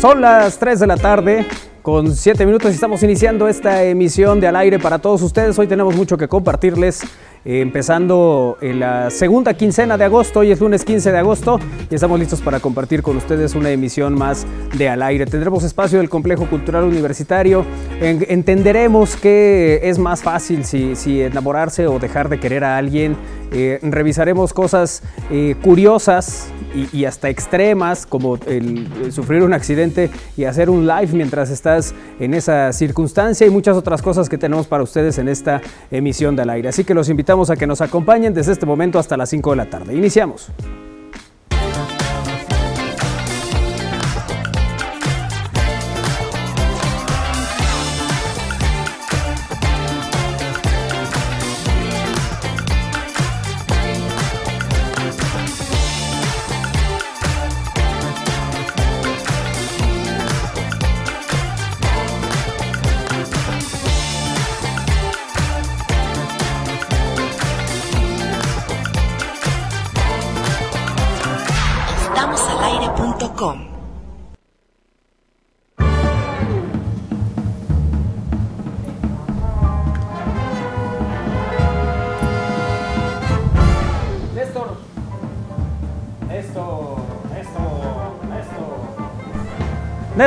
Son las 3 de la tarde con 7 minutos y estamos iniciando esta emisión de Al aire para todos ustedes. Hoy tenemos mucho que compartirles. Eh, empezando en la segunda quincena de agosto, hoy es lunes 15 de agosto y estamos listos para compartir con ustedes una emisión más de Al aire. Tendremos espacio del Complejo Cultural Universitario, entenderemos que es más fácil si, enamorarse o dejar de querer a alguien, eh, revisaremos cosas eh, curiosas y, hasta extremas como el, el sufrir un accidente y hacer un live mientras estás en esa circunstancia y muchas otras cosas que tenemos para ustedes en esta emisión de Al aire. Así que los invitamos a que nos acompañen desde este momento hasta las 5 de la tarde. Iniciamos.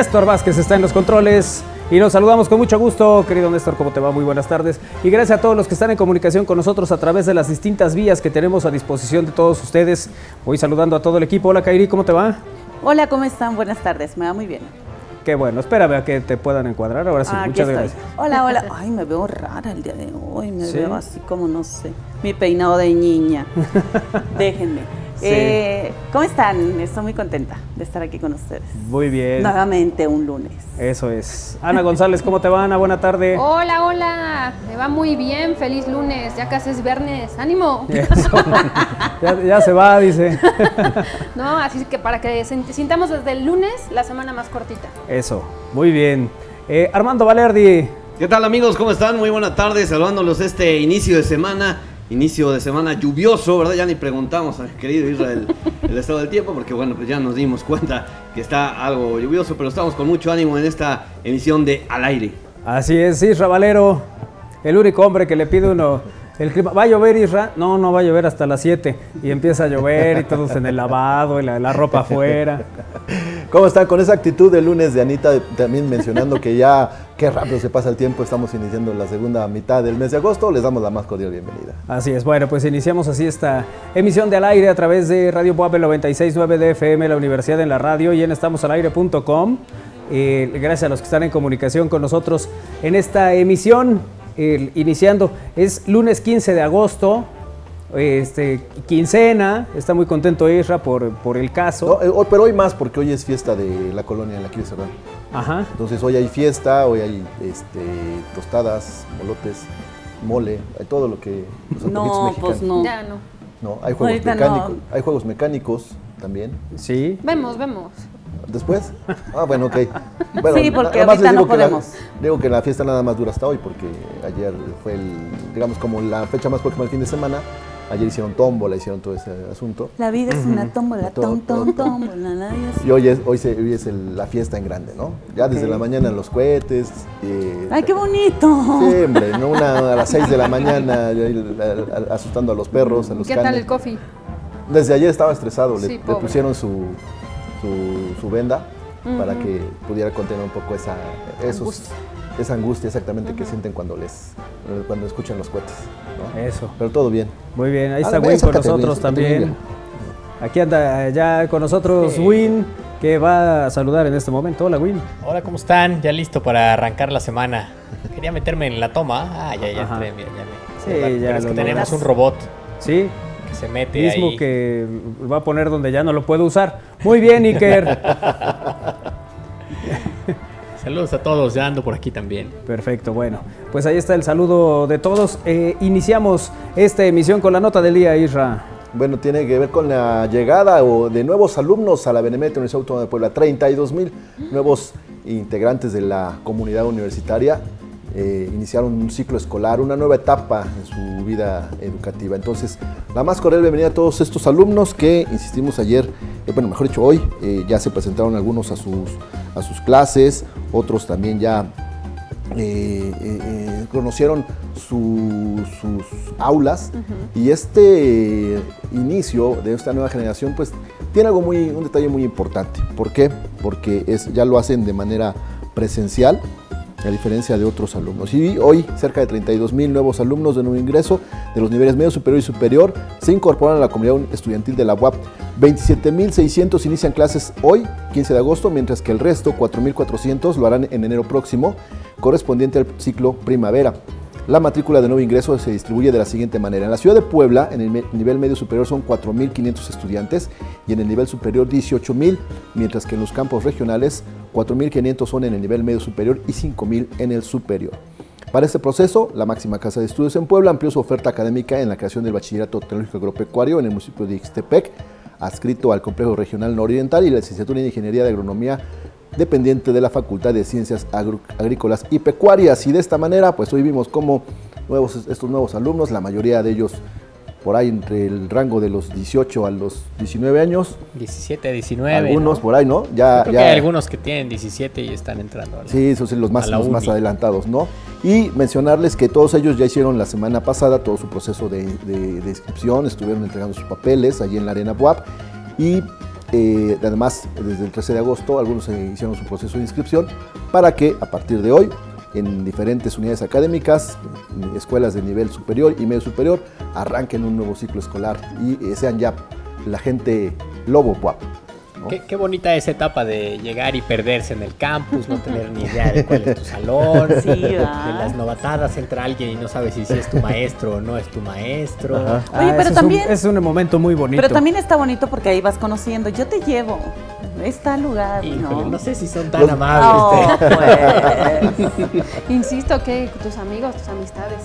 Néstor Vázquez está en los controles y nos saludamos con mucho gusto. Querido Néstor, ¿cómo te va? Muy buenas tardes. Y gracias a todos los que están en comunicación con nosotros a través de las distintas vías que tenemos a disposición de todos ustedes. Voy saludando a todo el equipo. Hola, Kairi, ¿cómo te va? Hola, ¿cómo están? Buenas tardes, me va muy bien. Qué bueno, espérame a que te puedan encuadrar. Ahora sí, Ah, muchas gracias. Hola, hola. Ay, me veo rara el día de hoy. Me ¿Sí? veo así como, no sé, mi peinado de niña. Déjenme. Sí. Eh, ¿Cómo están? Estoy muy contenta de estar aquí con ustedes. Muy bien. Nuevamente un lunes. Eso es. Ana González, ¿cómo te va, Ana? Buena tarde. Hola, hola, me va muy bien, feliz lunes, ya casi es viernes, ánimo. Eso. ya, ya se va, dice. No, así que para que sintamos desde el lunes la semana más cortita. Eso, muy bien. Eh, Armando Valerdi, ¿Qué tal amigos? ¿Cómo están? Muy buena tarde, saludándolos este inicio de semana, inicio de semana lluvioso, ¿verdad? Ya ni preguntamos al querido Israel el estado del tiempo, porque bueno, pues ya nos dimos cuenta que está algo lluvioso, pero estamos con mucho ánimo en esta emisión de Al Aire. así es, Isra Valero, el único hombre que le pide uno el clima. ¿Va a llover, Isra? No, no va a llover hasta las 7. Y empieza a llover y todos en el lavado y la, la ropa afuera. ¿Cómo están con esa actitud de lunes de Anita? También mencionando que ya qué rápido se pasa el tiempo, estamos iniciando la segunda mitad del mes de agosto, les damos la más cordial bienvenida. Así es, bueno, pues iniciamos así esta emisión de al aire a través de Radio Puebla 969 de FM, la Universidad en la Radio y en estamosalaire.com. Eh, gracias a los que están en comunicación con nosotros en esta emisión, iniciando, es lunes 15 de agosto, este, quincena, está muy contento Isra por, por el caso. No, eh, hoy- pero hoy más porque hoy es fiesta de la colonia en la que cerrar. Ajá. Entonces hoy hay fiesta, hoy hay este, tostadas, molotes, mole, hay todo lo que los No, mexicanos. pues no. Ya no. No, hay juegos Ahorita mecánicos, no. hay juegos mecánicos también. Sí. Vemos, vemos. ¿Después? Ah, bueno, ok. Bueno, Sí, porque ahorita no digo que la- podemos. digo que la fiesta nada más dura hasta hoy, porque ayer fue el, digamos, como la fecha más próxima al fin de semana. Ayer hicieron tómbola, hicieron todo ese asunto. La vida es una tómbola, tom, tom, tómbola. es- Y hoy es, hoy se- hoy es el- la fiesta en grande, ¿no? Ya desde la mañana los cohetes. eh, Ay, qué bonito. Sí, hombre, ¿no? Una a las 6 de la mañana, asustando a los perros, a los ¿Qué tal el coffee? Desde ayer estaba estresado, le, Sí, le pobre. pusieron su, su, su venda para que pudiera contener un poco esa, esos, Angustia. Esa angustia exactamente que sienten cuando les cuando escuchan los cohetes. ¿no? Eso. Pero todo bien. Muy bien, ahí Ah, está Win con nosotros también. Aquí anda ya con nosotros Win, que va a saludar en este momento. Hola Win. Hola, ¿cómo están? Ya listo para arrancar la semana. Quería meterme en la toma. Ah, ya, ya entré, mira, ya me. Sí, Pero ya es lo que tenemos un robot Sí, que se mete mismo ahí. que va a poner donde ya no lo puedo usar. Muy bien, Iker. Saludos a todos, ya ando por aquí también. Perfecto, bueno. Pues ahí está el saludo de todos. Eh, iniciamos esta emisión con la nota del día, Isra. Bueno, tiene que ver con la llegada o de nuevos alumnos a la Benemérita Universidad Autónoma de Puebla. 32 mil nuevos integrantes de la comunidad universitaria eh, iniciaron un ciclo escolar, una nueva etapa en su vida educativa. Entonces, la más cordial bienvenida a todos estos alumnos que, insistimos ayer, eh, bueno, mejor dicho, hoy eh, ya se presentaron algunos a sus, a sus clases, otros también ya eh, conocieron su- sus aulas y este inicio de esta nueva generación pues tiene algo muy, un detalle muy importante. ¿Por qué? Porque es, ya lo hacen de manera presencial a diferencia de otros alumnos. Y hoy cerca de 32 mil nuevos alumnos de nuevo ingreso de los niveles medio superior y superior se incorporan a la comunidad estudiantil de la UAP. 27.600 inician clases hoy, 15 de agosto, mientras que el resto, 4.400, lo harán en enero próximo, correspondiente al ciclo primavera. La matrícula de nuevo ingreso se distribuye de la siguiente manera. En la ciudad de Puebla, en el nivel medio superior son 4.500 estudiantes y en el nivel superior 18.000, mientras que en los campos regionales 4.500 son en el nivel medio superior y 5.000 en el superior. Para este proceso, la máxima casa de estudios en Puebla amplió su oferta académica en la creación del Bachillerato Tecnológico Agropecuario en el municipio de Ixtepec, adscrito al Complejo Regional Nororiental y la licenciatura en Ingeniería de Agronomía dependiente de la Facultad de Ciencias Agrícolas y Pecuarias. Y de esta manera, pues hoy vimos cómo nuevos, estos nuevos alumnos, la mayoría de ellos por ahí entre el rango de los 18 a los 19 años, 17, 19. algunos ¿no? por ahí, ¿no? Ya, creo ya, que hay algunos que tienen 17 y están entrando. Sí, esos son los más, los más adelantados, ¿no? Y mencionarles que todos ellos ya hicieron la semana pasada todo su proceso de, de- de inscripción, estuvieron entregando sus papeles allí en la Arena Buap y eh, además desde el 13 de agosto algunos eh, hicieron su proceso de inscripción para que a partir de hoy en diferentes unidades académicas, en escuelas de nivel superior y medio superior, arranquen un nuevo ciclo escolar y eh, sean ya la gente lobo Buap. ¿No? Qué, qué bonita esa etapa de llegar y perderse en el campus, no tener ni idea de cuál es tu salón. Sí, de las novatadas entra alguien y no sabe si, es tu maestro o no es tu maestro. Ajá. Oye, pero es un- también- es un momento muy bonito. Pero también está bonito porque ahí vas conociendo. Yo te llevo. Está el lugar, Híjole, ¿no? no sé si son tan Los- amables. Oh, este. pues. Insisto que tus amigos, tus amistades,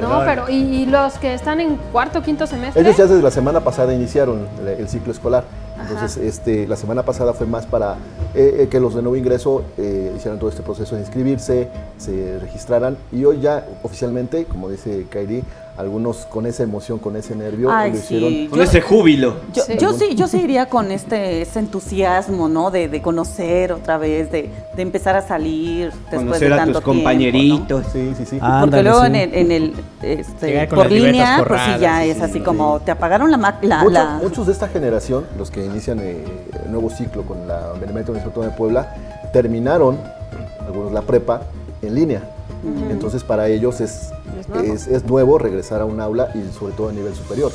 No, pero ¿y, los que están en cuarto, quinto semestre? Ellos ya desde la semana pasada iniciaron el, ciclo escolar. Ajá. Entonces, este, la semana pasada fue más para eh, eh, que los de nuevo ingreso eh, hicieran todo este proceso de inscribirse, se registraran y hoy ya oficialmente, como dice Kairi, algunos con esa emoción, con ese nervio, Ay, lo sí. hicieron. Con Yo- ese júbilo. Yo, Sí. yo sí, yo sí iría con este ese entusiasmo, ¿no? De, de conocer otra vez, de, de empezar a salir después Conocer de a tanto tus tiempo, ¿no? compañeritos. Sí, sí, sí. Ah, Porque Ándale, luego sí. en el, en el, este, por línea, pues sí ya sí, es sí, así sí. como te apagaron la, la, Muchos, la- muchos de esta generación, los que inician eh, el nuevo ciclo con la Benemérita Universidad de Puebla, terminaron, algunos la prepa, en línea. Entonces para ellos es, Es nuevo. es, es nuevo regresar a un aula y sobre todo a nivel superior.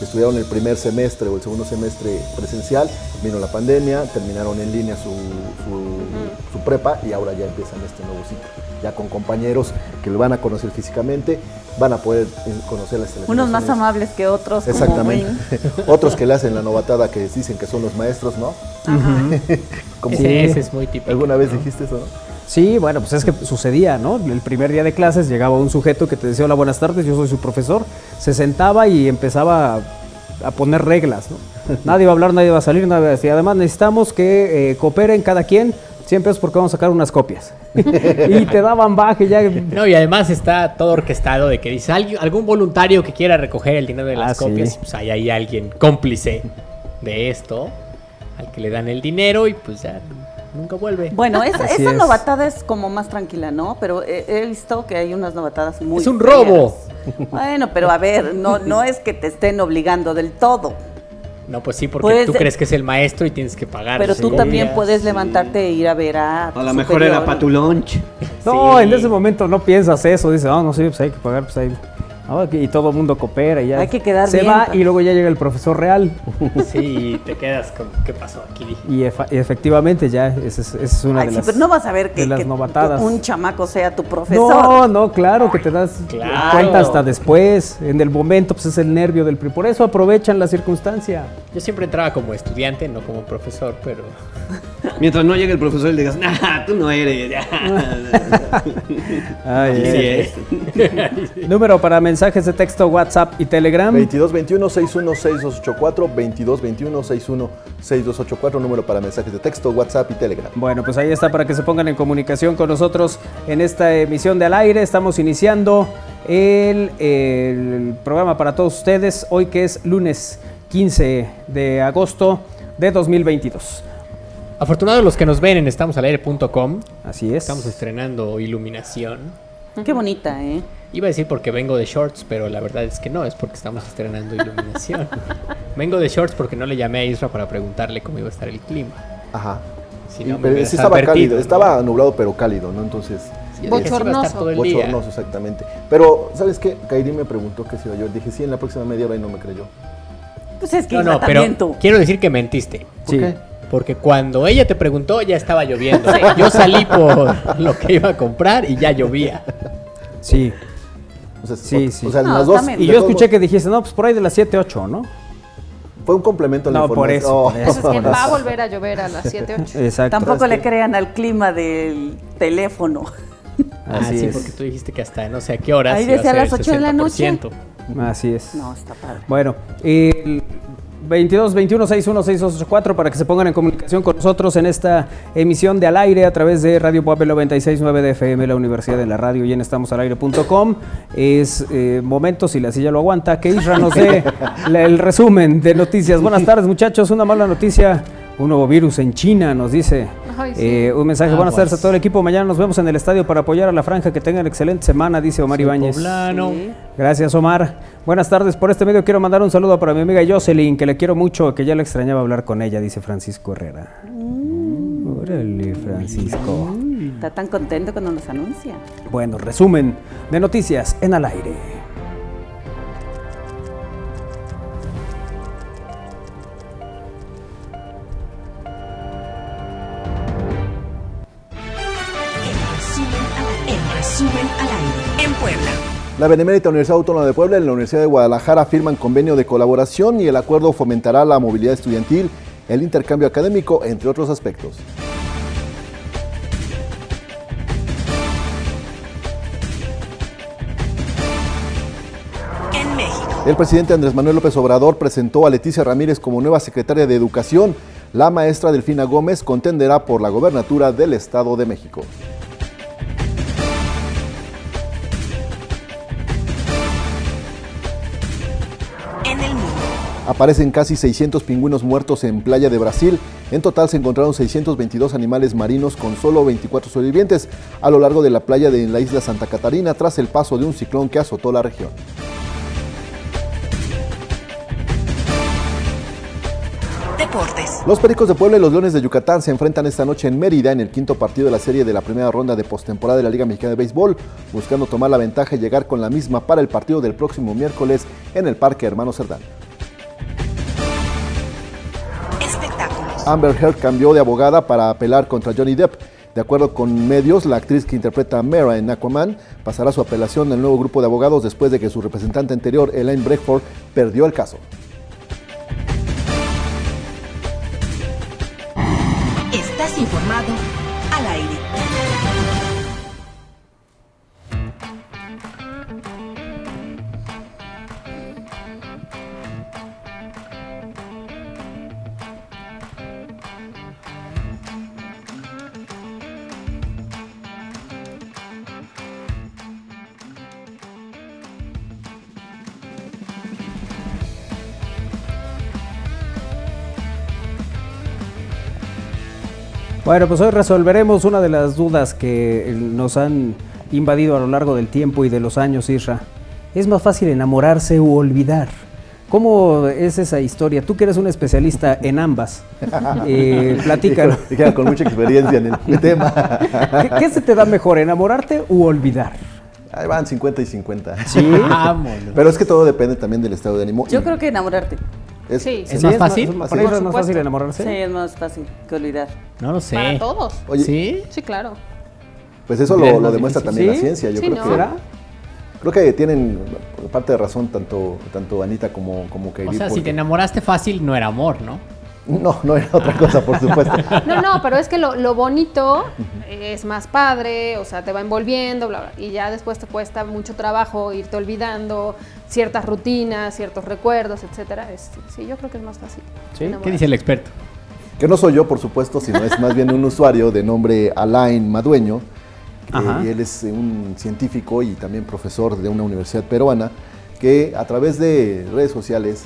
Estudiaron el primer semestre o el segundo semestre presencial, vino la pandemia, terminaron en línea su, su- su prepa y ahora ya empiezan este nuevo ciclo. Ya con compañeros que lo van a conocer físicamente, van a poder eh, conocer las unos más amables que otros. Exactamente. Otros que le hacen la novatada que dicen que son los maestros, ¿no? Como Ese, ese es muy típico. ¿Alguna vez ¿no? dijiste eso, no? Sí, bueno, pues es que sucedía, ¿no? El primer día de clases llegaba un sujeto que te decía, hola, buenas tardes, yo soy su profesor, se sentaba y empezaba a, poner reglas, ¿no? Nadie va a hablar, nadie va a salir, nadie va a decir. Además necesitamos que eh, cooperen cada quien 100 pesos porque vamos a sacar unas copias. y te daban baje ya. No, y además está todo orquestado de que dice "Alguien- algún voluntario que quiera recoger el dinero de las Ah, sí. copias, pues hay ahí alguien cómplice de esto, al que le dan el dinero y pues ya nunca vuelve. Bueno, esa, Así esa es. novatada es como más tranquila, ¿no? Pero he, he visto que hay unas novatadas muy Es un robo. Bueno, pero a ver, no, no es que te estén obligando del todo. No, pues sí, porque Puedes tú crees que es el maestro y tienes que pagar. Pero tú también puedes levantarte e ir a ver a. A lo mejor era para tu lunch. No, Sí. en ese momento no piensas eso, dices, no, no, sí, pues hay que pagar, pues ahí. Ah, y todo el mundo coopera y ya. Hay que quedar Se bien, va y luego ya llega el profesor real. Sí, te quedas con ¿qué pasó aquí? Y, efa- y efectivamente ya, esa es, esa es una Ay, de sí, las... pero no vas a ver que, las que novatadas. un chamaco sea tu profesor. No, no, claro, que te das Claro. cuenta hasta después. En el momento, pues es el nervio del pri. Por eso aprovechan la circunstancia. Yo siempre entraba como estudiante, no como profesor, pero Mientras no llegue el profesor y le digas, nah, tú no eres. Ay, Sí es. Número para mensajes de texto, WhatsApp y Telegram. 2221 616284 2221 616284 número para mensajes de texto, WhatsApp y Telegram. Bueno, pues ahí está para que se pongan en comunicación con nosotros en esta emisión de Al Aire. Estamos iniciando el, el programa para todos ustedes hoy que es lunes 15 de agosto de 2022. Afortunados los que nos ven en estamosalaire.com. Así es. Estamos estrenando iluminación. Qué bonita, ¿eh? Iba a decir porque vengo de shorts, pero la verdad es que no, es porque estamos estrenando iluminación. vengo de shorts porque no le llamé a Isra para preguntarle cómo iba a estar el clima. Ajá. Si Y- no, me pero sí estaba cálido, ¿no? estaba nublado pero cálido, ¿no? Entonces, Sí, Bochornoso. todo el día. bochornoso exactamente. Pero, ¿sabes qué? Kairi me preguntó qué si yo dije sí en la próxima media hora y no me creyó. Pues es que No, no, pero tú. quiero decir que mentiste. ¿Por Sí. qué? Porque cuando ella te preguntó ya estaba lloviendo. Yo salí por lo que iba a comprar y ya llovía. Sí. O sea, Sí, sí. o sea, No, las dos. Y yo escuché que dijiste, no, pues por ahí de las 7, 8, ¿no? Fue un complemento a la No, por eso, Oh. por eso. Eso es que va a volver a llover a las 7, 8. Exacto. Tampoco ¿Sabes le crean al clima del teléfono. Ah, Así sí, es. porque tú dijiste que hasta no sé a qué horas. Ahí decía a las ocho de la noche. 60%. Así es. No, está padre. Bueno, el 22 21 61 684 para que se pongan en comunicación con nosotros en esta emisión de al aire a través de Radio Puebla 969 de FM, la Universidad de la Radio y en estamosalaire.com. Es eh, momento, si la silla lo aguanta, que Isra nos dé la- el resumen de noticias. Buenas tardes, muchachos. Una mala noticia. Un nuevo virus en China, nos dice. Ay, sí. Eh, un mensaje, buenas Aguas. tardes a todo el equipo. Mañana nos vemos en el estadio para apoyar a la franja. Que tengan excelente semana, dice Omar Soy Ibáñez. poblano. Sí. Gracias, Omar. Buenas tardes. Por este medio quiero mandar un saludo para mi amiga Jocelyn, que le quiero mucho, que ya le extrañaba hablar con ella, dice Francisco Herrera. Órale, Francisco. Está tan contento cuando nos anuncia. Bueno, resumen de noticias en al aire. Resumen al aire. En Puebla. La Benemérita Universidad Autónoma de Puebla y la Universidad de Guadalajara firman convenio de colaboración y el acuerdo fomentará la movilidad estudiantil, el intercambio académico, entre otros aspectos. En México. El presidente Andrés Manuel López Obrador presentó a Leticia Ramírez como nueva secretaria de Educación. La maestra Delfina Gómez contenderá por la gobernatura del Estado de México. Aparecen casi 600 pingüinos muertos en playa de Brasil. En total se encontraron 622 animales marinos con solo 24 sobrevivientes a lo largo de la playa de la isla Santa Catarina tras el paso de un ciclón que azotó la región. Deportes. Los Pericos de Puebla y los Leones de Yucatán se enfrentan esta noche en Mérida en el quinto partido de la serie de la primera ronda de postemporada de la Liga Mexicana de Béisbol, buscando tomar la ventaja y llegar con la misma para el partido del próximo miércoles en el Parque Hermano Cerdán. Amber Heard cambió de abogada para apelar contra Johnny Depp. De acuerdo con medios, la actriz que interpreta a Mera en Aquaman pasará su apelación al nuevo grupo de abogados después de que su representante anterior, Elaine Breckford, perdió el caso. Bueno, pues hoy resolveremos una de las dudas que eh, nos han invadido a lo largo del tiempo y de los años, Isra. ¿Es más fácil enamorarse u olvidar? ¿Cómo es esa historia? Tú que eres un especialista en ambas, eh, platícanos. Y con mucha experiencia en el tema. ¿Qué, qué se te da mejor, enamorarte u olvidar? Ahí van 50 y 50. Sí. Vámonos. Pero es que todo depende también del estado de ánimo. Yo creo que enamorarte. Es- Sí. ¿Es más fácil? más- ¿Por es más fácil enamorarse? Sí, es más fácil que olvidar. No lo sé. Para todos. Oye, ¿Sí? Sí, claro. Pues eso Es lo, lo demuestra difícil. también ¿Sí? la ciencia. Yo Sí, creo ¿no? que ¿Será? creo que tienen parte de razón tanto, tanto Anita como, como Katie. O sea, si te enamoraste fácil, no era amor, ¿no? No, no era otra cosa, por supuesto. No, no, pero es que lo, lo bonito es más padre, o sea, te va envolviendo, bla, bla. Y ya después te cuesta mucho trabajo irte olvidando ciertas rutinas, ciertos recuerdos, etcétera. Es- sí, yo creo que es más fácil. ¿Sí? enamorarse. ¿Qué dice el experto? Que no soy yo, por supuesto, sino es más bien un usuario de nombre Alain Madueño. eh, y él es un científico y también profesor de una universidad peruana que a través de redes sociales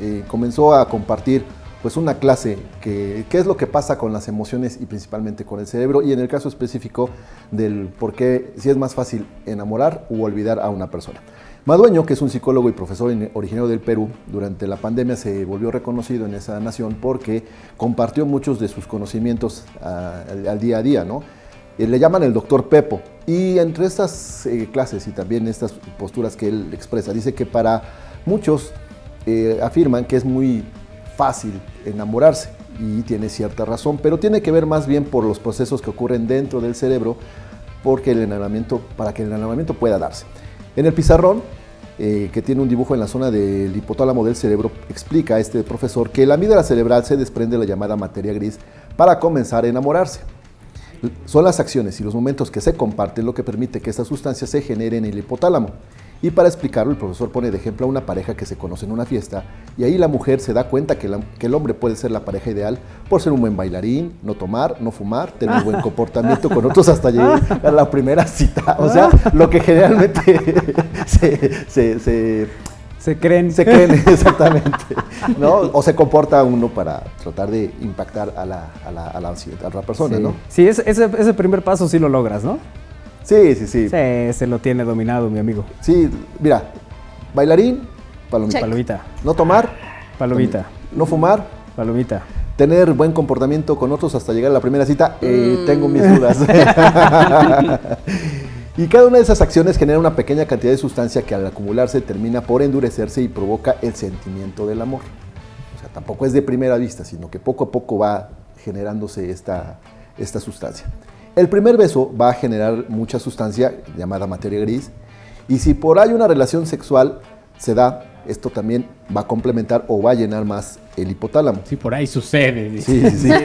eh, comenzó a compartir pues una clase que qué es lo que pasa con las emociones y principalmente con el cerebro y en el caso específico del por qué si es más fácil enamorar u olvidar a una persona. Madueño, que es un psicólogo y profesor in- originario del Perú, durante la pandemia se volvió reconocido en esa nación porque compartió muchos de sus conocimientos ah, al, al día a día, ¿no? Eh, le llaman el doctor Pepo. Y entre estas eh, clases y también estas posturas que él expresa, dice que para muchos eh, afirman que es muy fácil enamorarse y tiene cierta razón, pero tiene que ver más bien por los procesos que ocurren dentro del cerebro porque el enamoramiento, para que el enamoramiento pueda darse. En el pizarrón, eh, que tiene un dibujo en la zona del hipotálamo del cerebro, explica este profesor que la amígdala cerebral se desprende de la llamada materia gris para comenzar a enamorarse. Son las acciones y los momentos que se comparten lo que permite que esta sustancia se genere en el hipotálamo. Y para explicarlo, el profesor pone de ejemplo a una pareja que se conoce en una fiesta y ahí la mujer se da cuenta que, la- que el hombre puede ser la pareja ideal por ser un buen bailarín, no tomar, no fumar, tener buen comportamiento con otros hasta llegar a la primera cita. O sea, lo que generalmente se- se- se Se creen. se creen exactamente, ¿no? O se comporta uno para tratar de impactar a la, a la, a la a la persona, sí. ¿no? Sí, ese, ese primer paso sí lo logras, ¿no? Sí, sí, sí, Sí, se lo tiene dominado, mi amigo. Sí, mira, bailarín, palomita. Palomita, No tomar, palomita, no fumar, palomita. tener buen comportamiento con otros hasta llegar a la primera cita, eh, tengo mis dudas. y cada una de esas acciones genera una pequeña cantidad de sustancia que al acumularse termina por endurecerse y provoca el sentimiento del amor. O sea, tampoco es de primera vista, sino que poco a poco va generándose esta, esta sustancia. El primer beso va a generar mucha sustancia llamada materia gris y si por ahí una relación sexual se da, esto también va a complementar o va a llenar más el hipotálamo. Sí, por ahí sucede. dice. Sí, sí, sí.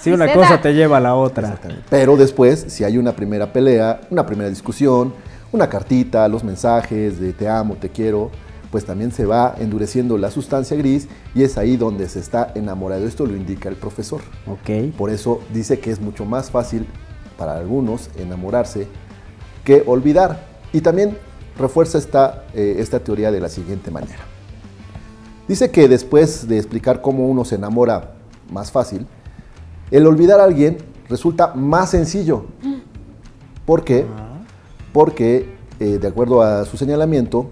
Sí, una cosa te lleva a la otra. Pero después, si hay una primera pelea, una primera discusión, una cartita, los mensajes de te amo, te quiero, pues también se va endureciendo la sustancia gris y es ahí donde se está enamorado. Esto lo indica el profesor. Ok. Por eso dice que es mucho más fácil para algunos enamorarse que olvidar. Y también refuerza esta, eh, esta teoría de la siguiente manera. Dice que después de explicar cómo uno se enamora más fácil, el olvidar a alguien resulta más sencillo. ¿Por qué? Porque, eh, de acuerdo a su señalamiento,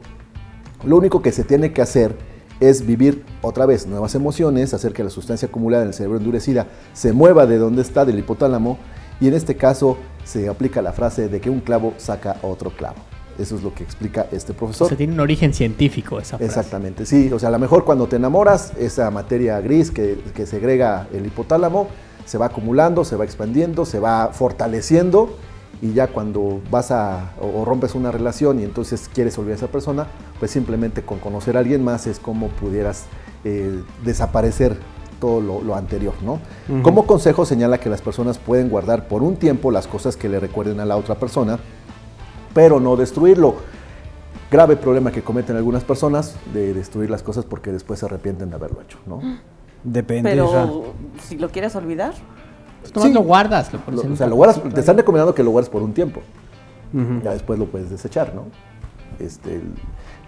lo único que se tiene que hacer es vivir otra vez nuevas emociones, hacer que la sustancia acumulada en el cerebro endurecida se mueva de donde está, del hipotálamo, y en este caso se aplica la frase de que un clavo saca otro clavo. Eso es lo que explica este O profesor. sea, tiene un origen científico esa frase. Exactamente, sí. O sea, a lo mejor cuando te enamoras, esa materia gris que, que segrega el hipotálamo se va acumulando, se va expandiendo, se va fortaleciendo y ya cuando vas a o, o rompes una relación y entonces quieres olvidar a esa persona, pues simplemente con conocer a alguien más es como pudieras eh, desaparecer todo lo, lo anterior, ¿no? Como consejo señala que las personas pueden guardar por un tiempo las cosas que le recuerden a la otra persona, pero no destruirlo grave problema que cometen algunas personas de destruir las cosas porque después se arrepienten de haberlo hecho, ¿no? Depende. Pero si lo quieres olvidar, Pues Sí. lo guardas, lo Lo- o sea, lo guardas, te están recomendando que lo guardes por un tiempo. Ya después lo puedes desechar, ¿no? Este,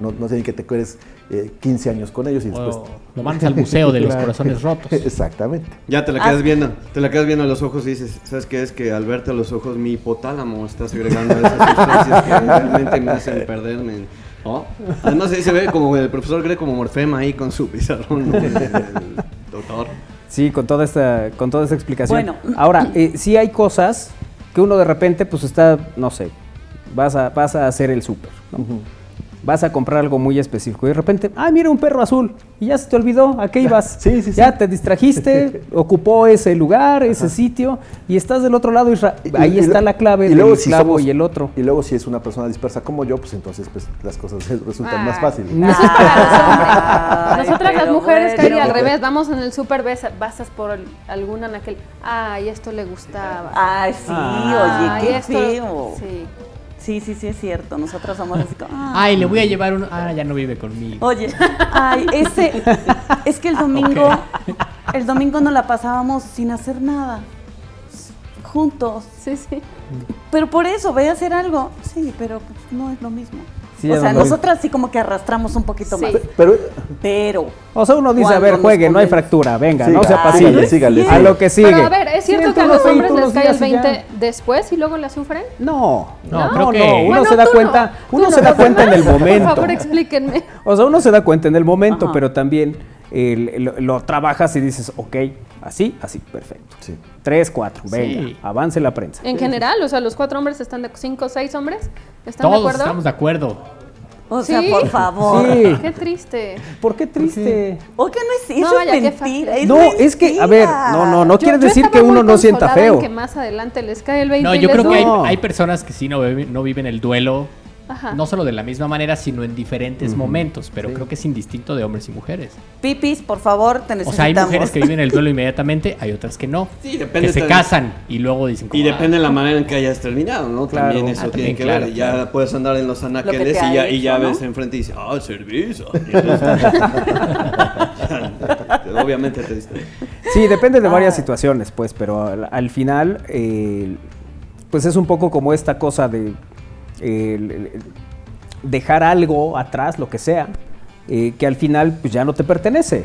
no, no sé ni que te quedes eh, 15 años con ellos y después... Lo mandas al museo de los corazones rotos. Exactamente. Ya te la Ah. quedas viendo, te la quedas viendo a los ojos y dices, ¿sabes qué? Es que al verte a los ojos mi hipotálamo está segregando esas sustancias que realmente me hacen perderme. ¿no? Además ahí se ve como el profesor cree como Morfema ahí con su pizarrón, ¿no? el, el doctor. Sí, con toda esta, con toda esta explicación. Bueno. Ahora, eh, sí hay cosas que uno de repente, pues está, no sé, vas a, vas a hacer el súper, ¿no? Vas a comprar algo muy específico y de repente, ah, mira un perro azul y ya se te olvidó, ¿a qué ibas? Sí, sí, sí. Ya te distrajiste, ocupó ese lugar, ese sitio y estás del otro lado, Isra. Y- ahí y- está y- la clave y del luego si clavo somos- y el otro. Y luego si es una persona dispersa como yo, pues entonces pues, las cosas resultan más Ay. fáciles. Hombres. Ay, Nosotras las mujeres, bueno. Al revés, vamos en el súper, pasas por el- alguna aquel. Ay, esto le gustaba. Ay, sí, Ay, oye, qué esto- feo. Sí. Sí, sí, sí, es cierto. Nosotros somos así como. ah. Ay, le voy a llevar uno. Ah, ya no vive conmigo. Oye, ay, ese. Es que el domingo. El domingo nos la pasábamos sin hacer nada. Juntos. Sí, sí. Pero por eso, voy a hacer algo. Sí, pero no es lo mismo. Sí, o sea, no nosotras sí como que arrastramos un poquito Sí. más. Pero Pero. O sea, uno dice, a ver, juegue, no hay fractura, venga, Siga, no se apacille. sígale, A lo que sigue. Pero a ver, ¿es cierto que a los hombres les cae el días y ya. 20 después y luego la sufren? No, No, no, creo no, que- uno Bueno, se da cuenta, no, uno se no. da cuenta en el Por momento. favor, explíquenme. O sea, uno se da cuenta en el momento, Ajá. pero también el- lo, lo trabajas y dices, ok, así, así, perfecto. Sí. Tres, cuatro, venga, Sí. avance la prensa. En general, o sea, los cuatro hombres están de cinco o seis hombres, ¿están de Todos acuerdo? estamos de acuerdo. O sea, Sí. por favor. Sí. Qué triste. ¿Por qué triste? ¿O que no es eso? No, vaya, es qué mentira. es No, es que, a ver, no, no, no Yo- quiere yo decir que uno no sienta feo. que más adelante les cae el 20 No, yo creo que hay, hay personas que sí no, viven- no viven el duelo, Ajá. no solo de la misma manera, sino en diferentes momentos, pero creo que es indistinto de hombres y mujeres. Pipis, por favor, te O necesitamos. sea, hay mujeres que viven el duelo inmediatamente, hay otras que no. Sí, depende Que se también. casan y luego dicen como, Y "Ah, depende de la manera en que hayas terminado, ¿no? Claro. También eso Ah, tiene también, que claro, ver. Ya puedes andar en los anaqueles y ya, y ya hecho, ¿no? ves enfrente y dices, ¡ah, servicio! Y entonces- Obviamente te diste. Sí, depende de varias Ah. situaciones, pues, pero al, al final, eh, pues es un poco como esta cosa de eh, dejar algo atrás, lo que sea, eh, que al final pues ya no te pertenece,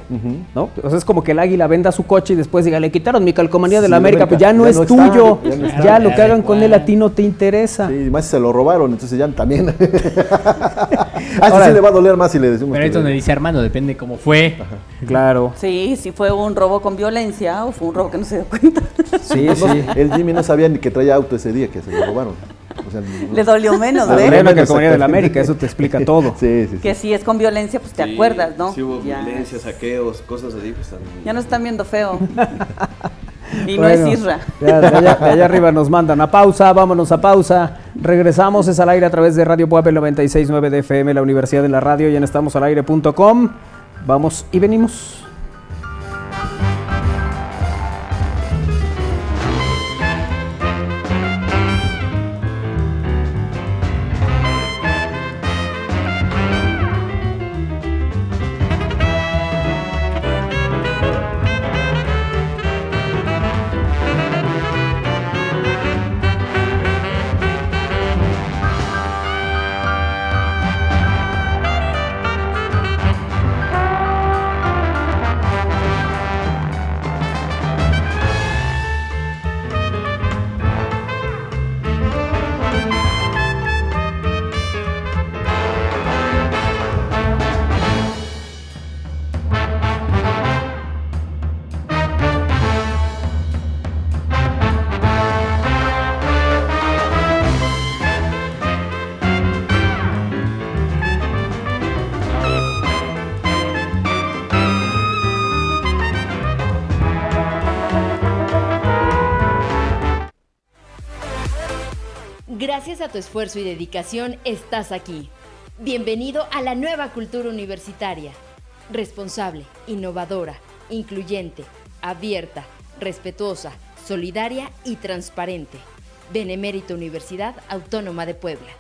¿no? O sea, es como que el águila venda su coche y después diga, le quitaron mi calcomanía de Sí, la de América, América, pues ya no ya es no está, tuyo, ya no ya, está. lo que hagan con él a ti no te interesa. Sí, más se lo robaron, entonces ya también. a este Ahora- sí le va a doler más si le decimos. Pero que es donde dice Armando, depende cómo fue. Claro, Sí, si fue un robo con violencia o fue un robo que no se dio cuenta. sí, sí. El Jimmy no sabía ni que traía auto ese día que se lo robaron. O sea, no- Le dolió menos, Le La dolió menos, calcomanía de la. América, eso te explica todo. Sí, sí, sí. Que si es con violencia, pues te Sí, acuerdas, ¿no? Sí hubo ya, violencia, saqueos, cosas así, pues también. ya nos están viendo feo. y no Bueno, es Isra. ya de, allá, de allá arriba nos mandan a pausa, vámonos a pausa. Regresamos, es al aire a través de Radio Puebla 969 de FM, la Universidad de la Radio y en estamosalaire.com. Vamos y venimos. Tu esfuerzo y dedicación estás aquí. Bienvenido a la nueva cultura universitaria. Responsable, innovadora, incluyente, abierta, respetuosa, solidaria y transparente. Benemérita Universidad Autónoma de Puebla.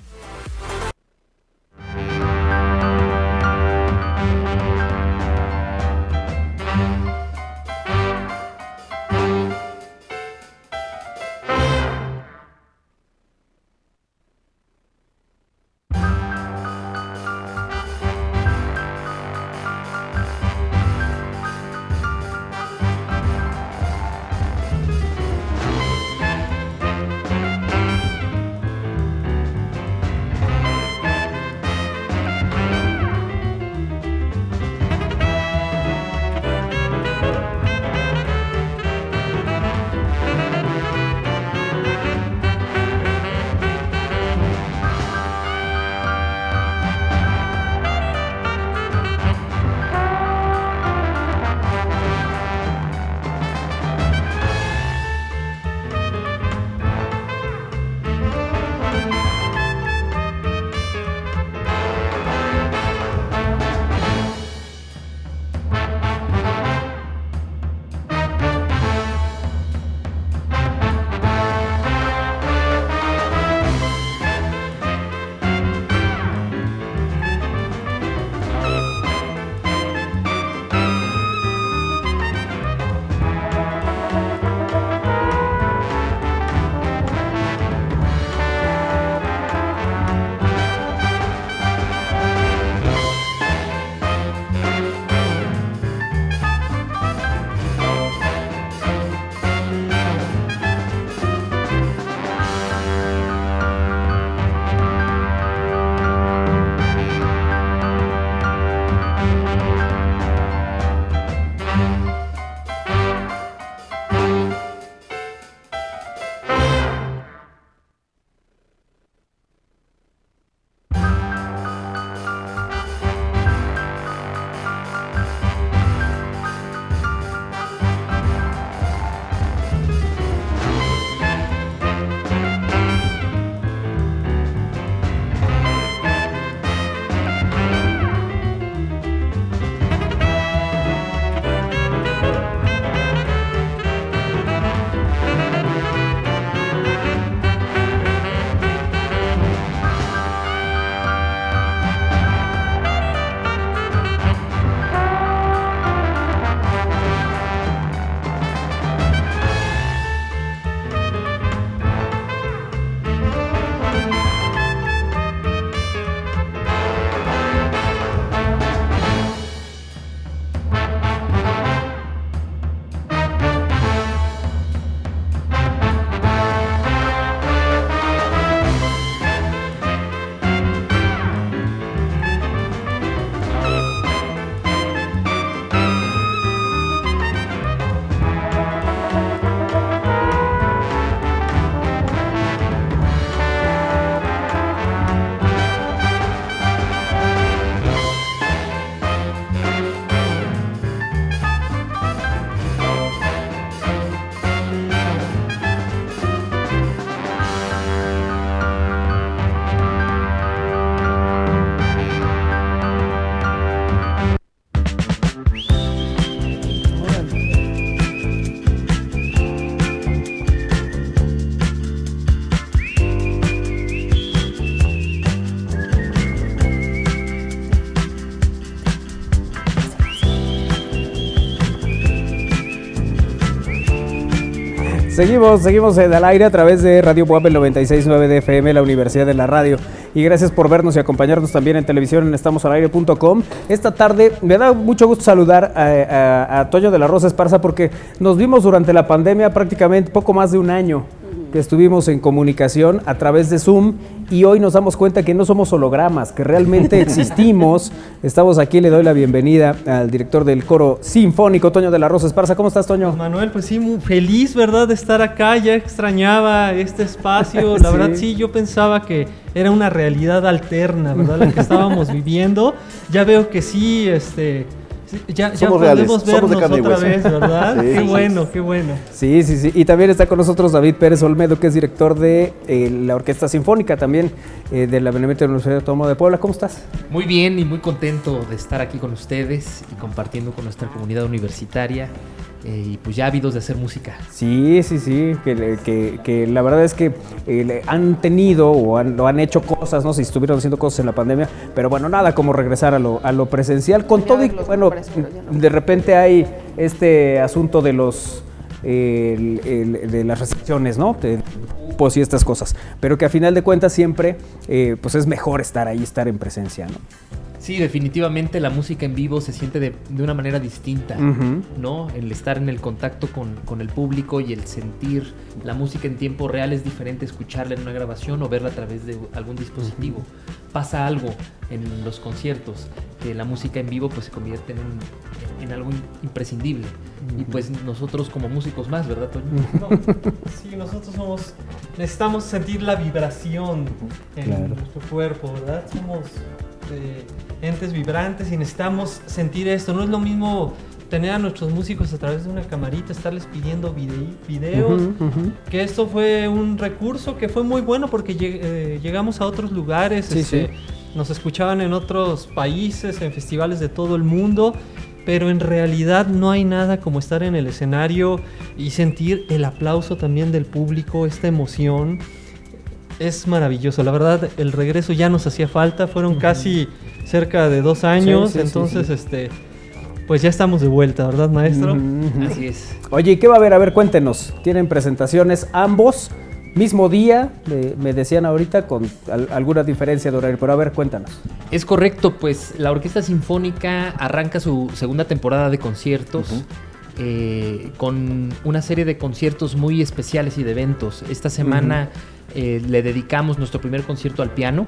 Seguimos, seguimos en al aire a través de Radio Puebla 969 de la Universidad de la Radio. Y gracias por vernos y acompañarnos también en televisión en estamosalaire.com. Esta tarde me da mucho gusto saludar a, a, a Toño de la Rosa Esparza porque nos vimos durante la pandemia prácticamente poco más de un año que estuvimos en comunicación a través de Zoom y hoy nos damos cuenta que no somos hologramas, que realmente existimos. Estamos aquí, le doy la bienvenida al director del coro sinfónico, Toño de la Rosa Esparza. ¿Cómo estás, Toño? Manuel, pues sí, muy feliz, ¿verdad?, de estar acá. Ya extrañaba este espacio. La Sí. verdad, sí, yo pensaba que era una realidad alterna, ¿verdad?, la que estábamos viviendo. Ya veo que sí, este. Sí, Ya, ya reales, podemos somos de vernos carne y otra hueso. vez, ¿verdad? Sí, qué sí, bueno, qué bueno. Sí, sí, sí. Y también está con nosotros David Pérez Olmedo, que es director de eh, la Orquesta Sinfónica también eh, de la Benemérita Universidad Autónoma de Puebla. ¿Cómo estás? Muy bien y muy contento de estar aquí con ustedes y compartiendo con nuestra comunidad universitaria eh, y pues ya ávidos de hacer música. Sí, sí, sí, que, que- que la verdad es que eh, han tenido o han, o han hecho cosas, no sé si estuvieron haciendo cosas en la pandemia, pero bueno, nada como regresar a lo, a lo presencial con todo y bueno, no. de repente hay este asunto de los el- el- de las restricciones, ¿no? De grupos y estas cosas, pero que a final de cuentas siempre eh, pues es mejor estar ahí, estar en presencia, ¿no? Sí, definitivamente la música en vivo se siente de, de una manera distinta. ¿no? El estar en el contacto con, con el público y el sentir la música en tiempo real es diferente escucharla en una grabación o verla a través de algún dispositivo. Pasa algo en los conciertos, que la música en vivo pues se convierte en, en algo in- imprescindible. Y pues nosotros como músicos más, ¿verdad, Toño? No, sí, nosotros somos. Necesitamos sentir la vibración en Claro. nuestro cuerpo, ¿verdad? Somos entes vibrantes y necesitamos sentir esto. No es lo mismo tener a nuestros músicos a través de una camarita, estarles pidiendo videos. Que esto fue un recurso que fue muy bueno porque lleg- eh, llegamos a otros lugares, Sí, este, sí. nos escuchaban en otros países, en festivales de todo el mundo, pero en realidad no hay nada como estar en el escenario y sentir el aplauso también del público, esta emoción. Es maravilloso, la verdad el regreso ya nos hacía falta, fueron casi cerca de dos años, sí, sí, entonces sí. este, pues ya estamos de vuelta, ¿verdad maestro? Así es. Oye, ¿y qué va a haber? A ver, cuéntenos. ¿Tienen presentaciones ambos? Mismo día, me, me decían ahorita, con al- alguna diferencia de horario, pero a ver, cuéntanos. Es correcto, pues la Orquesta Sinfónica arranca su segunda temporada de conciertos eh, con una serie de conciertos muy especiales y de eventos. Esta semana eh, le dedicamos nuestro primer concierto al piano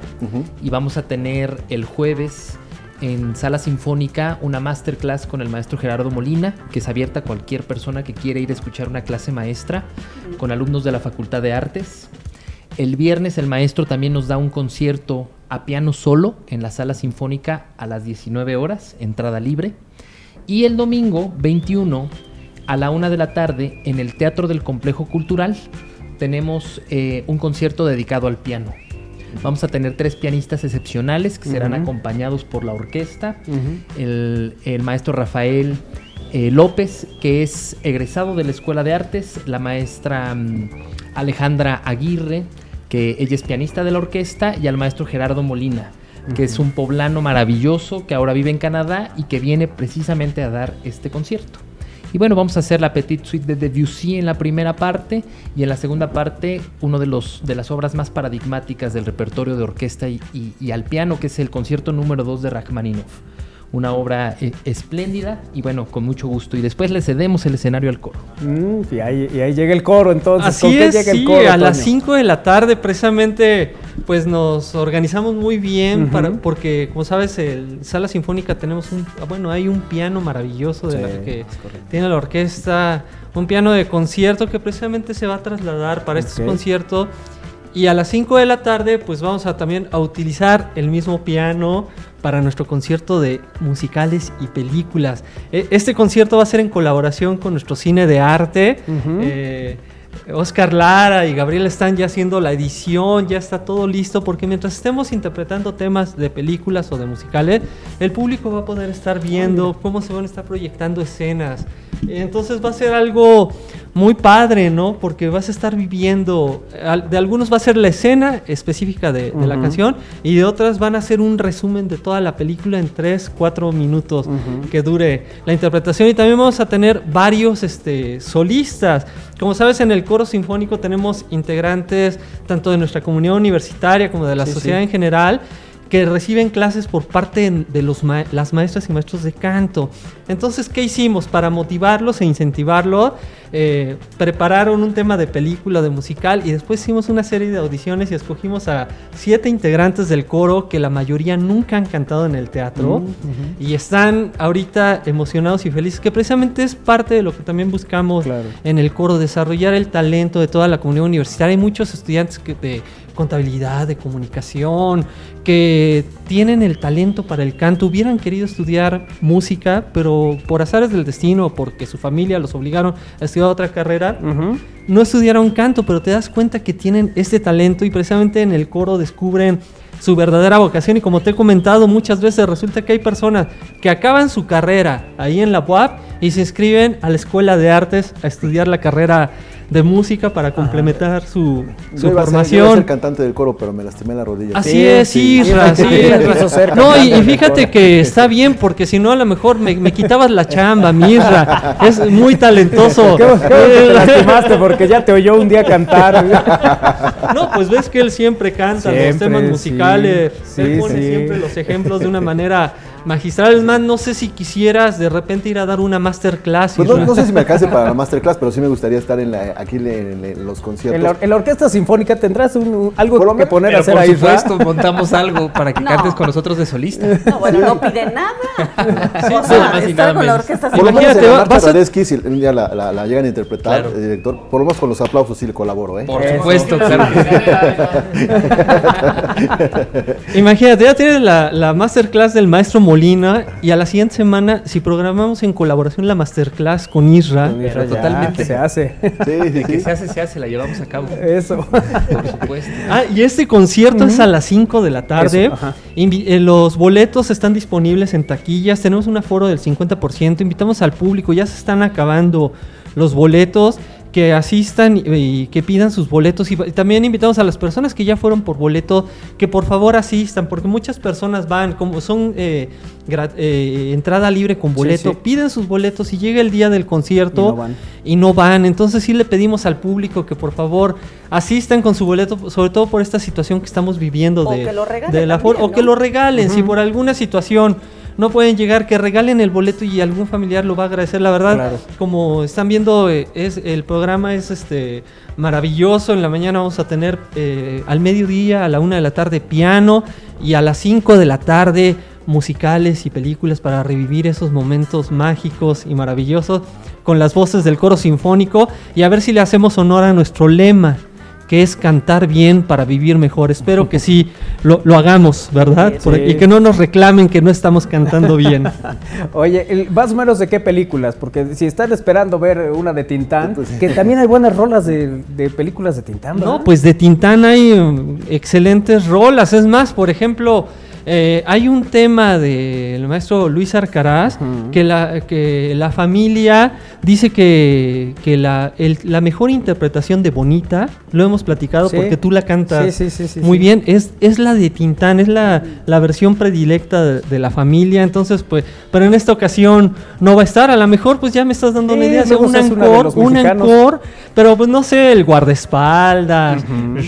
y vamos a tener el jueves en Sala Sinfónica una masterclass con el maestro Gerardo Molina, que es abierta a cualquier persona que quiera ir a escuchar una clase maestra con alumnos de la Facultad de Artes. El viernes el maestro también nos da un concierto a piano solo en la Sala Sinfónica a las 19 horas, entrada libre. Y el domingo 21 a la una de la tarde en el Teatro del Complejo Cultural tenemos eh, un concierto dedicado al piano. Vamos a tener tres pianistas excepcionales que serán acompañados por la orquesta. El, el maestro Rafael eh, López, que es egresado de la Escuela de Artes, la maestra mm, Alejandra Aguirre, que ella es pianista de la orquesta, y al maestro Gerardo Molina, que es un poblano maravilloso que ahora vive en Canadá y que viene precisamente a dar este concierto. Y bueno, vamos a hacer la Petite Suite de Debussy en la primera parte y en la segunda parte uno de, de las obras más paradigmáticas del repertorio de orquesta y, y- y al piano, que es el concierto número 2 de Rachmaninoff. Una obra eh, espléndida y bueno, con mucho gusto. Y después le cedemos el escenario al coro. Mm, y, ahí, y ahí llega el coro, entonces. ¿con Así qué es, llega el sí, coro? a las Toño? 5 de la tarde precisamente pues nos organizamos muy bien Ujú. para, porque como sabes, el Sala Sinfónica tenemos un, ah, bueno, hay un piano maravilloso de Sí, la que tiene la orquesta, un piano de concierto que precisamente se va a trasladar para este Ok. concierto y a las 5 de la tarde pues vamos a también a utilizar el mismo piano para nuestro concierto de musicales y películas. E- Este concierto va a ser en colaboración con nuestro cine de arte. Eh, Oscar Lara y Gabriel están ya haciendo la edición, ya está todo listo, porque mientras estemos interpretando temas de películas o de musicales, el público va a poder estar viendo cómo se van a estar proyectando escenas. Entonces va a ser algo muy padre, ¿no? Porque vas a estar viviendo, de algunos va a ser la escena específica de, de la canción y de otras van a ser un resumen de toda la película en 3, 4 minutos que dure la interpretación y también vamos a tener varios este, solistas. Como sabes, en el coro sinfónico tenemos integrantes tanto de nuestra comunidad universitaria como de la Sí, sociedad sí. en general que reciben clases por parte de los ma- las maestras y maestros de canto. Entonces, ¿qué hicimos? Para motivarlos e incentivarlos, eh, prepararon un tema de película, de musical, y después hicimos una serie de audiciones y escogimos a siete integrantes del coro que la mayoría nunca han cantado en el teatro y están ahorita emocionados y felices, que precisamente es parte de lo que también buscamos Claro. en el coro, desarrollar el talento de toda la comunidad universitaria. Hay muchos estudiantes que- de contabilidad, de comunicación, que tienen el talento para el canto, hubieran querido estudiar música, pero por azares del destino, porque su familia los obligaron a estudiar otra carrera, no estudiaron canto, pero te das cuenta que tienen este talento y precisamente en el coro descubren su verdadera vocación. Y como te he comentado muchas veces resulta que hay personas que acaban su carrera ahí en la UAP y se inscriben a la escuela de artes a estudiar la carrera de música para complementar su, su Yo iba a ser- yo iba a formación. ser cantante del coro, pero me lastimé la rodilla. Así Sí, es, sí. Isra, ser No, y, fíjate que está bien, porque si no, a lo mejor me, me quitabas la chamba, mi Isra. Es muy talentoso. Qué, qué te lastimaste porque ya te oyó un día cantar. No, pues ves que él siempre canta los temas sí. musicales. él Sí, pone sí. siempre los ejemplos de una manera magistral. Es más, no sé si quisieras de repente ir a dar una masterclass. Pues no, sé si me alcance para la masterclass, pero sí me gustaría estar en la, aquí en, en- en los conciertos. En la, en la orquesta sinfónica tendrás un- un- algo Por que poner a hacer por ahí. ¿verdad? supuesto, montamos algo para que No. cantes con nosotros de solista. No, bueno, no pide nada. Sí, o sea, más y estar con la orquesta Por lo menos Imagínate, la vas a- si un día la, la- la llegan a interpretar, Claro. el director, por lo menos con los aplausos sí le colaboro, ¿eh? Por Eso. supuesto, claro. Imagínate, ya tienes la, la masterclass del maestro Molina y a la siguiente semana, si programamos en colaboración la masterclass con Isra, Pero ya, totalmente. Se hace. Sí, sí, Que sí. se hace, se hace, la llevamos a cabo. Eso. Por supuesto. Ah, y este concierto es a las 5 de la tarde. Eso, eh, los boletos están disponibles en taquillas. Tenemos un aforo del 50%. Invitamos al público. Ya se están acabando los boletos. Que asistan y, y que pidan sus boletos. Y, y también invitamos a las personas que ya fueron por boleto que por favor asistan. Porque muchas personas van, como son eh, eh, entrada libre con boleto, sí. piden sus boletos y llega el día del concierto Y no van. y no van. Entonces sí le pedimos al público que por favor asistan con su boleto, sobre todo por esta situación que estamos viviendo O de, que lo regalen de la o que lo regalen. Si por alguna situación no pueden llegar, que regalen el boleto y algún familiar lo va a agradecer. La verdad, Claro. como están viendo, eh, es el programa es este maravilloso. En la mañana vamos a tener eh, al mediodía, a la una de la tarde piano y a las 5 de la tarde musicales y películas para revivir esos momentos mágicos y maravillosos con las voces del coro sinfónico y a ver si le hacemos honor a nuestro lema que es cantar bien para vivir mejor. Espero que sí lo, lo hagamos, ¿verdad? Por- Sí. y que no nos reclamen que no estamos cantando bien. Oye, más o menos de qué películas, porque si están esperando ver una de Tintán, Pues que también hay buenas rolas de, de películas de Tintán, ¿verdad? No, pues de Tintán hay um, excelentes rolas. Es más, por ejemplo, eh, hay un tema del maestro Luis Arcaraz que, la, que la familia dice que, que la, el- la mejor interpretación de Bonita, lo hemos platicado Sí. porque tú la cantas Sí, sí, sí, sí, muy sí. bien, es, es la de Tintán, es la, la versión predilecta de, de la familia. Entonces, pues, pero en esta ocasión no va a estar. A lo mejor, pues ya me estás dando una idea. luego un los un encore, pero pues no sé, el guardaespaldas, bonito.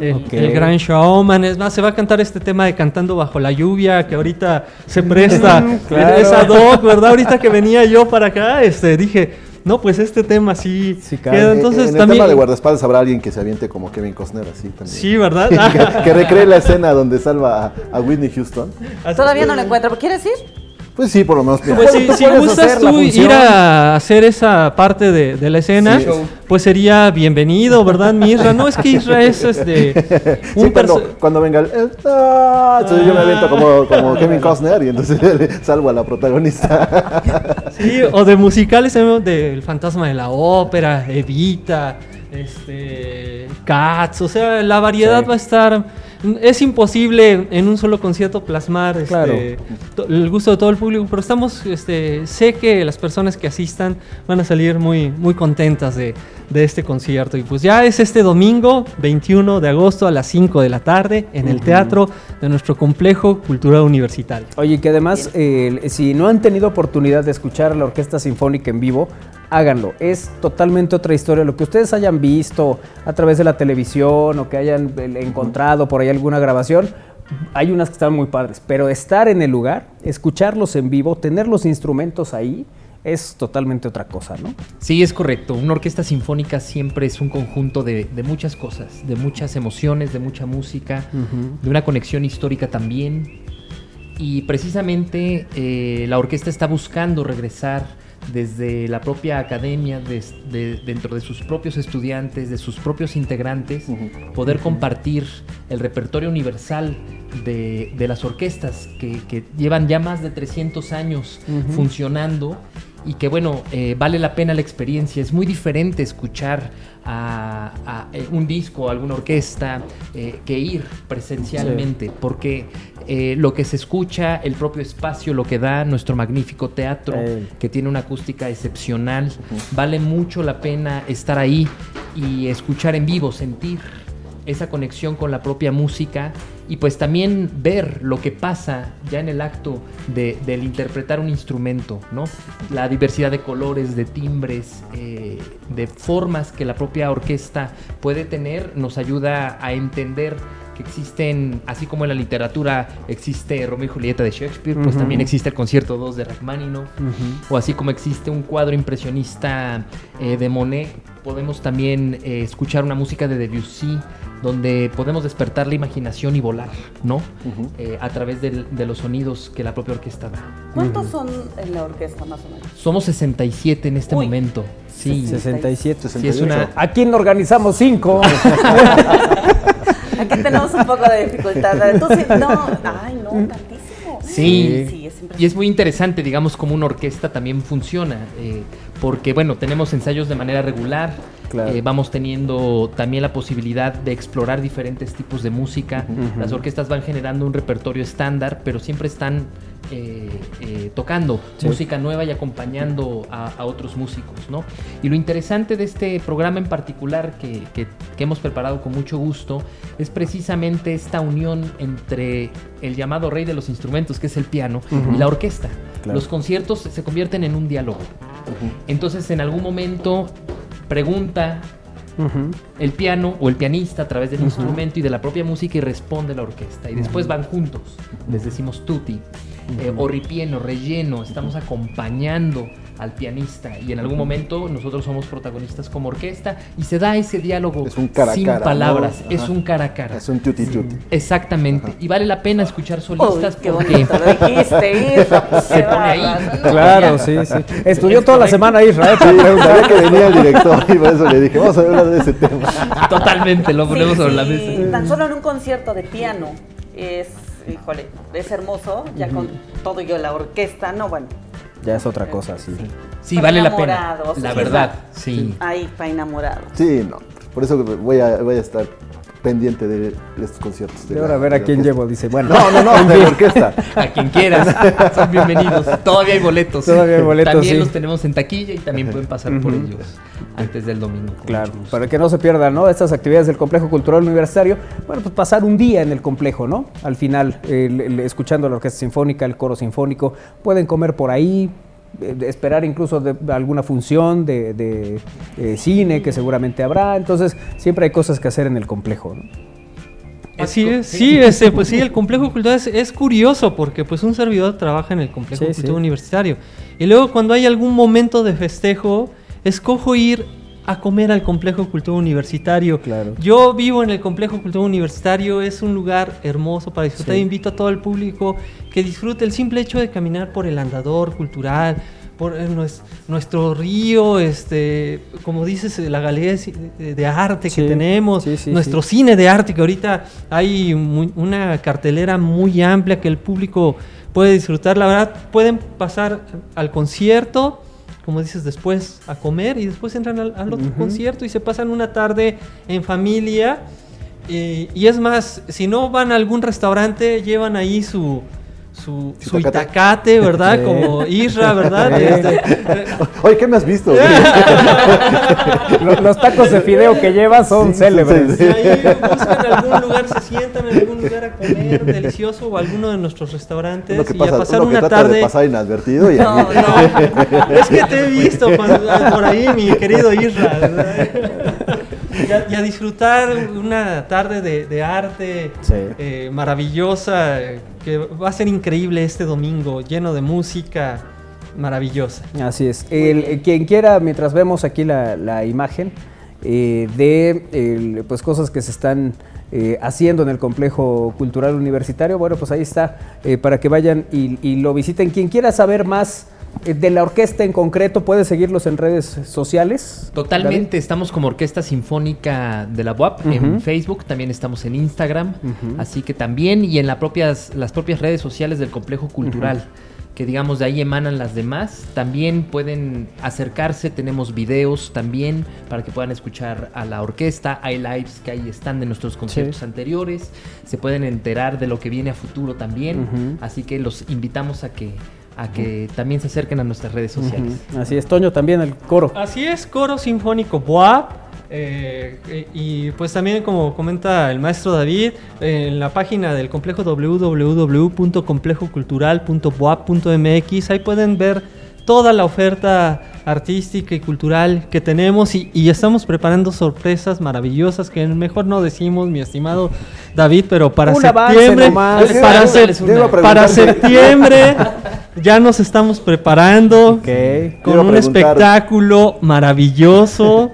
el, Ok. el Gran Showman. Es más, se va a cantar este tema de Cantando Bajo la Lluvia, que ahorita se presta. claro. Es ad hoc, ¿verdad? Ahorita que venía yo para acá, este, dije, no, pues este tema sí, Sí, cae. queda. En- Entonces en el también. tema de guardaespaldas habrá alguien que se aviente como Kevin Costner, así también. Sí, ¿verdad? que, que recree la escena donde salva a, a Whitney Houston. Todavía no lo encuentro. ¿Quieres ir? Pues sí, por lo menos. Pues Bueno, si, si gustas tú función. ir a hacer esa parte de, de la escena, Sí. pues sería bienvenido, ¿verdad, mi Isra? No, es que Isra es este, Sí, un cuando, perso- cuando venga el... eh, ah, entonces yo me aviento como, como Kevin Costner y entonces salvo a la protagonista. Sí, o de musicales tenemos del Fantasma de la Ópera, Evita, este, Cats, o sea, la variedad Sí. va a estar es imposible en un solo concierto plasmar este, Claro. el gusto de todo el público, pero estamos, este, sé que las personas que asistan van a salir muy, muy contentas de, de este concierto. Y pues ya es este domingo, 21 de agosto a las 5 de la tarde, en el teatro de nuestro complejo cultural universitario. Oye, que además, eh, si no han tenido oportunidad de escuchar la Orquesta Sinfónica en vivo, háganlo. Es totalmente otra historia. Lo que ustedes hayan visto a través de la televisión o que hayan eh, encontrado por ahí alguna grabación, hay unas que están muy padres. Pero estar en el lugar, escucharlos en vivo, tener los instrumentos ahí, es totalmente otra cosa, ¿no? Sí, es correcto. Una orquesta sinfónica siempre es un conjunto de, de muchas cosas, de muchas emociones, de mucha música, de una conexión histórica también. Y precisamente eh, la orquesta está buscando regresar desde la propia academia, de- dentro de sus propios estudiantes, de sus propios integrantes, poder compartir el repertorio universal de, de las orquestas que, que llevan ya más de 300 años funcionando y que bueno, eh, vale la pena la experiencia. Es muy diferente escuchar a, a, eh, un disco, a alguna orquesta, eh, que ir presencialmente, porque eh, lo que se escucha, el propio espacio, lo que da nuestro magnífico teatro, que tiene una acústica excepcional, vale mucho la pena estar ahí y escuchar en vivo, sentir esa conexión con la propia música y pues también ver lo que pasa ya en el acto de, del interpretar un instrumento, ¿no? La diversidad de colores, de timbres, eh, de formas que la propia orquesta puede tener nos ayuda a entender que existen, así como en la literatura existe Romeo y Julieta de Shakespeare, pues también existe el concierto 2 de Rachmaninoff, o así como existe un cuadro impresionista eh, de Monet, podemos también eh, escuchar una música de Debussy, donde podemos despertar la imaginación y volar, ¿no? Eh, a través del- de los sonidos que la propia orquesta da. ¿Cuántos son en la orquesta más o menos? Somos 67 en este Uy. momento. Sí, 67. Sí, es una, Aquí no organizamos cinco. Aquí tenemos un poco de dificultad. Sí, no, ay, no, tantísimo. Sí, sí, es y es muy interesante, digamos, cómo una orquesta también funciona, eh, porque bueno, tenemos ensayos de manera regular, Claro. eh, vamos teniendo también la posibilidad de explorar diferentes tipos de música, las orquestas van generando un repertorio estándar, pero siempre están eh, eh, tocando Sí. música nueva y acompañando a, a otros músicos, ¿no? Y lo interesante de este programa en particular que, que- que hemos preparado con mucho gusto es precisamente esta unión entre el llamado rey de los instrumentos, que es el piano, y la orquesta. Claro. Los conciertos se convierten en un diálogo. Entonces, en algún momento pregunta el piano o el pianista a través del instrumento y de la propia música y responde la orquesta. Y después van juntos, les decimos tutti, eh, o ripieno, relleno, estamos acompañando al pianista y en algún momento nosotros somos protagonistas como orquesta y se da ese diálogo Es un cara sin cara, ¿no? palabras, es Ajá. un cara a cara. Es un tutti tutti. Exactamente. Y vale la pena escuchar solistas Uy, qué porque bonito lo dijiste, Isra, pues, se pone ahí. Claro, sí, sí. Estudió toda la correcto. semana Israel. Sí, sabía que venía el director y por eso le dije, vamos a hablar de ese tema. Totalmente, lo ponemos Sí, sobre la sí, mesa. Tan solo en un concierto de piano es, híjole, es hermoso, ya con todo y yo la orquesta, no, bueno. Ya es otra cosa, sí. Sí, vale la pena. enamorados, La verdad, sí. Ahí, para enamorados. Sí, no. Por eso voy a, voy a estar pendiente de estos conciertos. de Y ahora la- a ver de a quién orquesta. llevo, dice. Bueno, No, no, no, de la orquesta. A quien quieras, son bienvenidos. Todavía hay boletos. Todavía hay boletos, También sí. los tenemos en taquilla y también pueden pasar por ellos antes del domingo. Claro, para que no se pierdan, ¿no? Estas actividades del Complejo Cultural Universitario. Bueno, pues pasar un día en el complejo, ¿no? Al final, el- el- escuchando la orquesta sinfónica, el coro sinfónico, pueden comer por ahí, de esperar incluso de, alguna función de, de, eh, cine que seguramente habrá. Entonces, siempre hay cosas que hacer en el complejo, ¿no? Así es, sí, este, pues sí, el complejo cultural es, es curioso porque pues un servidor trabaja en el complejo Sí, cultural sí. universitario y luego cuando hay algún momento de festejo escojo ir a comer al complejo cultural universitario. Claro. Yo vivo en el complejo cultural universitario, es un lugar hermoso para disfrutar. Sí. Invito a todo el público que disfrute el simple hecho de caminar por el andador cultural, por eh, nues- nuestro río, este, como dices, la galería de, de arte Sí, que tenemos, sí, sí, nuestro cine de arte, que ahorita hay muy- una cartelera muy amplia que el público puede disfrutar. La verdad, pueden pasar al concierto, como dices, después a comer y después entran al, al otro concierto y se pasan una tarde en familia. Y, y es más, si no van a algún restaurante, llevan ahí su, su, Su itacate. ¿verdad? Sí. Como Isra, ¿verdad? Sí. Este, Oye, ¿qué me has visto? Los, los tacos de fideo que llevas son Sí, célebres. sí, y ahí buscan algún lugar, se sientan en algún lugar a comer delicioso o alguno de nuestros restaurantes y a pasar uno que una trata tarde. de pasar inadvertido y No, no. Es que te he visto por ahí, mi querido Isra. ¿verdad? Y a, y a disfrutar una tarde de, de arte Sí. eh, maravillosa, eh, que va a ser increíble este domingo, lleno de música maravillosa. Así es. El- quien quiera, mientras vemos aquí la, la imagen eh, de pues cosas que se están eh, haciendo en el complejo cultural universitario, bueno, pues ahí está eh, para que vayan y, y lo visiten. Quien quiera saber más de la orquesta en concreto puede seguirlos en redes sociales. Totalmente, estamos como Orquesta Sinfónica de la UAP en Facebook, también estamos en Instagram, así que también y en la propias, las propias redes sociales del complejo cultural, que digamos de ahí emanan las demás, también pueden acercarse, tenemos videos también para que puedan escuchar a la orquesta, hay lives que ahí están de nuestros conciertos Sí. anteriores, se pueden enterar de lo que viene a futuro también, así que los invitamos a que, a que también se acerquen a nuestras redes sociales. Así es, Toño también el coro. Así es, coro sinfónico BOAP. eh, eh, y pues también como comenta el maestro David, eh, en la página del complejo www.complejocultural.boap.mx, ahí pueden ver toda la oferta artística y cultural que tenemos y, y estamos preparando sorpresas maravillosas que mejor no decimos, mi estimado David, pero para septiembre, para, septiembre ya nos estamos preparando con Quiero un espectáculo maravilloso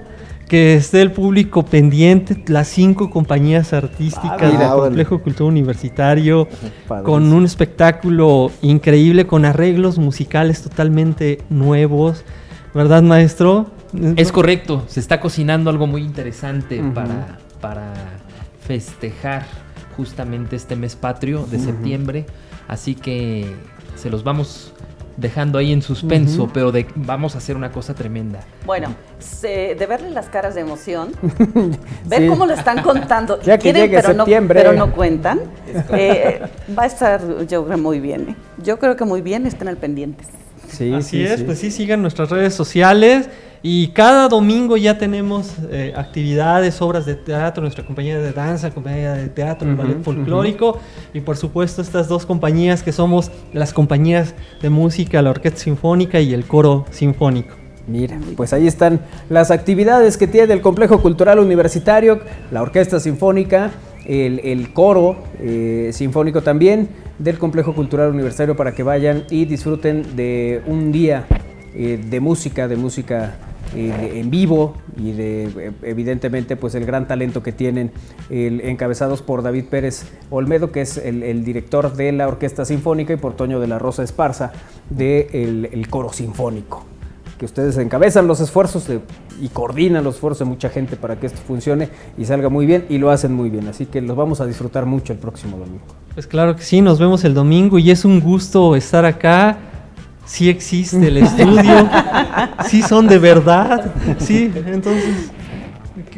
que esté el público pendiente, las cinco compañías artísticas Ah, del. Complejo Cultura Universitario, con un espectáculo increíble, con arreglos musicales totalmente nuevos, ¿verdad, maestro? Es correcto, se está cocinando algo muy interesante para, para festejar justamente este mes patrio de septiembre. Así que se los vamos dejando ahí en suspenso, pero de, vamos a hacer una cosa tremenda. Bueno, se- de verle las caras de emoción, ver Sí. cómo lo están contando, Ya que quieren, llegue pero, no, septiembre. pero no cuentan, eh, va a estar yo creo muy bien. ¿eh? Yo creo que muy bien, estén al pendientes. Sí, Así sí, es, sí. pues sí, sigan nuestras redes sociales y cada domingo ya tenemos eh, actividades, obras de teatro, nuestra compañía de danza, compañía de teatro, el ballet folclórico y por supuesto estas dos compañías que somos las compañías de música, la orquesta sinfónica y el coro sinfónico. Mira, pues ahí están las actividades que tiene el Complejo Cultural Universitario, la Orquesta Sinfónica, el, coro eh, sinfónico también del Complejo Cultural Universitario para que vayan y disfruten de un día eh, de música, de música eh, en vivo y de evidentemente pues el gran talento que tienen encabezados por David Pérez Olmedo que es el, director de la Orquesta Sinfónica y por Toño de la Rosa Esparza del el coro sinfónico que ustedes encabezan los esfuerzos de- y coordinan los esfuerzos de mucha gente para que esto funcione y salga muy bien y lo hacen muy bien. Así que los vamos a disfrutar mucho el próximo domingo. Pues claro que sí, nos vemos el domingo y es un gusto estar acá. Sí existe el estudio, sí son de verdad, sí, entonces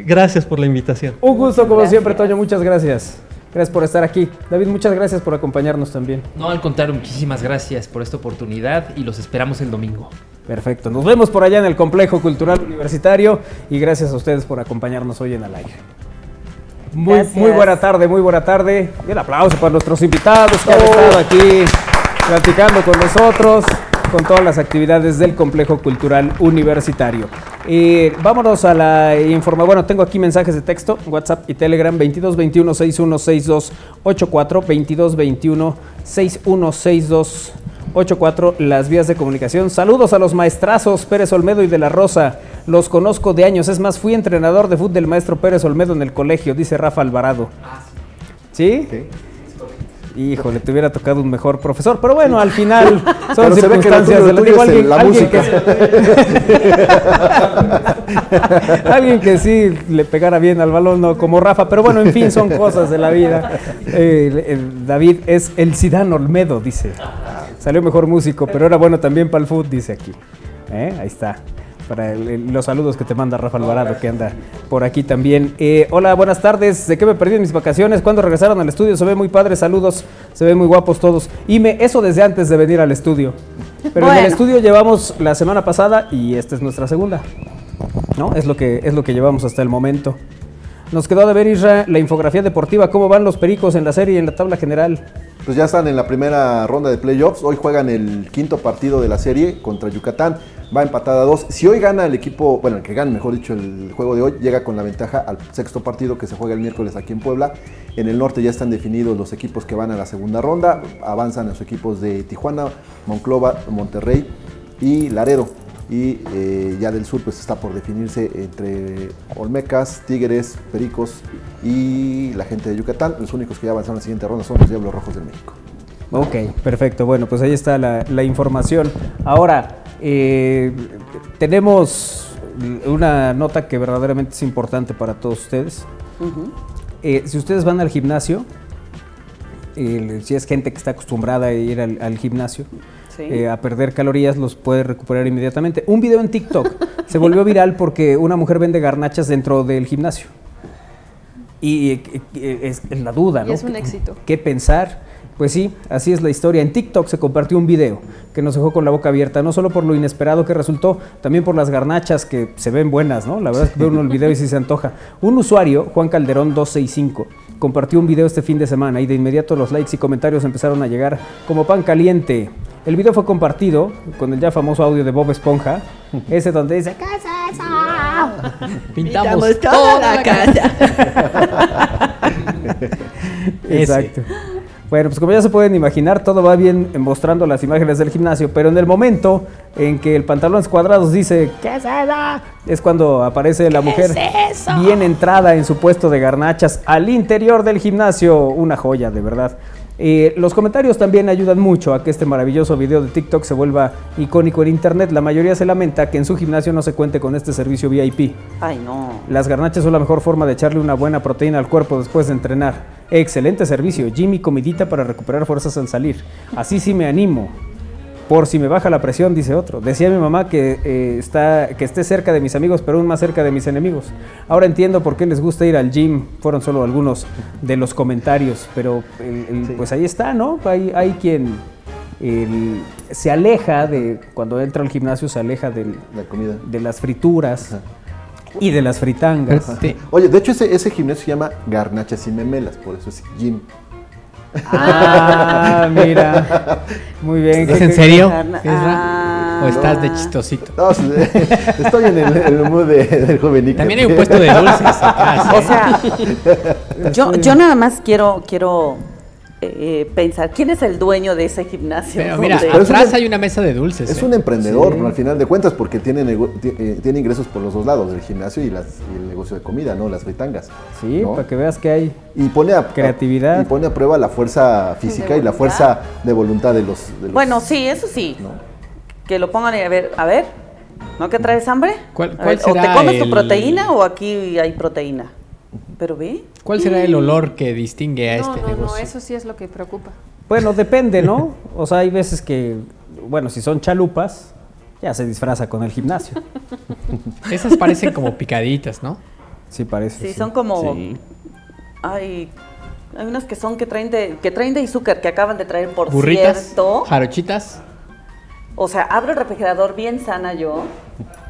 gracias por la invitación. Un gusto como Gracias. siempre, Toño. Muchas gracias. Gracias por estar aquí. David, muchas gracias por acompañarnos también. No, al contrario, muchísimas gracias por esta oportunidad y los esperamos el domingo. Perfecto. Nos vemos por allá en el Complejo Cultural Universitario y gracias a ustedes por acompañarnos hoy en al aire. Muy, Gracias. muy buena tarde, muy buena tarde. Y el aplauso para nuestros invitados que han estado aquí platicando con nosotros con todas las actividades del Complejo Cultural Universitario. Eh, vámonos a la información. Bueno, tengo aquí mensajes de texto, WhatsApp y Telegram 2221 616284 2221 616284 las vías de comunicación. Saludos a los maestrazos Pérez Olmedo y de la Rosa. Los conozco de años. Es más, fui entrenador de fútbol del maestro Pérez Olmedo en el colegio, dice Rafa Alvarado. ¿Sí? Sí. Híjole, te hubiera tocado un mejor profesor, pero bueno, al final son Pero circunstancias de digo, alguien, la alguien que alguien que sí le pegara bien al balón, no como Rafa, pero bueno, en fin, son cosas de la vida. Eh, el- el David es el Zidane Olmedo, dice. Salió mejor músico, pero era bueno también para el fútbol, dice aquí. ¿Eh? Ahí está. Para el- el- los saludos que te manda Rafa Alvarado, que anda por aquí también. Eh, hola, buenas tardes. ¿De qué me perdí en mis vacaciones? ¿Cuándo regresaron al estudio? Se ve muy padre, saludos. Se ven muy guapos todos. Y me, eso desde antes de venir al estudio. Pero en el estudio llevamos la semana pasada y esta es nuestra segunda. ¿No? Es lo que, es lo que llevamos hasta el momento. Nos quedó de ver, Isra, la infografía deportiva. ¿Cómo van los pericos en la serie y en la tabla general? Pues ya están en la primera ronda de playoffs. Hoy juegan el quinto partido de la serie contra Yucatán. Va empatada a dos. Si hoy gana el equipo, bueno, el que gane, mejor dicho, el juego de hoy, llega con la ventaja al sexto partido que se juega el miércoles aquí en Puebla. En el norte ya están definidos los equipos que van a la segunda ronda. Avanzan los equipos de Tijuana, Monclova, Monterrey y Laredo. Y eh, ya del sur pues está por definirse entre Olmecas, Tigres, Pericos y la gente de Yucatán. Los únicos que ya avanzaron a la siguiente ronda son los Diablos Rojos del México. Ok, perfecto. Bueno, pues ahí está la información. Ahora, eh, tenemos una nota que verdaderamente es importante para todos ustedes. Eh, si ustedes van al gimnasio, eh, si es gente que está acostumbrada a ir al, al gimnasio, Sí. eh, a perder calorías, los puede recuperar inmediatamente. Un video en TikTok se volvió viral porque una mujer vende garnachas dentro del gimnasio. Y es, es la duda, Y ¿no? es un éxito. ¿Qué pensar? Pues sí, así es la historia. En TikTok se compartió un video que nos dejó con la boca abierta, no solo por lo inesperado que resultó, también por las garnachas que se ven buenas, ¿no? La verdad es que veo uno el video y sí se antoja. Un usuario, Juan Calderón 265, compartió un video este fin de semana y de inmediato los likes y comentarios empezaron a llegar como pan caliente. El video fue compartido con el ya famoso audio de Bob Esponja, ese donde dice, ¿qué es eso? Pintamos toda la casa. Exacto. Bueno, pues como ya se pueden imaginar, todo va bien en mostrando las imágenes del gimnasio, pero en el momento en que el pantalón cuadrados dice, ¿qué es eso? Es cuando aparece la mujer bien entrada en su puesto de garnachas al interior del gimnasio. Una joya, de verdad. Eh, los comentarios también ayudan mucho a que este maravilloso video de TikTok se vuelva icónico en internet. La mayoría se lamenta que en su gimnasio no se cuente con este servicio VIP. Ay, no. Las garnachas son la mejor forma de echarle una buena proteína al cuerpo después de entrenar. Excelente servicio, Jimmy comidita para recuperar fuerzas al salir. Así sí me animo. Por si me baja la presión, dice otro. Decía mi mamá que, eh, está, que esté cerca de mis amigos, pero aún más cerca de mis enemigos. Ahora entiendo por qué les gusta ir al gym. Fueron solo algunos de los comentarios, pero el- el- pues ahí está, ¿no? Hay, hay quien el- se aleja de, cuando entra al gimnasio, se aleja del- La comida. de las frituras y de las fritangas. Sí. Oye, de hecho ese, ese gimnasio se llama Garnachas y Memelas, por eso es gym. Ah, mira. Muy bien. ¿Es ¿Qué- en serio? Ah. ¿O estás de chistosito? No, estoy en el, el mood de- del joven También hay un puesto de dulces acá. O sea, yo, yo nada más quiero, quiero eh, pensar, ¿quién es el dueño de ese gimnasio? Pero mira, Pero es atrás un- hay una mesa de dulces. Es ¿eh? un emprendedor, Sí. al final de cuentas, porque tiene, eh, tiene ingresos por los dos lados, el gimnasio y, las, y el negocio de comida, ¿no? Las fritangas. Sí, ¿no? para que veas que hay. Y pone a, Creatividad. y pone a prueba la fuerza física y la fuerza de voluntad de los. de los- Bueno, sí, eso sí. ¿no? Que lo pongan y a ver, a ver, ¿no que traes hambre? ¿Cuál- cuál ver, ¿O te comes tu proteína o aquí hay proteína? Pero ve. ¿Cuál será el olor que distingue a No, este no, no, negocio? eso sí es lo que preocupa. Bueno, depende, ¿no? O sea, hay veces que, bueno, si son chalupas, ya se disfraza con el gimnasio. Esas parecen como picaditas, ¿no? Sí, parece. Sí, son como. Sí. Hay, hay unas que son que traen de que traen de azúcar que acaban de traer por Burritas, cierto. jarochitas. O sea, abro el refrigerador bien sana yo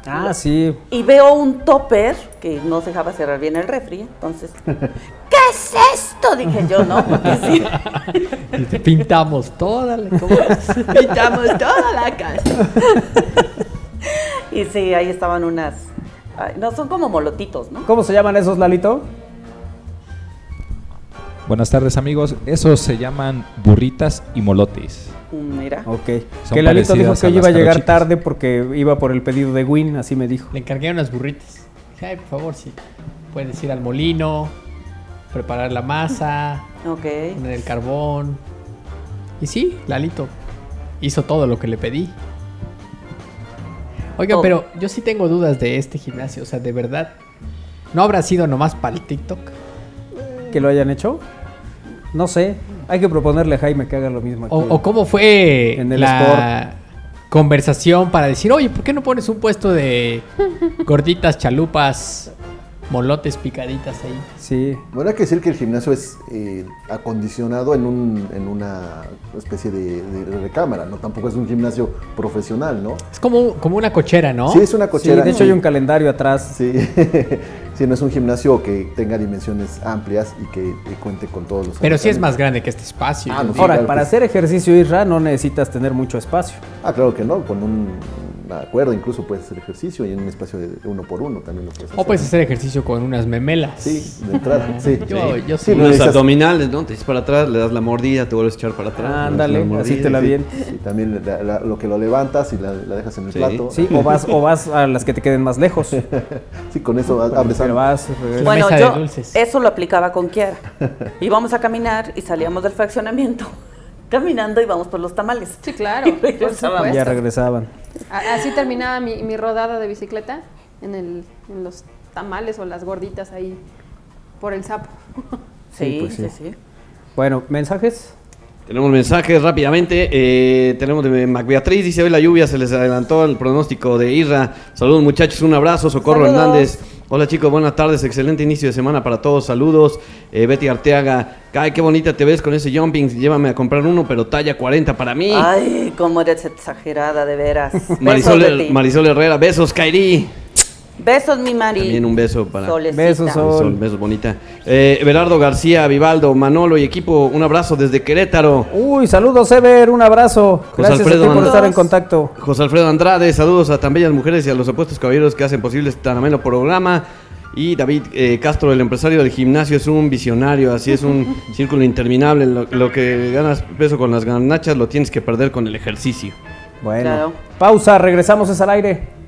Ah, sí. y veo un topper que no se dejaba cerrar bien el refri. Entonces, ¿qué es esto? Dije yo, ¿no? Porque sí. Y te pintamos toda la ¿cómo? Pintamos toda la casa. y sí, ahí estaban unas. ay, no, son como molotitos, ¿no? ¿Cómo se llaman esos, Lalito? Buenas tardes amigos, esos se llaman burritas y molotes. Mm, Mira. Ok. Son que Lalito dijo que hoy iba a llegar tarde porque iba por el pedido de Win, así me dijo. Le encargué unas burritas. Dije, ay, por favor, sí. Puedes ir al molino, preparar la masa, Ok. poner el carbón. Y sí, Lalito hizo todo lo que le pedí. Oiga, Todo. pero yo sí tengo dudas de este gimnasio. O sea, de verdad, ¿no habrá sido nomás para el TikTok? ¿Que lo hayan hecho? No sé. Hay que proponerle a Jaime que haga lo mismo aquí. ¿O, o cómo fue En el la, conversación para decir, oye, ¿por qué no pones un puesto de gorditas, chalupas, molotes picaditas ahí? Sí. Bueno, hay que decir que el gimnasio es eh, acondicionado en, un, en una especie de, de recámara, ¿no? Tampoco es un gimnasio profesional, ¿no? Es como, como una cochera, ¿no? Sí, es una Sí, cochera. de hecho hay un calendario atrás. Sí. Sí, no es un gimnasio que tenga dimensiones amplias y que, cuente con todos los Pero sí es más grande que este espacio. Ah, no. Ahora, claro para que hacer ejercicio Isra no necesitas tener mucho espacio. Ah, claro que no, con un, una cuerda incluso puedes hacer ejercicio y en un espacio de uno por uno también lo puedes hacer. O puedes hacer ejercicio con unas memelas. Sí, de entrada, sí. Yo, yo Sí, sí. Unos abdominales, ¿no? Te echas para atrás, le das la mordida, te vuelves a echar para atrás. Ándale, la así te la Sí, bien. sí, también la- la- lo que lo levantas y la, la dejas en el Sí. plato. Sí, o vas, o vas a las que te queden más lejos. Sí, con eso abres Pero vas, regresas. Bueno, mesa de yo dulces. eso lo aplicaba con Kiara. Íbamos a caminar y salíamos del fraccionamiento caminando y vamos por los tamales. Sí, claro, Y supuesto. ya regresaban. Así terminaba mi, mi rodada de bicicleta en, el, en los tamales o las gorditas ahí por el sapo. Sí, Sí, pues sí, sí. sí. Bueno, mensajes. Tenemos mensajes rápidamente. eh, tenemos de Mac Beatriz, dice hoy la lluvia se les adelantó el pronóstico de Irra. Saludos muchachos, un abrazo. Socorro Saludos. Hernández. Hola chicos, buenas tardes, excelente inicio de semana para todos, saludos. Eh, Betty Arteaga, ay, qué bonita te ves con ese jumping, llévame a comprar uno, pero talla 40 para mí. Ay, cómo eres exagerada, de veras. Marisol. Marisol Herrera, besos, Kairi. Besos, mi Mari. También un beso para Solecita. Besos, Sol. Besos bonita. Eh, Everardo García, Vivaldo, Manolo y equipo, un abrazo desde Querétaro. Uy, saludos, Ever, un abrazo. José Gracias Alfredo a ti por estar en contacto. José Alfredo Andrade, saludos a tan bellas mujeres y a los opuestos caballeros que hacen posible este tan ameno programa. Y David eh, Castro, el empresario del gimnasio, es un visionario, así es un círculo interminable. Lo, lo que ganas peso con las ganachas lo tienes que perder con el ejercicio. Bueno, Claro. pausa, regresamos es al aire.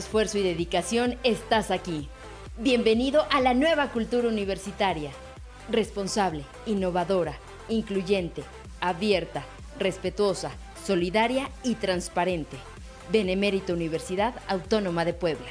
Esfuerzo y dedicación estás aquí. Bienvenido a la nueva cultura universitaria. Responsable, innovadora, incluyente, abierta, respetuosa, solidaria y transparente. Benemérita Universidad Autónoma de Puebla.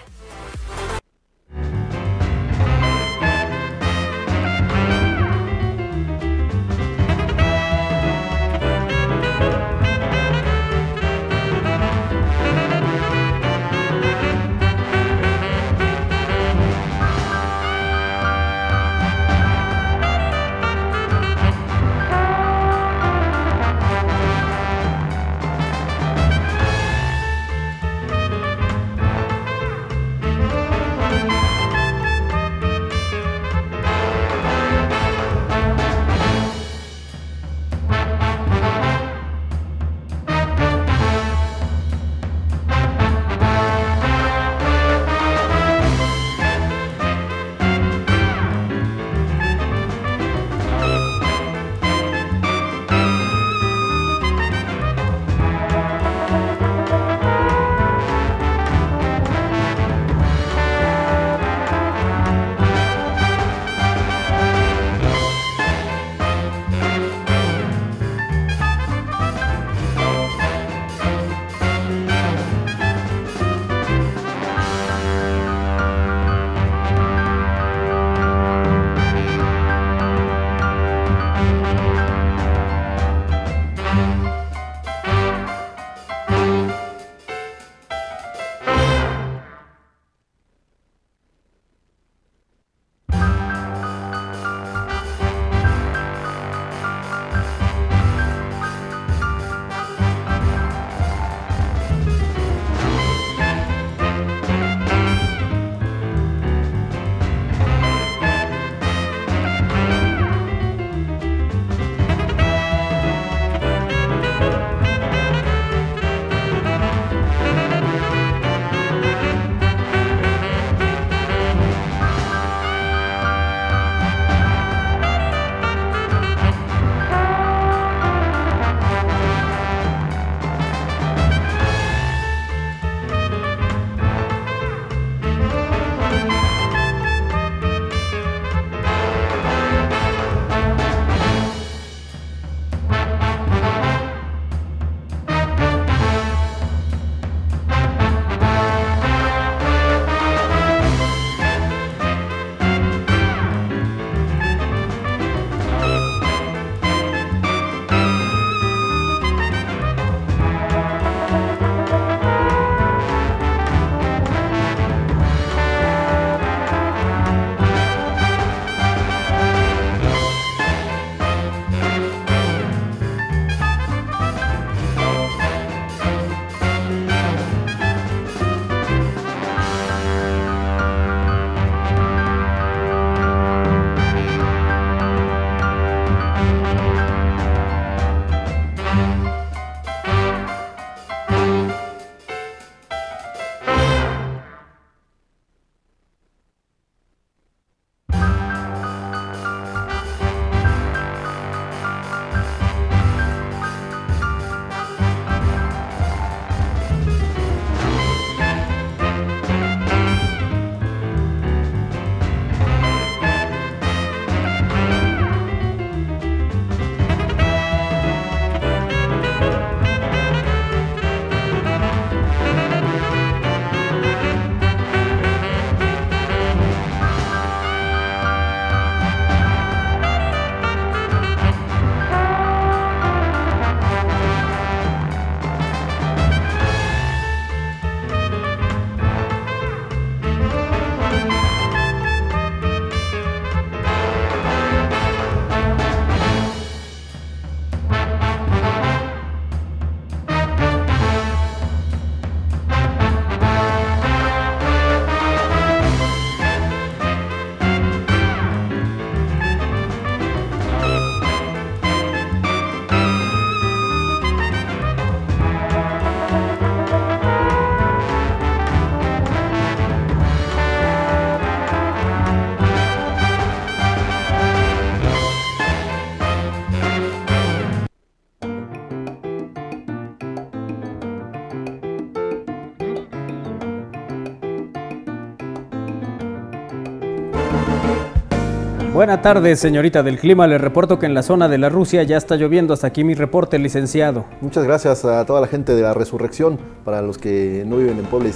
Buena tarde, señorita del clima. Le reporto que en la zona de la Rusia ya está lloviendo. Hasta aquí mi reporte, licenciado. Muchas gracias a toda la gente de la resurrección. Para los que no viven en Puebla y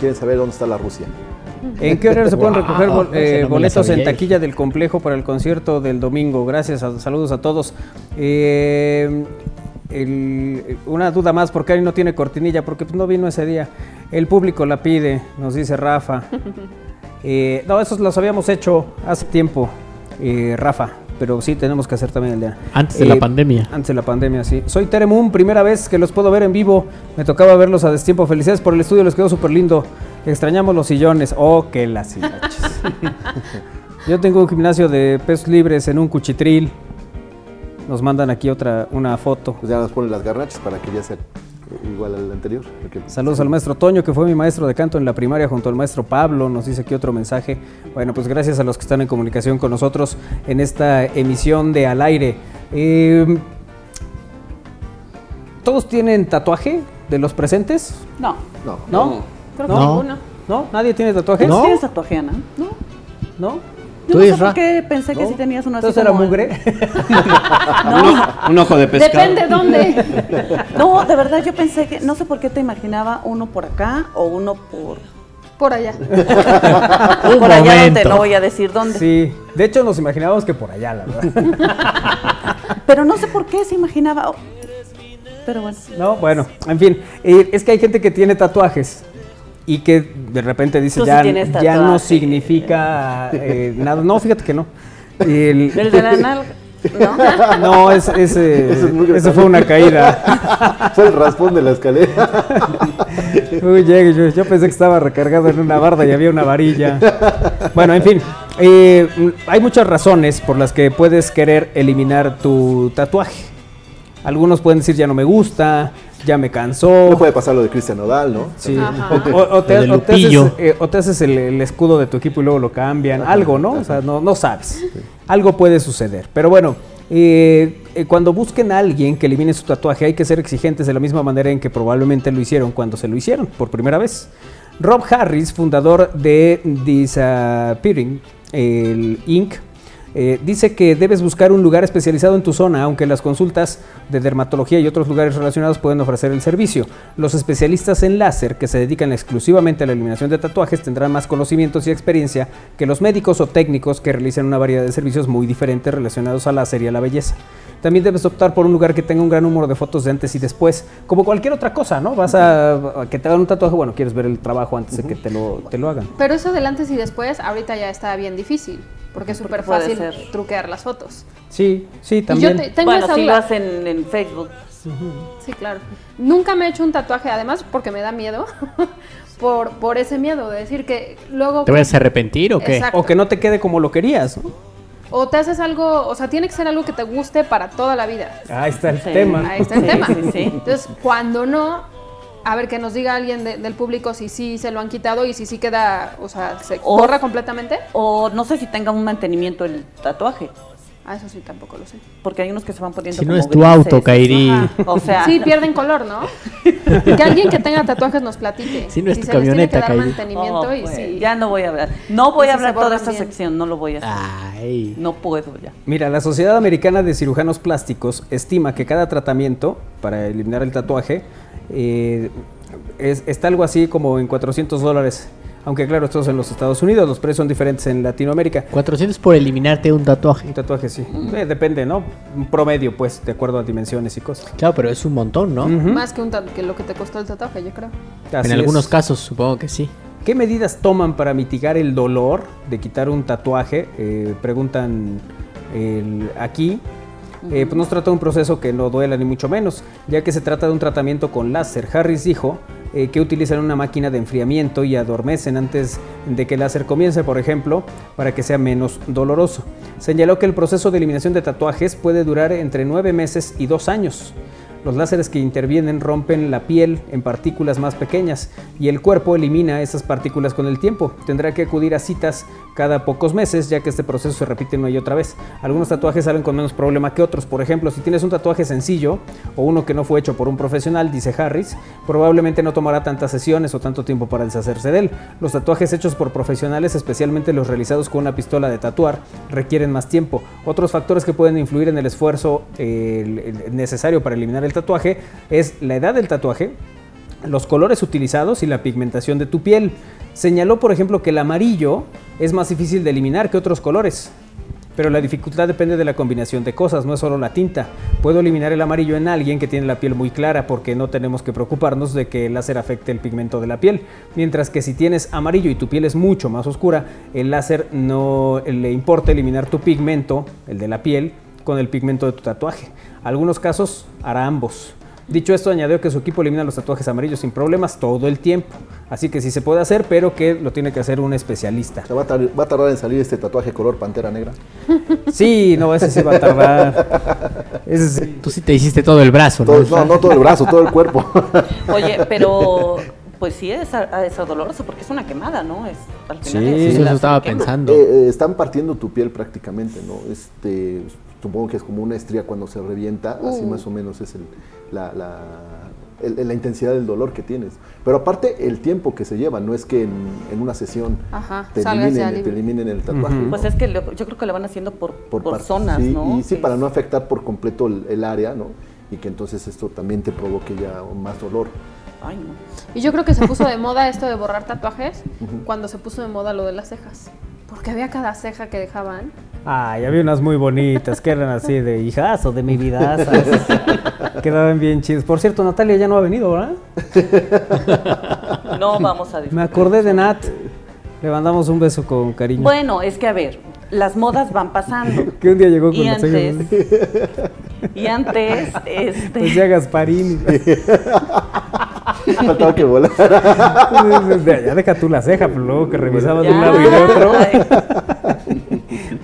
quieren saber dónde está la Rusia. ¿En qué horario se pueden Wow, recoger bol- eh, no boletos en sabía. taquilla del complejo para el concierto del domingo? Gracias, a- saludos a todos. Eh, el- una duda más, ¿por qué Ari no tiene cortinilla? Porque pues, no vino ese día. El público la pide, nos dice Rafa. Eh, no, esos los habíamos hecho hace tiempo, eh, Rafa, pero sí tenemos que hacer también el día. Antes de la pandemia. Antes de la pandemia, sí. Soy Tere Moon, primera vez que los puedo ver en vivo. Me tocaba verlos a destiempo. Felicidades por el estudio, les quedó súper lindo. Extrañamos los sillones. Oh, que las. Yo tengo un gimnasio de pesos libres en un cuchitril. Nos mandan aquí otra, una foto. Pues ya nos ponen las garnachas para que ya sea igual al anterior. porque- Saludos al maestro Toño, que fue mi maestro de canto en la primaria junto al maestro Pablo. Nos dice aquí otro mensaje. Bueno, pues gracias a los que están en comunicación con nosotros en esta emisión de Al Aire. Eh, ¿Todos tienen tatuaje de los presentes? No. No. ¿No? Creo que ¿No? ninguno. ¿No? ¿Nadie tiene tatuaje? ¿No? ¿Tienes tatuaje, Ana? No. ¿No? Yo ¿Tú, no sé por qué pensé que sí tenías uno así Entonces era mugre. No, Un ojo de pescado. Depende dónde. no, de verdad yo pensé que, no sé por qué te imaginaba uno por acá o uno por, Por allá. Un por allá donde momento. no voy a decir dónde. Sí, de hecho nos imaginábamos que por allá, la verdad. Pero no sé por qué se imaginaba. oh, Pero bueno. No, bueno, en fin, eh, es que hay gente que tiene tatuajes y que de repente dice Tú sí ya, ya no significa eh, nada. No, fíjate que no. El, El de la nalga. ¿No? No, es- ese, Eso es fue una caída. Fue el raspón de la escalera. Uy, yo, yo pensé que estaba recargado en una barda y había una varilla. Bueno, en fin, eh, hay muchas razones por las que puedes querer eliminar tu tatuaje. Algunos pueden decir ya no me gusta, ya me cansó. No puede pasar lo de Cristian Nodal, ¿no? Sí. O, o- o te, o haces, eh, o te haces el, el escudo de tu equipo y luego lo cambian. Algo, ¿no? O sea, no, no sabes. Algo puede suceder. Pero bueno, eh, eh, cuando busquen a alguien que elimine su tatuaje, hay que ser exigentes de la misma manera en que probablemente lo hicieron cuando se lo hicieron por primera vez. Rob Harris, fundador de Disappearing, el Inc., eh, dice que debes buscar un lugar especializado en tu zona, aunque las consultas de dermatología y otros lugares relacionados pueden ofrecer el servicio. Los especialistas en láser que se dedican exclusivamente a la eliminación de tatuajes tendrán más conocimientos y experiencia que los médicos o técnicos que realizan una variedad de servicios muy diferentes relacionados al láser y a la belleza. También debes optar por un lugar que tenga un gran número de fotos de antes y después, como cualquier otra cosa, ¿no? Vas a, que te hagan un tatuaje, bueno, quieres ver el trabajo antes de que te lo, te lo hagan. Pero eso del antes y después, ahorita ya está bien difícil. Porque es súper fácil ser. truquear las fotos. Sí, sí, Y también. yo te- tengo bueno, esa si lo duda. hacen en Facebook. Sí, claro. Nunca me he hecho un tatuaje, además porque me da miedo. por, por ese miedo de decir que luego. ¿Te vas a arrepentir o qué? Exacto. O que no te quede como lo querías, ¿no? O te haces algo, o sea, tiene que ser algo que te guste para toda la vida. Ahí está el Sí. tema. Ahí está el Sí, tema. sí, sí. Entonces, cuando no, a ver, que nos diga alguien de- del público si sí se lo han quitado y si sí queda, o sea, se O- borra completamente. O no sé si tenga un mantenimiento el tatuaje. Ah, eso sí, tampoco lo sé. Porque hay unos que se van poniendo Si no como es tu grises. auto, Kairi. Ajá. O sea, Sí, pierden color, ¿no? Que alguien que tenga tatuajes nos platique. Si no es tu se les tiene que camioneta, dar Kairi. mantenimiento oh, y pues, si... ya no voy a hablar. No voy a hablar toda esta bien. sección, no lo voy a hacer. Ay. No puedo ya. Mira, la Sociedad Americana de Cirujanos Plásticos estima que cada tratamiento para eliminar el tatuaje eh, es- está algo así como en 400 dólares. Aunque claro, esto es en los Estados Unidos, los precios son diferentes en Latinoamérica. 400 por eliminarte un tatuaje. Un tatuaje sí, Eh, depende, ¿no? Un promedio, pues, de acuerdo a dimensiones y cosas. Claro, pero es un montón, ¿no? Más que, un que lo que te costó el tatuaje, yo creo. Así En algunos es. casos supongo que sí. ¿Qué medidas toman para mitigar el dolor de quitar un tatuaje? Eh, preguntan el- aquí. Eh, pues no se trata de un proceso que no duela ni mucho menos, ya que se trata de un tratamiento con láser. Harris dijo eh, que utilizan una máquina de enfriamiento y adormecen antes de que el láser comience, por ejemplo, para que sea menos doloroso. Señaló que el proceso de eliminación de tatuajes puede durar entre nueve meses y dos años. Los láseres que intervienen rompen la piel en partículas más pequeñas y el cuerpo elimina esas partículas con el tiempo. Tendrá que acudir a citas cada pocos meses, ya que este proceso se repite una y otra vez. Algunos tatuajes salen con menos problema que otros. Por ejemplo, si tienes un tatuaje sencillo o uno que no fue hecho por un profesional, dice Harris, probablemente no tomará tantas sesiones o tanto tiempo para deshacerse de él. Los tatuajes hechos por profesionales, especialmente los realizados con una pistola de tatuar, requieren más tiempo. Otros factores que pueden influir en el esfuerzo necesario para eliminar el tatuaje es la edad del tatuaje, los colores utilizados y la pigmentación de tu piel. Señaló, por ejemplo, que el amarillo es más difícil de eliminar que otros colores. Pero la dificultad depende de la combinación de cosas, no es solo la tinta. Puedo eliminar el amarillo en alguien que tiene la piel muy clara porque no tenemos que preocuparnos de que el láser afecte el pigmento de la piel. Mientras que si tienes amarillo y tu piel es mucho más oscura, el láser no le importa eliminar tu pigmento, el de la piel, con el pigmento de tu tatuaje. Algunos casos hará ambos. Dicho esto, añadió que su equipo elimina los tatuajes amarillos sin problemas todo el tiempo. Así que sí se puede hacer, pero que lo tiene que hacer un especialista. ¿Va a, tar- va a tardar en salir este tatuaje color pantera negra? Sí, no, ese sí va a tardar. Ese sí. Tú sí te hiciste todo el brazo, ¿no? Todo- no, no todo el brazo, todo el cuerpo. Oye, pero pues sí es, a- es doloroso porque es una quemada, ¿no? Es, al final Sí, es- eso estaba quema. pensando. Eh, eh, están partiendo tu piel prácticamente, ¿no? Este, supongo que es como una estría cuando se revienta, así más o menos es el- la, la- el- la intensidad del dolor que tienes. Pero aparte, el tiempo que se lleva, no es que en, en una sesión Ajá, te, eliminen, te eliminen el tatuaje. Pues es que lo- yo creo que lo van haciendo por, por, zonas, sí, ¿no? Y sí, para no afectar por completo el, el área, ¿no? Y que entonces esto también te provoque ya más dolor. Ay, no. Y yo creo que se puso de moda esto de borrar tatuajes cuando se puso de moda lo de las cejas. Porque había cada ceja que dejaban. Ay, había unas muy bonitas que eran así de hijazo de mi vida. Quedaban bien chidas. Por cierto, Natalia ya no ha venido, ¿verdad? No vamos a Me acordé de Nat. Le mandamos un beso con cariño. Bueno, es que a ver, las modas van pasando. que un día llegó con Y las cejas. antes, y antes, este, Pues ya Gasparín. Faltaba que volara. ya deja tú la ceja, pero luego que revisaba de un lado y de otro.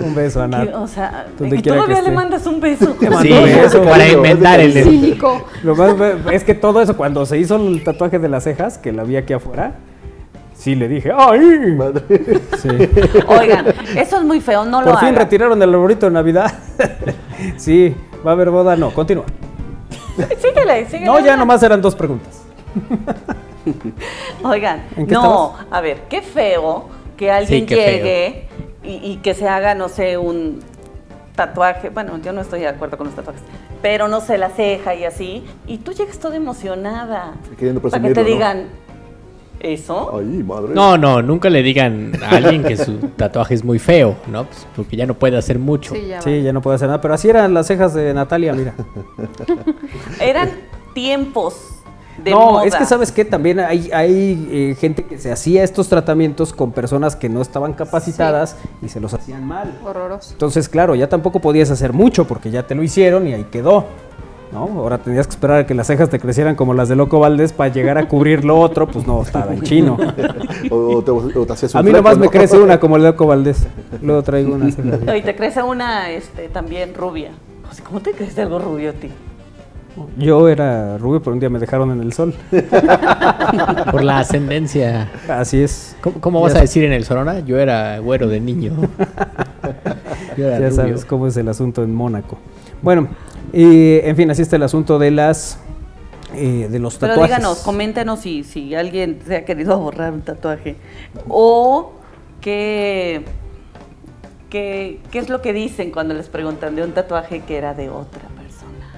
Un beso a que, o sea, que todavía le esté. mandas un beso. Le Sí, un beso. para inventar el... Cínico. Lo más es que todo eso, cuando se hizo el tatuaje de las cejas, que la vi aquí afuera, sí le dije, ¡ay! Madre. Sí. Oigan, eso es muy feo, no lo Por fin hagan. retiraron el arbolito de Navidad. sí, va a haber boda, no, continúa. Síguele, síguele. No, ya nomás eran dos preguntas. Oigan, ¿En qué no, a ver, qué feo que alguien llegue y, y que se haga, no sé, un tatuaje. Bueno, yo no estoy de acuerdo con los tatuajes, pero no sé, la ceja y así. Y tú llegas toda emocionada. Queriendo Para que te digan, ¿eso? Ay, madre. No, no, nunca le digan a alguien que su tatuaje es muy feo, ¿no? Pues porque ya no puede hacer mucho. Sí, ya Sí, ya no puedo hacer nada, pero así eran las cejas de Natalia, mira. Eran tiempos de no, moda. es que sabes que también hay, hay eh, gente que se hacía estos tratamientos con personas que no estaban capacitadas y se los hacían mal. Horroroso. Entonces, claro, ya tampoco podías hacer mucho porque ya te lo hicieron y ahí quedó. ¿No? Ahora tenías que esperar a que las cejas te crecieran como las de Loco Valdés para llegar a cubrir lo otro, pues no, estaba en chino. O, o te, o te hacías un A mí fleco, nomás me crece una como el de Loco Valdés. Luego traigo una ceja. Y te crece una este, también rubia. O sea, ¿Cómo te crece algo rubio a ti? Yo era rubio, pero un día me dejaron en el sol. Por la ascendencia. Así es. ¿Cómo, cómo vas a decir en el Sorona? Yo era güero de niño. Yo era Ya rubio. sabes cómo es el asunto en Mónaco. Bueno, y, en fin, así está el asunto de las eh, de los Pero tatuajes. díganos, coméntenos si, si alguien se ha querido borrar un tatuaje. O qué, qué, qué es lo que dicen cuando les preguntan de un tatuaje que era de otra persona.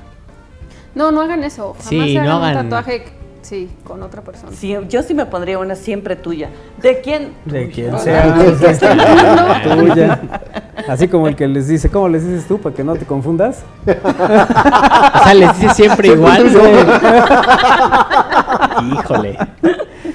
No, no hagan eso. Jamás Sí, se no hagan un tatuaje, sí, con otra persona. Sí, yo sí me pondría una siempre tuya. ¿De quién? De quien sea. tuya. Así como el que les dice, ¿cómo les dices tú para que no te confundas? O sea, les dice siempre igual. Híjole.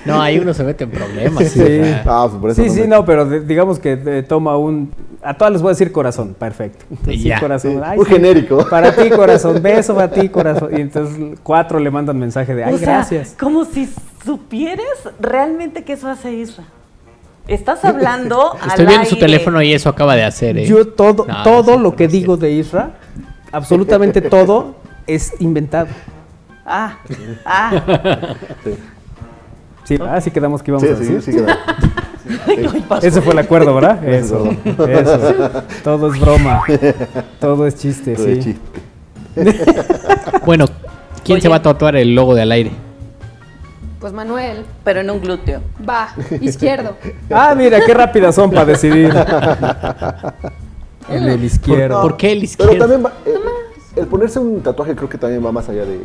No, ahí uno se mete en problemas. Sí. o sea. Ah, por eso Sí, no sí, me- no, pero de- digamos que eh, toma un... A todas les voy a decir corazón, perfecto. Y Sí, ya. corazón. Sí, Ay, un sí, genérico. Para ti, corazón. Beso para ti, corazón. Y entonces cuatro le mandan mensaje de, ay, o sea, gracias. como si supieras realmente que eso hace Isra. Estás hablando Estoy al viendo su teléfono y eso acaba de hacer. ¿eh? Yo todo, No, todo sí, lo que digo de Isra, absolutamente todo es inventado. Ah, ah. Sí, ah, sí quedamos que íbamos Sí, a sí, decir. sí queda. Ese fue el acuerdo, ¿verdad? Eso. Eso. Todo es broma. Todo es chiste, Todo sí. es chiste. Bueno, ¿quién se va a tatuar el logo de al aire? Pues Manuel, Pero en un glúteo. va, izquierdo. Ah, mira, qué rápidas son para decidir. En el izquierdo. ¿Por qué el Pero izquierdo? también va- eh, el ponerse un tatuaje creo que también va más allá de, de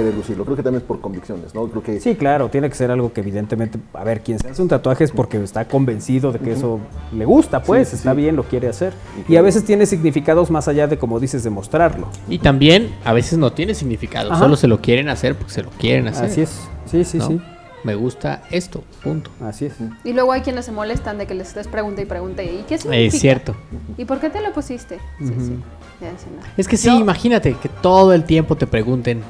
querer lucirlo. Creo que también es por convicciones, ¿no? Creo que Sí, claro, tiene que ser algo que evidentemente, a ver, quien se hace un tatuaje es porque está convencido de que eso le gusta, pues, Sí, sí, está sí. bien, lo quiere hacer. Y Y a veces tiene significados más allá de, como dices, de mostrarlo. Y también a veces no tiene significado, Ajá. solo se lo quieren hacer porque se lo quieren hacer. Así es, sí, sí, ¿no? sí, Me gusta esto, punto. así es. Y luego hay quienes se molestan de que les estés pregunte y pregunte. ¿Y qué significa? Es cierto. ¿Y por qué te lo pusiste? Sí, sí. Es que sí, Yo- imagínate que todo el tiempo te pregunten.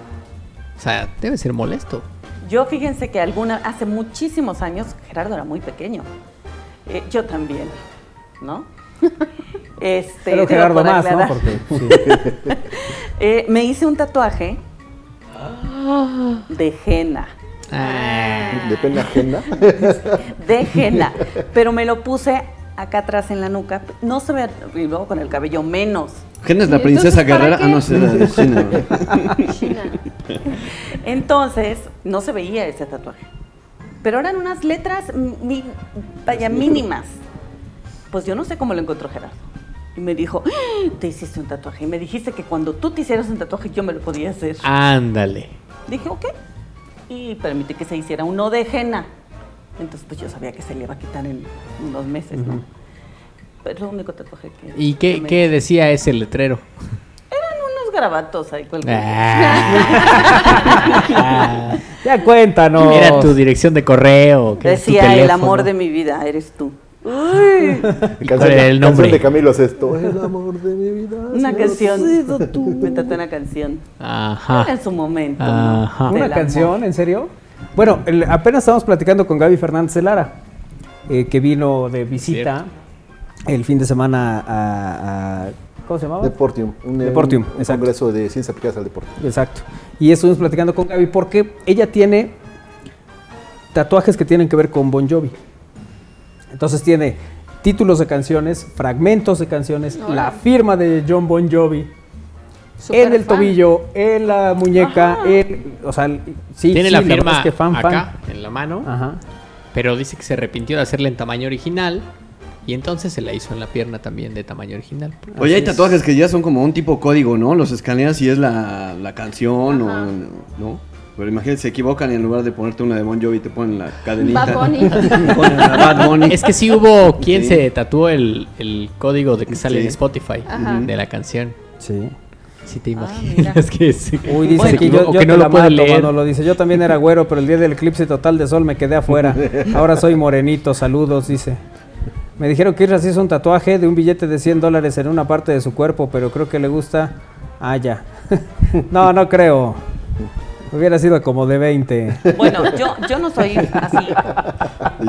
O sea, debe ser molesto. Yo fíjense que alguna, hace muchísimos años, Gerardo era muy pequeño. Eh, yo también, ¿no? Este, Pero Gerardo más, ¿no? Porque, sí. Eh, me hice un tatuaje de henna. Ah, de pena ajena. De henna. Pero me lo puse acá atrás en la nuca. No se ve, y luego con el cabello menos. ¿Quién es ¿Y la princesa guerrera? Ah, no, era de China, ¿verdad? China. Entonces, no se veía ese tatuaje. Pero eran unas letras, mi- vaya, mínimas. Pues yo no sé cómo lo encontró Gerardo. Y me dijo, "Ah, te hiciste un tatuaje. Y me dijiste que cuando tú te hicieras un tatuaje yo me lo podía hacer. ándale. Dije, ok. Y permití que se hiciera uno de henna. Entonces, pues yo sabía que se le iba a quitar en unos meses, ¿no? Es el único tatuaje que... ¿Y que qué, me qué decía ese letrero? Eran unos garabatos ahí colgados. Ah. Ya cuéntanos. Era tu dirección de correo. Decía, el amor de mi vida eres tú. Canción, era el nombre? canción de Camilo Sesto. El amor de mi vida. Una canción. tú. Me tatué una canción. Ajá. Era en su momento. Ajá. ¿Una amor. canción? ¿En serio? Bueno, el- apenas estábamos platicando con Gaby Fernández de Lara, eh, que vino de visita el fin de semana a, a- ¿cómo se llamaba? Deportium. Un, Deportium, un exacto. congreso de ciencias aplicadas al deporte. Exacto. Y estuvimos platicando con Gaby porque ella tiene tatuajes que tienen que ver con Bon Jovi. Entonces tiene títulos de canciones, fragmentos de canciones, la firma de John Bon Jovi en el fan. tobillo, en la muñeca, en, o sea, sí, Tiene sí, la firma es que fan, fan. acá, en la mano. Ajá. Pero dice que se arrepintió de hacerla en tamaño original. Y entonces se la hizo en la pierna también de tamaño original. Oye, hay es. tatuajes que ya son como un tipo código, ¿no? Los escaneas y es la, la canción o... ¿No? Pero imagínate, se equivocan y en lugar de ponerte una de Bon Jovi te ponen la cadenita. Bad Bunny. Te ponen la Bad Bunny. Es que sí hubo quien Sí. se tatuó el, el código de que sale Sí. en Spotify Ajá. de la canción. Sí. Si te Ah, imaginas que sí. Uy, dice aquí, yo, yo que te no la lo mato, leer. Manolo, dice, yo también era güero, pero el día del eclipse total de sol me quedé afuera. Ahora soy morenito, saludos, dice. Me dijeron que Isra se hizo un tatuaje de un billete de 100 dólares en una parte de su cuerpo, pero creo que le gusta... Ah, ya. no, no creo. Hubiera sido como de 20. Bueno, yo, yo no soy así.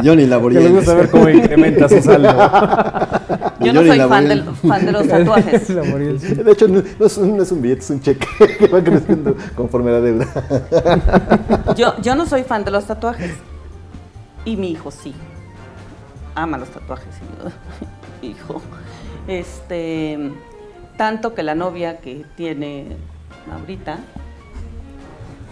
Johnny Que Laboriel. le gusta ver cómo incrementa su saldo. Yo no soy fan, del, fan de los tatuajes. La. De hecho, no, no es un, no es un billete, es un cheque que va creciendo conforme la deuda. Yo, yo no soy fan de los tatuajes. Y mi hijo sí. Ama los tatuajes. y- hijo. Este. Tanto que la novia que tiene ahorita.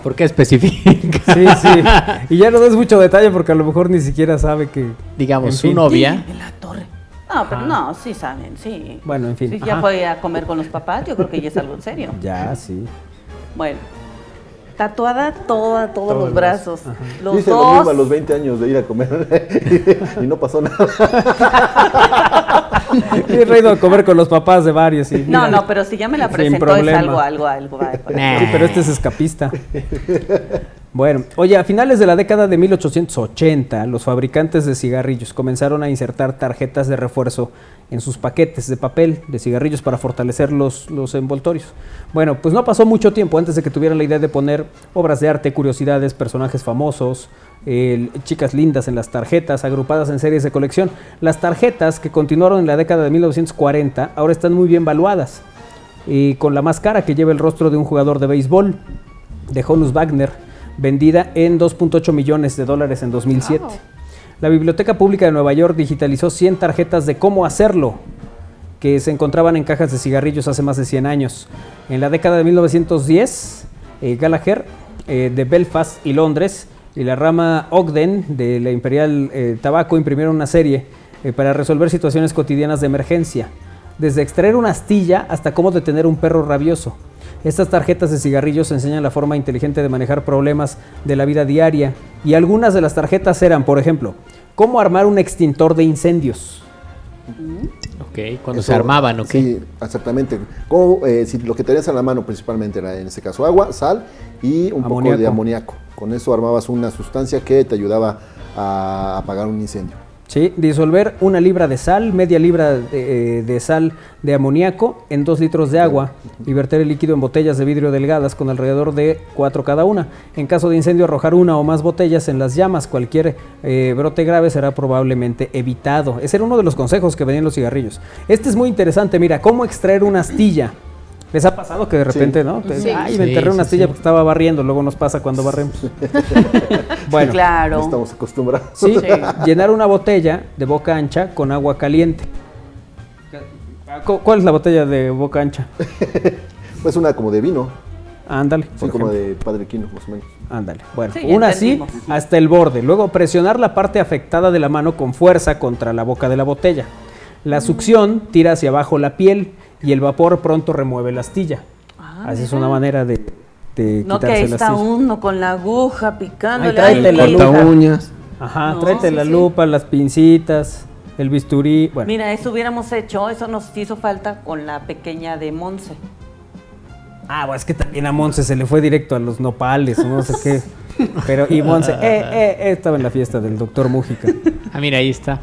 ¿Por qué especifica? Sí, sí. Y ya no des mucho detalle porque a lo mejor ni siquiera sabe que... Digamos, su fin. novia. En la torre. No, pero no, sí saben, sí. Bueno, en fin. Si ya Ajá. fue a comer con los papás, yo creo que ya es algo en serio. Ya, sí. Bueno, tatuada toda, todos Todos los brazos. Los Dice lo dos. mismo a los 20 años de ir a comer y no pasó nada. He ido a comer con los papás de varios. Y No, mira, no, pero si ya me la presentó es algo, algo, algo. ahí. Sí, pero este es escapista. Bueno, oye, a finales de la década de 1880, los fabricantes de cigarrillos comenzaron a insertar tarjetas de refuerzo en sus paquetes de papel de cigarrillos para fortalecer los, los envoltorios. Bueno, pues no pasó mucho tiempo antes de que tuvieran la idea de poner obras de arte, curiosidades, personajes famosos, eh, chicas lindas en las tarjetas, agrupadas en series de colección. Las tarjetas que continuaron en la década de 1940 ahora están muy bien valuadas y con la más cara que lleva el rostro de un jugador de béisbol. de Honus Wagner, vendida en 2.8 millones de dólares en 2007. Wow. La Biblioteca Pública de Nueva York digitalizó 100 tarjetas de cómo hacerlo, que se encontraban en cajas de cigarrillos hace más de 100 años. En la década de 1910, eh, Gallagher eh, de Belfast y Londres y la rama Ogden de la Imperial eh, Tabaco imprimieron una serie eh, para resolver situaciones cotidianas de emergencia, desde extraer una astilla hasta cómo detener un perro rabioso. Estas tarjetas de cigarrillos enseñan la forma inteligente de manejar problemas de la vida diaria y algunas de las tarjetas eran, por ejemplo, cómo armar un extintor de incendios. Ok, cuando Eso- se armaban, ¿ok? Sí, exactamente. Como, eh, si lo que tenías en la mano principalmente era en este caso agua, sal y un poco de amoníaco. Con eso armabas una sustancia que te ayudaba a apagar un incendio. ¿sí? Disolver una libra de sal, media libra de, eh, de sal de amoníaco en dos litros de agua y verter el líquido en botellas de vidrio delgadas con alrededor de cuatro cada una. En caso de incendio, arrojar una o más botellas en las llamas. Cualquier eh, brote grave será probablemente evitado. Ese era uno de los consejos que venían los cigarrillos. Este es muy interesante. Mira, cómo extraer una astilla. ¿Les ha pasado que de repente, no? Te- Sí. Ay, me Sí, enterré una sí, sí. porque estaba barriendo. Luego nos pasa cuando barremos. bueno. No Claro. estamos acostumbrados. Sí, llenar una botella de boca ancha con agua caliente. Cu- ¿Cuál es la botella de boca ancha? Pues una como de vino, Ándale. sí, como de Padre Quino, más o menos. Ándale. Bueno, Sí, una así hasta el borde. Luego presionar la parte afectada de la mano con fuerza contra la boca de la botella. La succión tira hacia abajo la piel y el vapor pronto remueve la astilla. Ah, Así es mira. una manera de, de No que quitarse ahí la está astilla. uno con la aguja picándole. Ay, tráete la lupa. uñas. Ajá, No, tráete sí, la sí. lupa, las pincitas, el bisturí. Bueno, Mira, eso hubiéramos hecho, eso nos hizo falta con la pequeña de Monse. Ah, bueno, es que también a Monse se le fue directo a los nopales no sé qué. Pero, y Monse, eh, eh, estaba en la fiesta del doctor Mújica. Ah, mira, ahí está.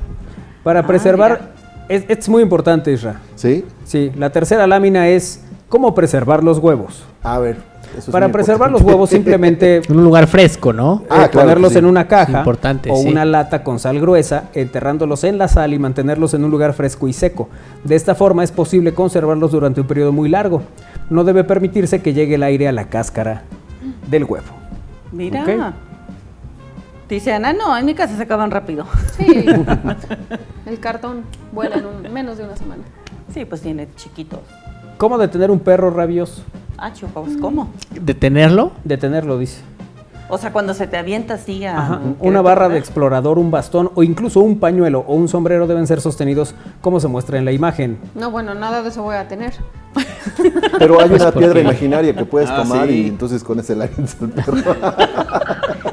Para Ah, preservar, es, es muy importante, Isra. ¿Sí? Sí, la tercera lámina es cómo preservar los huevos. A ver. eso es Para preservar los huevos, simplemente En un lugar fresco, ¿no? Ah, eh, claro ponerlos sí. en una caja importante, o sí. una lata con sal gruesa, enterrándolos en la sal y mantenerlos en un lugar fresco y seco. De esta forma es posible conservarlos durante un periodo muy largo. No debe permitirse que llegue el aire a la cáscara del huevo. Mira. Ok. Dice Ana, no, en mi casa se acaban rápido. Sí. El cartón vuela en un- menos de una semana. Sí, pues tiene chiquitos. ¿Cómo detener un perro rabioso? Ah, chupaos, ¿cómo? ¿Detenerlo? Detenerlo, dice. O sea, cuando se te avienta así a... Ajá, Una barra de explorador, un bastón o incluso un pañuelo o un sombrero deben ser sostenidos como se muestra en la imagen. No, bueno, nada de eso voy a tener. Pero hay una ¿por piedra qué? imaginaria que puedes Ah, tomar sí. y entonces con ese la avientas al perro.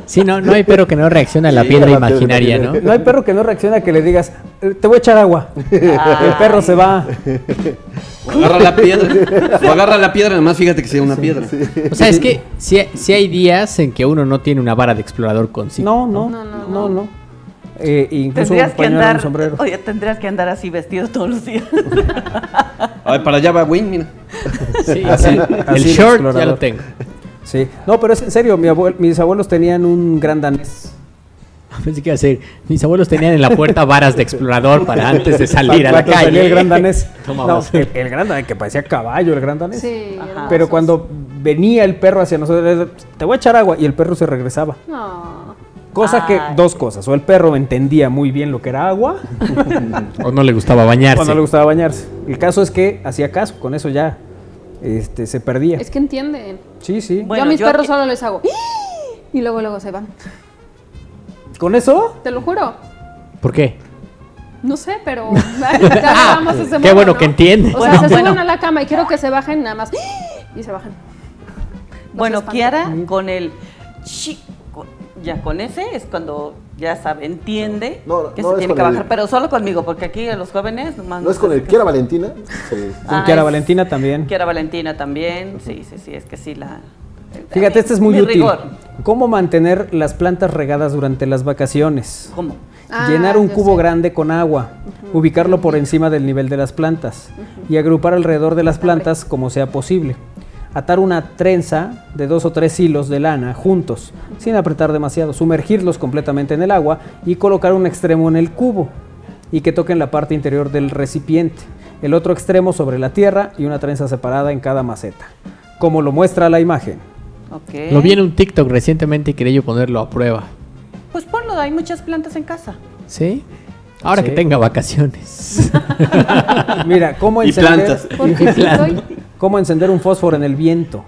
Sí, no, no hay perro que no reaccione a la Sí, piedra imaginaria, ¿no? No hay perro que no reaccione a que le digas, "Eh, te voy a echar agua. El perro se va. O agarra la piedra. O agarra la piedra, nomás fíjate que sea una piedra. O sea, es que sí, sí hay días en que uno no tiene una vara de explorador consigo. No, no, No, no, no, no. Eh, incluso Tendrías un que pañuelo, andar... un sombrero. Oye, tendrías que andar así vestido todos los días. A ver, para allá va Win, mira. Sí, Así- sí. así El short ya lo tengo. Sí. No, pero es en serio, mi abuel- mis abuelos tenían un gran danés. Pensé que iba a ser. Mis abuelos tenían en la puerta varas de explorador para antes de salir a la calle. salía el gran danés. No, el, el gran danés, que parecía caballo, el gran danés. Sí. Pero cuando venía el perro hacia nosotros, te voy a echar agua, y el perro se regresaba. No. Cosa que, Ay. dos cosas, o el perro entendía muy bien lo que era agua, O no le gustaba bañarse. o no le gustaba bañarse. El caso es que hacía caso, con eso ya este, se perdía. Es que entienden. Sí, sí. Bueno, yo a mis yo perros solo les hago. Y luego luego se van. ¿Con eso? Te lo juro. ¿Por qué? No sé, pero ya agarramos ese Qué modo, bueno ¿no? que entiende. O sea, Bueno, se bueno. suben a la cama y quiero que se bajen nada más. Y se bajan. Los bueno, espanto. Kiara con el... chi- ya con ese es cuando ya sabe, entiende No, que no se tiene que el- bajar, pero solo conmigo, porque aquí a los jóvenes nomás ¿No es con el que Kiera Valentina? Sí. Con Ah, Kiara es- Valentina también. Kiara Valentina también, sí, sí, sí, es que sí la... Fíjate, este es muy útil. rigor. ¿Cómo mantener las plantas regadas durante las vacaciones? ¿Cómo? Ah, Llenar un cubo sé. grande con agua, ubicarlo por encima del nivel de las plantas y agrupar alrededor de las plantas como sea posible. Atar una trenza de dos o tres hilos de lana juntos, sin apretar demasiado, sumergirlos completamente en el agua y colocar un extremo en el cubo y que toquen la parte interior del recipiente, el otro extremo sobre la tierra y una trenza separada en cada maceta, como lo muestra la imagen. Lo vi en un TikTok recientemente y quería yo ponerlo a prueba. Pues ponlo, hay muchas plantas en casa. ¿Sí? Ahora Sí. que tenga vacaciones. Mira, ¿cómo Y encender, plantas. Porque sí soy- cómo encender un fósforo en el viento?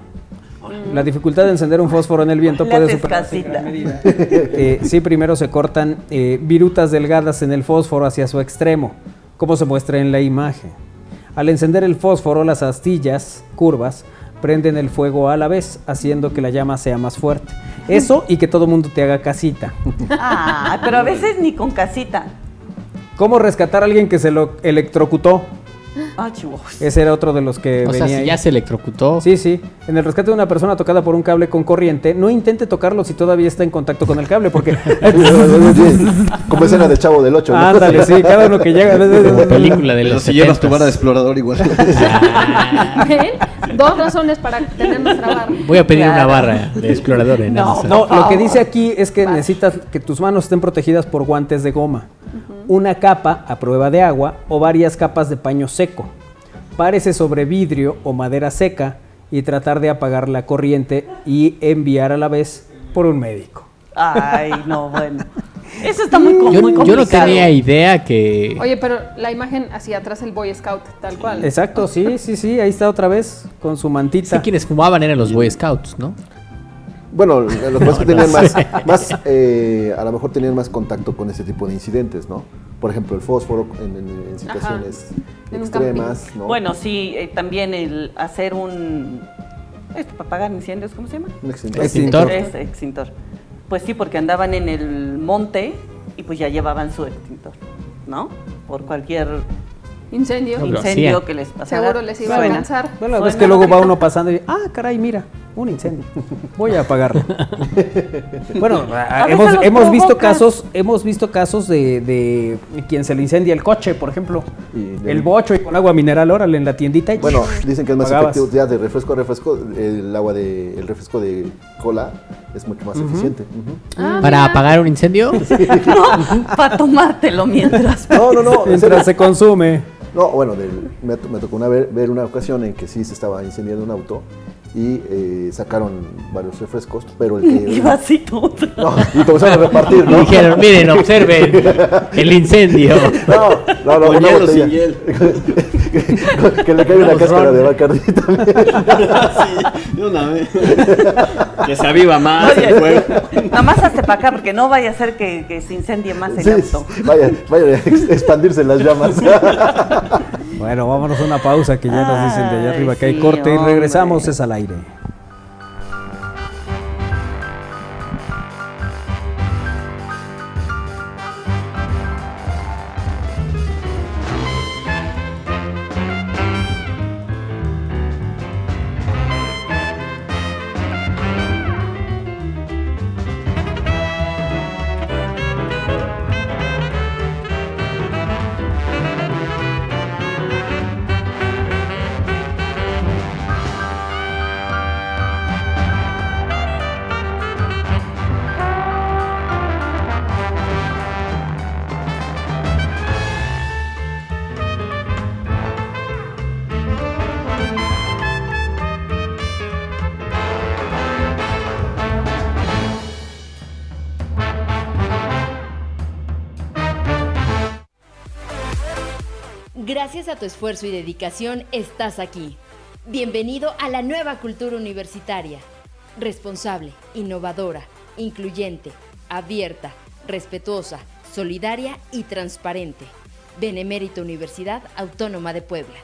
La dificultad de encender un fósforo en el viento Le puede superarse en casita. gran medida. Eh, sí, primero se cortan eh, virutas delgadas en el fósforo hacia su extremo, como se muestra en la imagen. Al encender el fósforo, las astillas curvas prenden el fuego a la vez, haciendo que la llama sea más fuerte. Eso y que todo mundo te haga casita. Ah, pero a veces ni con casita. ¿Cómo rescatar a alguien que se lo electrocutó? Ah. Ese era otro de los que o sea, si ahí. ya se electrocutó. Sí, sí. En el rescate de una persona tocada por un cable con corriente, no intente tocarlo si todavía está en contacto con el cable, porque. Como escena de Chavo del 8. ¿no? Ándale, sí, cada uno que llega. Como película de los si llevas tu 70s. vara de explorador igual. ¿Ven? Dos razones para tener nuestra barra. Voy a pedir una barra de explorador en No. No, lo que dice aquí es que necesitas que tus manos estén protegidas por guantes de goma, una capa a prueba de agua o varias capas de paño seco. Párese sobre vidrio o madera seca y tratar de apagar la corriente y enviar a la vez por un médico. Ay, no, bueno. Eso está muy, com- Yo, muy yo no tenía idea que... Oye, pero la imagen hacia atrás el Boy Scout, tal cual. Exacto, sí, sí, sí, ahí está otra vez con su mantita. Sí, quienes fumaban eran los Boy Scouts, ¿no? Bueno, lo que pasa es que tenían más, más eh, a lo mejor tenían más contacto con ese tipo de incidentes, ¿no? Por ejemplo, el fósforo en, en- en situaciones extremas, ¿no? Bueno, sí, eh, también el hacer un... Esto para apagar incendios, ¿cómo se llama? Un extintor. Extintor. Es extintor. Pues sí, porque andaban en el monte y pues ya llevaban su extintor, ¿no? Por cualquier Incendio. No, incendio que les pasara. Seguro les iba a alcanzar. Bueno, Suena ves que luego va uno pasando y, ah, caray, mira, un incendio. Voy a apagarlo. bueno, A veces hemos, hemos visto casos, hemos visto casos de, de quien se le incendia el coche, por ejemplo, de- el bocho y con agua mineral, órale, en la tiendita. y Bueno, dicen que es más apagabas. efectivo ya de refresco a refresco, el agua de, el refresco de cola es mucho más eficiente. Ujú. Ah, Para mira. apagar un incendio. Para tomártelo mientras. No, no, no. Mientras se consume. No, bueno, del- me, me tocó una ver, ver una ocasión en que sí se estaba incendiando un auto y eh, sacaron varios refrescos, pero el Y que... vasito. No, y comenzaron a repartir, Y ¿no? dijeron, miren, observen el incendio. No, no, no, Con una hielo, botella. sin hiel. que le caiga una cáscara de Bacardi también. sí, de una vez. que se aviva más Oye. el fuego. Nada más hazte para acá porque no vaya a ser que, que se incendie más el Sí, auto. vaya, vaya a ex- expandirse las llamas. Bueno, vámonos a una pausa que ya nos dicen de allá Ay, arriba que hay sí, corte y regresamos, es al aire. Gracias a tu esfuerzo y dedicación estás aquí. Bienvenido a la nueva cultura universitaria. Responsable, innovadora, incluyente, abierta, respetuosa, solidaria y transparente. Benemérita Universidad Autónoma de Puebla.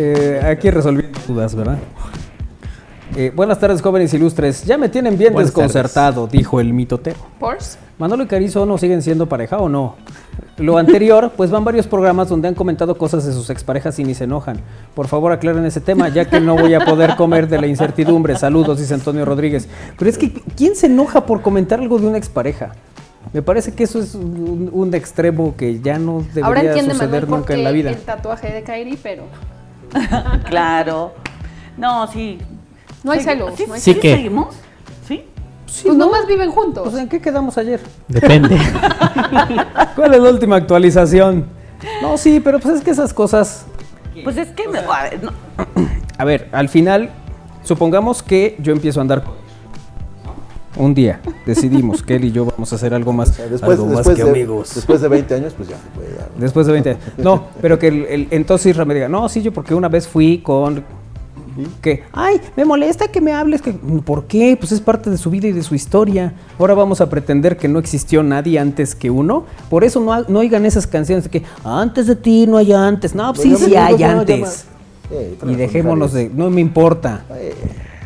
Eh, aquí resolviendo dudas, ¿verdad? Eh, buenas tardes, jóvenes ilustres. Ya me tienen bien Buenas desconcertado, dijo el mitotero. Pors. Manolo y Carizo no siguen siendo pareja o no. Lo anterior, pues van varios programas donde han comentado cosas de sus exparejas y ni se enojan. Por favor, aclaren ese tema, ya que no voy a poder comer de la incertidumbre. Saludos, dice Antonio Rodríguez. Pero es que, ¿quién se enoja por comentar algo de una expareja? Me parece que eso es un, un extremo que ya no Ahora debería entiende suceder por nunca en la vida. el tatuaje de Kairi, pero Claro. No, sí. no hay celos. ¿Sí, no hay Sí celos. que- seguimos? ¿Sí? Pues nomás viven juntos. Pues, ¿en qué quedamos ayer? Depende. ¿Cuál es la última actualización? No, sí, pero pues es que esas cosas... Pues es que me- a ver, no, A ver, al final, supongamos que yo empiezo a andar con- un día, decidimos que él y yo vamos a hacer algo más, Después, algo más que de, amigos. después de 20 años, pues ya. se puede dar. Después de 20 años. No, pero que el, el- entonces Isra me diga, no, sí, yo porque una vez fui con... Que, ay, me molesta que me hables. Que, ¿Por qué? Pues es parte de su vida y de su historia. Ahora vamos a pretender que no existió nadie antes que uno. Por eso no, no oigan esas canciones de que antes de ti no hay antes. No, pues sí, sí hay antes. Eh, Y dejémonos de, no me importa. Eh,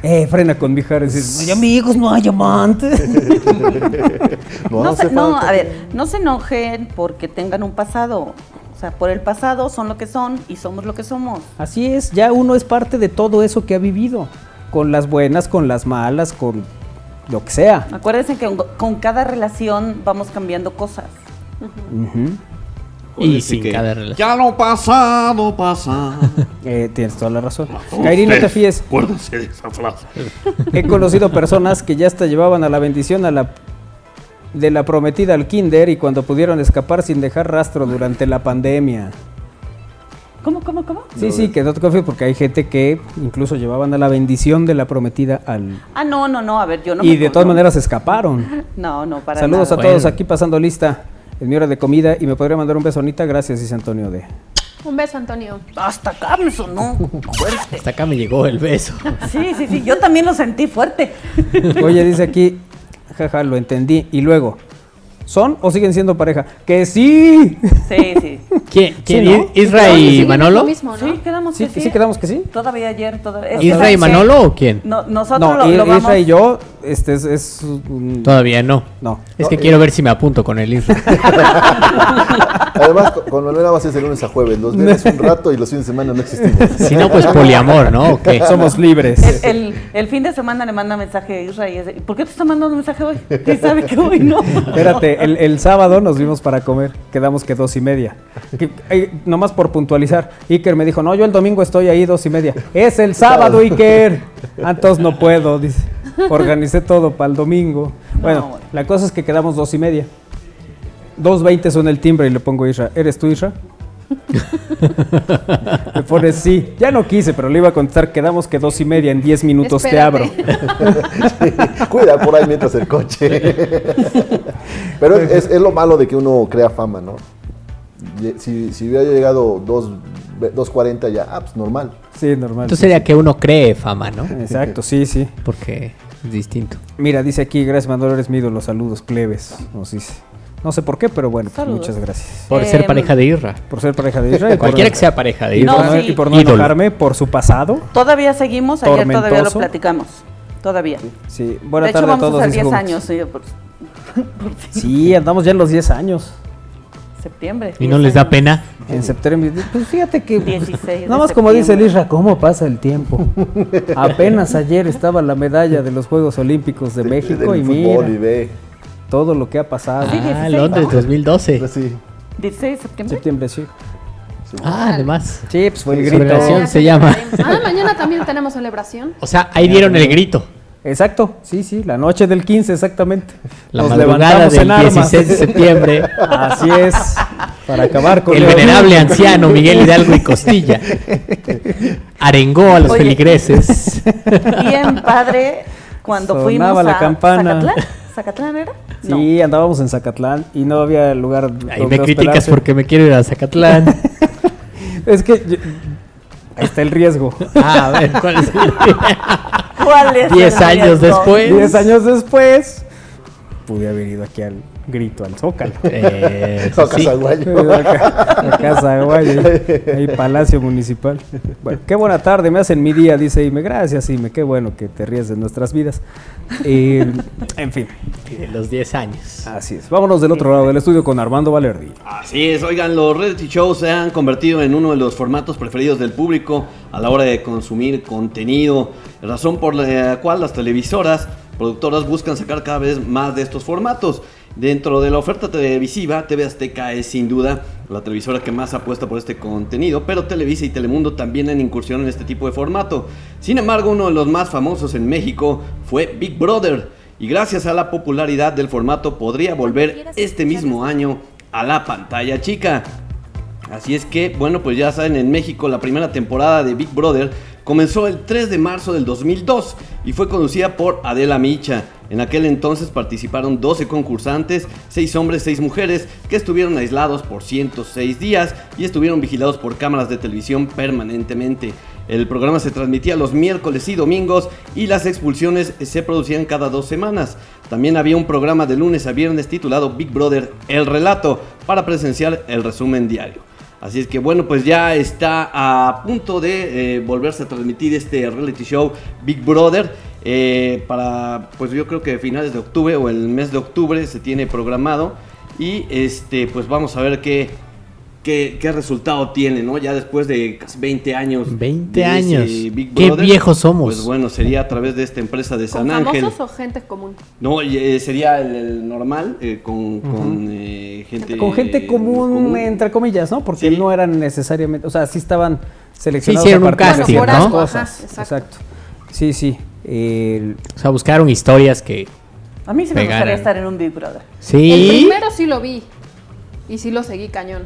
Eh, frena con Mijares. dices, No hay amigos, no hay amantes. no, se- no, a ver, no se enojen porque tengan un pasado. O sea, por el pasado son lo que son y somos lo que somos. Así es, ya uno es parte de todo eso que ha vivido. Con las buenas, con las malas, con lo que sea. Acuérdense que con, cada relación vamos cambiando cosas. Y sin que, cada relación. Ya lo pasado pasa. Eh, tienes toda la razón. Kairi, no te fíes. Acuérdense de esa frase. He conocido personas que ya hasta llevaban a la bendición a la de la prometida al kinder y cuando pudieron escapar sin dejar rastro durante la pandemia. ¿Cómo, cómo, cómo? Sí, sí, que no te confíes porque hay gente que incluso llevaban a la bendición de la prometida al... Ah, no, no, no, a ver, yo no y me de todas maneras escaparon. No, no, para Saludos nada. a todos Bueno. aquí pasando lista. Es mi hora de comida y me podría mandar un beso Anita. Gracias, dice Antonio de. Un beso, Antonio. Hasta acá me sonó fuerte. Hasta acá me llegó el beso. Sí, sí, sí, yo también lo sentí fuerte. Oye, dice aquí, jaja, lo entendí. Y luego, ¿son o siguen siendo pareja? ¡Que sí! Sí, sí. ¿Quién? quién? ¿no? ¿Isra y Manolo? Lo mismo, ¿no? Sí, quedamos ¿Sí, que sí. sí quedamos que sí? Todavía ayer, todavía. ¿Isra y Manolo o quién? No, nosotros No, lo, lo Isra vamos. y yo, este es... es Todavía no. No. Es que No, quiero ver si me apunto con el Isra. Además, con- con Manuel nada más es de lunes a jueves. Los viernes un rato y los fines de semana no existimos. si no, pues poliamor, ¿no? ¿O qué? Somos libres. El, el, el fin de semana le manda mensaje a Israel y es de, ¿por qué te está mandando un mensaje hoy? Y sabe que hoy no. Espérate, el, el sábado nos vimos para comer. Quedamos que dos y media. Que- eh, nomás por puntualizar. Iker me dijo, no, yo el domingo estoy ahí dos y media. Es el sábado, Iker. Ah, entonces no puedo, dice. Organicé todo para el domingo. Bueno, bueno. la cosa es que quedamos dos y media. Dos veinte suena el timbre y le pongo Isra. ¿Eres tú, Isra? me pone sí. Ya no quise, pero le iba a contestar. Quedamos que dos y media. En diez minutos te abro. Espérate. Cuida por ahí mientras el coche. Pero es, es lo malo de que uno crea fama, ¿no? Si, si hubiera llegado dos- 2.40 ya, ah, pues normal. Sí, normal. Entonces sería que uno cree fama, ¿no? Exacto, sí, sí. Porque es distinto. Mira, dice aquí, gracias Manuel, eres mi ídolo, saludos, plebes, nos dice. No sé por qué, pero bueno, pues, Saludos. muchas gracias. Por Em, ser pareja de Isra. Por ser pareja de Israel. Cualquiera que sea pareja de y Isra. por No, no, sí. y por no Ídolo. enojarme por su pasado. Todavía seguimos, ayer todavía lo Tormentoso. platicamos. Todavía. Sí, buena de hecho, tarde vamos a todos. a hacer dice 10 Gómez. años, sí, por, por Sí, andamos ya en los 10 años. septiembre. ¿Y no 10 les da años. pena? En septiembre. Pues fíjate que. 16 Nada de más como dice el septiembre. Isra, ¿cómo pasa el tiempo? Apenas ayer estaba la medalla de los Juegos Olímpicos de De- México del y fútbol mira y ve. Todo lo que ha pasado. Sí, Ah, 16, Londres vamos. 2012. Pues sí. 16 de septiembre. Septiembre, sí. Ah, además. Sí, pues fue el grito. Celebración se llama. Ah, mañana también tenemos celebración. O sea, ahí dieron el grito. Exacto, sí, sí, la noche del 15, exactamente. La Nos madrugada levantamos del en armas. 16 de septiembre. Así es, para acabar con El venerable anciano Miguel Hidalgo y Costilla arengó a los Oye. feligreses. Bien padre cuando Sonaba fuimos la a campana. Zacatlán. ¿Zacatlán era? No. Sí, andábamos en Zacatlán y no había lugar Ahí me criticas hospedarse. porque me quiero ir a Zacatlán. Es que yo- ahí está el riesgo. Ah, a ver, ¿cuál es el ¿Cuál es el 10 años riesgo? después. Diez años después, pude haber ido aquí al grito al Zócalo. Eh, O sí. Casaguayo. La ca- la Casa Aguayo, ahí, ahí Palacio Municipal. Bueno, qué buena tarde, me hacen mi día, dice Ime. Gracias, Ime, qué bueno que te ríes de nuestras vidas. Eh, en fin, De los 10 años. así es. Vámonos del otro lado del estudio con Armando Valerdi. Así es, oigan, los reality shows se han convertido en uno de los formatos preferidos del público a la hora de consumir contenido, razón por la cual las televisoras, productoras buscan sacar cada vez más de estos formatos. Dentro de la oferta televisiva, TV Azteca es sin duda la televisora que más apuesta por este contenido, pero Televisa y Telemundo también han incursión en este tipo de formato. Sin embargo, uno de los más famosos en México fue Big Brother, y gracias a la popularidad del formato podría volver este mismo año a la pantalla chica. Así es que, bueno, pues ya saben, en México la primera temporada de Big Brother comenzó el 3 de marzo del 2002 y fue conducida por Adela Micha. En aquel entonces participaron 12 concursantes, 6 hombres, 6 mujeres, que estuvieron aislados por 106 días y estuvieron vigilados por cámaras de televisión permanentemente. El programa se transmitía los miércoles y domingos y las expulsiones se producían cada dos semanas. También había un programa de lunes a viernes titulado Big Brother El Relato para presenciar el resumen diario. Así es que bueno, pues ya está a punto de eh, volverse a transmitir este reality show Big Brother. eh, para, pues yo creo que finales de octubre o el mes de octubre se tiene programado. Y este, pues vamos a ver qué, qué, qué resultado tiene, ¿no? Ya después de casi 20 años. 20 de ese años. Big Qué viejos somos. Pues bueno, sería a través de esta empresa de ¿Con San Ángel. famosos o gente común? No, eh, sería el, el normal eh, con, con, eh, gente... Con gente común, entre comillas, ¿no? Porque Sí. no eran necesariamente, o sea, sí estaban seleccionados. hicieron a un casting, ¿no? cosas. Ajá, exacto. exacto. Sí, sí. El- O sea, buscaron historias que. A mí sí me Pegaran. gustaría estar en un Big Brother. El Sí. primero sí lo vi. Y sí lo seguí cañón.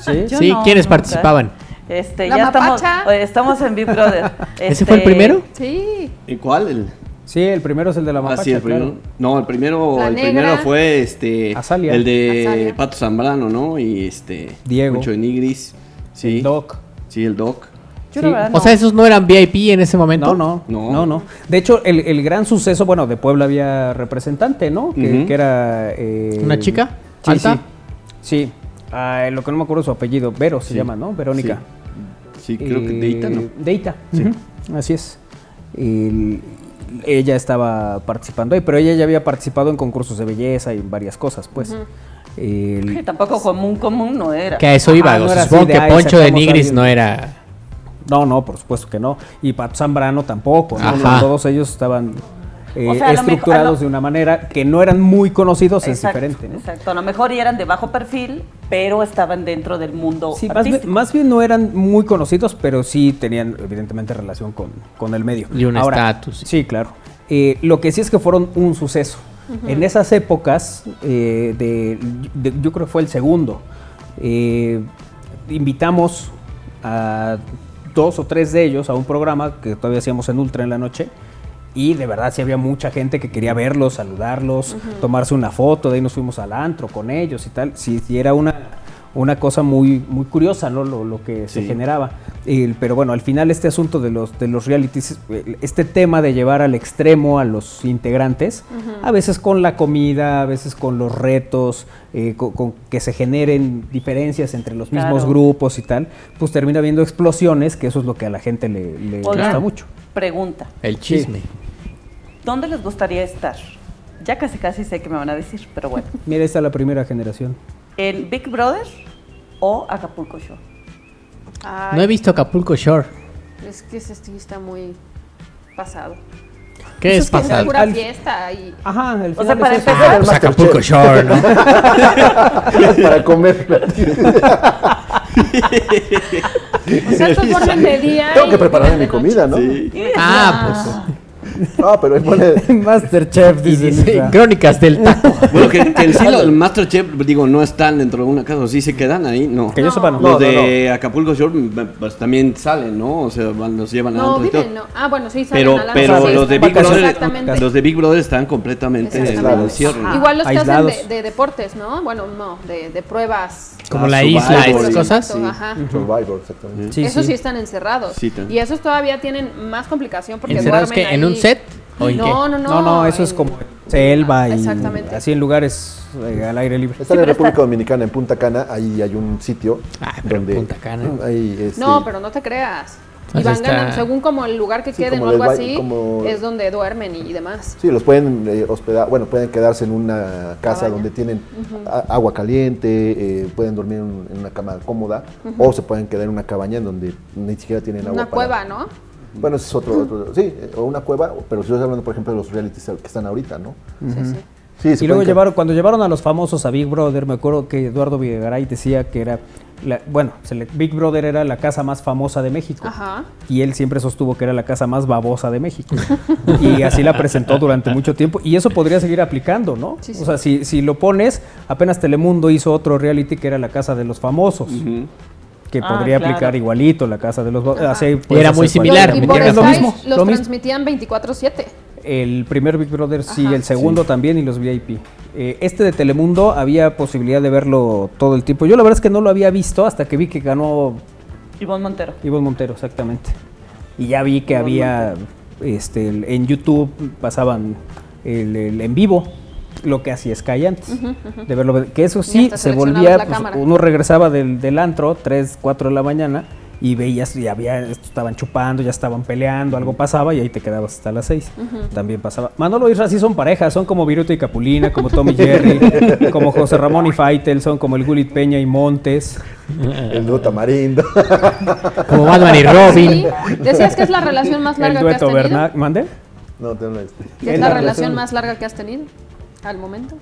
sí. Yo Sí, no, ¿quiénes nunca. participaban? Este, La ya estamos, mapacha. estamos en Big Brother. ¿Ese fue el Este, primero? Sí. ¿Y cuál? El... Sí, el primero es el de la Ah, mapacha, sí, el claro. primero. No, el primero, el primero fue este Azalia. el de Azalia. Pato Zambrano, ¿no? Y este Diego. Mucho de Nigris. Sí. El Doc. Sí, el Doc. Sí. O no. sea, esos no eran VIP en ese momento. No, no, No. no, no, De hecho, el, el gran suceso, bueno, de Puebla había representante, ¿no? Que, era... eh, ¿Una chica? Sí, ¿Alta? sí. Sí. Ah, lo que no me acuerdo su apellido. Vero se Sí. llama, ¿no? Verónica. Sí, creo que Eh, Deita, ¿no? Deita, Sí. así es. El- ella estaba participando ahí, pero ella ya había participado en concursos de belleza y en varias cosas, pues. El- Sí, tampoco común, común no era. Que a eso iba. O no supongo de, que "Ay, Poncho de Nigris alguien". no era. No, no, por supuesto que no. Y Pat Zambrano tampoco, ¿no? Ajá. Todos ellos estaban eh, O sea, a lo mejor- estructurados lo- de una manera que no eran muy conocidos, es diferente, ¿no? Exacto, a lo mejor y eran de bajo perfil, pero estaban dentro del mundo Sí, más bien, artístico. más bien no eran muy conocidos, pero sí tenían evidentemente relación con, con el medio. Y un estatus. Sí, claro. Eh, lo que sí es que fueron un suceso. En esas épocas, eh, de, de- yo creo que fue el segundo, eh, invitamos a dos o tres de ellos a un programa que todavía hacíamos en Ultra en la noche. Y de verdad sí había mucha gente que quería verlos, saludarlos, tomarse una foto, de ahí nos fuimos al antro con ellos y tal. Sí, sí era una, una cosa muy, muy curiosa, ¿no? Lo, lo que se generaba. Pero bueno, al final este asunto de los, de los realities, este tema de llevar al extremo a los integrantes, a veces con la comida, a veces con los retos, eh, con, con que se generen diferencias entre los mismos Claro. grupos y tal, pues termina habiendo explosiones, que eso es lo que a la gente le, gusta mucho. Pregunta, El chisme. ¿Dónde les gustaría estar? Ya casi casi sé que me van a decir, pero bueno. Mira, esta es la primera generación. ¿En Big Brother o Acapulco Show? Ay, No he visto Acapulco Shore. Es que ese sí está muy pasado. ¿Qué Pues es es que Es pasado? pura al- fiesta y... Ajá, al O sea, para empezar, Ah, pues Acapulco Shore, ¿no? para comer. O sea, estos orden de día Tengo que prepararme mi comida, ¿no? Ah, Ah, pero ahí pone. Masterchef, dice. Crónicas del taco. Bueno, que, que en sí los Masterchef, digo, no están dentro de una casa, o sí se quedan ahí, no. Que yo sepa, no. Los No, no, de Acapulco Shore pues, también salen, ¿no? O sea, van- los llevan No, antes y todo. viven, no. Ah, bueno, sí, salen Pero, a la pero noche, los de Big Brother, los de Big Brother están completamente en el encierro. Ajá. Igual los que hacen Aislados. de, de deportes, ¿no? Bueno, no, de, de pruebas. Como Ah, la isla, esas sí. cosas. Exacto, Ajá. Survivor, exactamente. Sí, esos sí. sí. están encerrados. Sí, y esos todavía tienen más complicación porque ¿Encerrados duermen qué? ¿En un ahí. Set? ¿O en no, qué? no, no, No, no, eso es como selva y Exactamente. así en lugares eh, al aire libre. Está en la República Dominicana, en Punta Cana, ahí hay un sitio Ah, pero en donde Punta Cana. este, No, pero no te creas. Y Pues van está- ganando, según como el lugar que Sí, queden o algo así, como- es donde duermen y demás. Sí, los pueden eh, hospedar, bueno, pueden quedarse en una casa Cabaña. donde tienen agua caliente, eh, pueden dormir en, un- en una cama cómoda, o se pueden quedar en una cabaña en donde ni siquiera tienen agua. Una para- cueva, ¿no? Bueno, ese es otro, otro- sí, eh, o una cueva, pero si estás hablando, por ejemplo, de los realities que están ahorita, ¿no? Sí, sí. Y luego llevaron, cuando llevaron a los famosos a Big Brother, me acuerdo que Eduardo Videgaray decía que era, la- bueno, se le- Big Brother era la casa más famosa de México. Ajá. Y él siempre sostuvo que era la casa más babosa de México. y así la presentó durante mucho tiempo. Y eso podría seguir aplicando, ¿no? Sí, sí. O sea, si, si lo pones, apenas Telemundo hizo otro reality que era la casa de los famosos. Que Ah, podría claro. aplicar igualito la casa de los. Así era muy hacer similar, y por ¿me Es lo Sky mismo. los lo transmitían 24/7. El primer Big Brother sí, Ajá. el segundo también y los VIP. Eh, este de Telemundo había posibilidad de verlo todo el tiempo. Yo la verdad es que no lo había visto hasta que vi que ganó Ivonne Montero. Ivonne Montero, exactamente. Y ya vi que había este, en YouTube pasaban el, el en vivo lo que hacía Sky antes. De verlo, que eso sí se volvía, pues, uno regresaba del, del antro 3, 4 de la mañana y veías y había estaban chupando, ya estaban peleando, algo pasaba y ahí te quedabas hasta las 6. También pasaba. Manolo y sí son parejas, son como Viruta y Capulina, como Tommy Jerry, como José Ramón y Faitel, son como el Gulit Peña y Montes. El dúo tamarindo. Como Batman y Robin. Sí. Decías que es la relación más El larga que has dueto tenido. ¿mande? no, tengo este. Que es Es la la relación relación- más larga que has tenido al momento.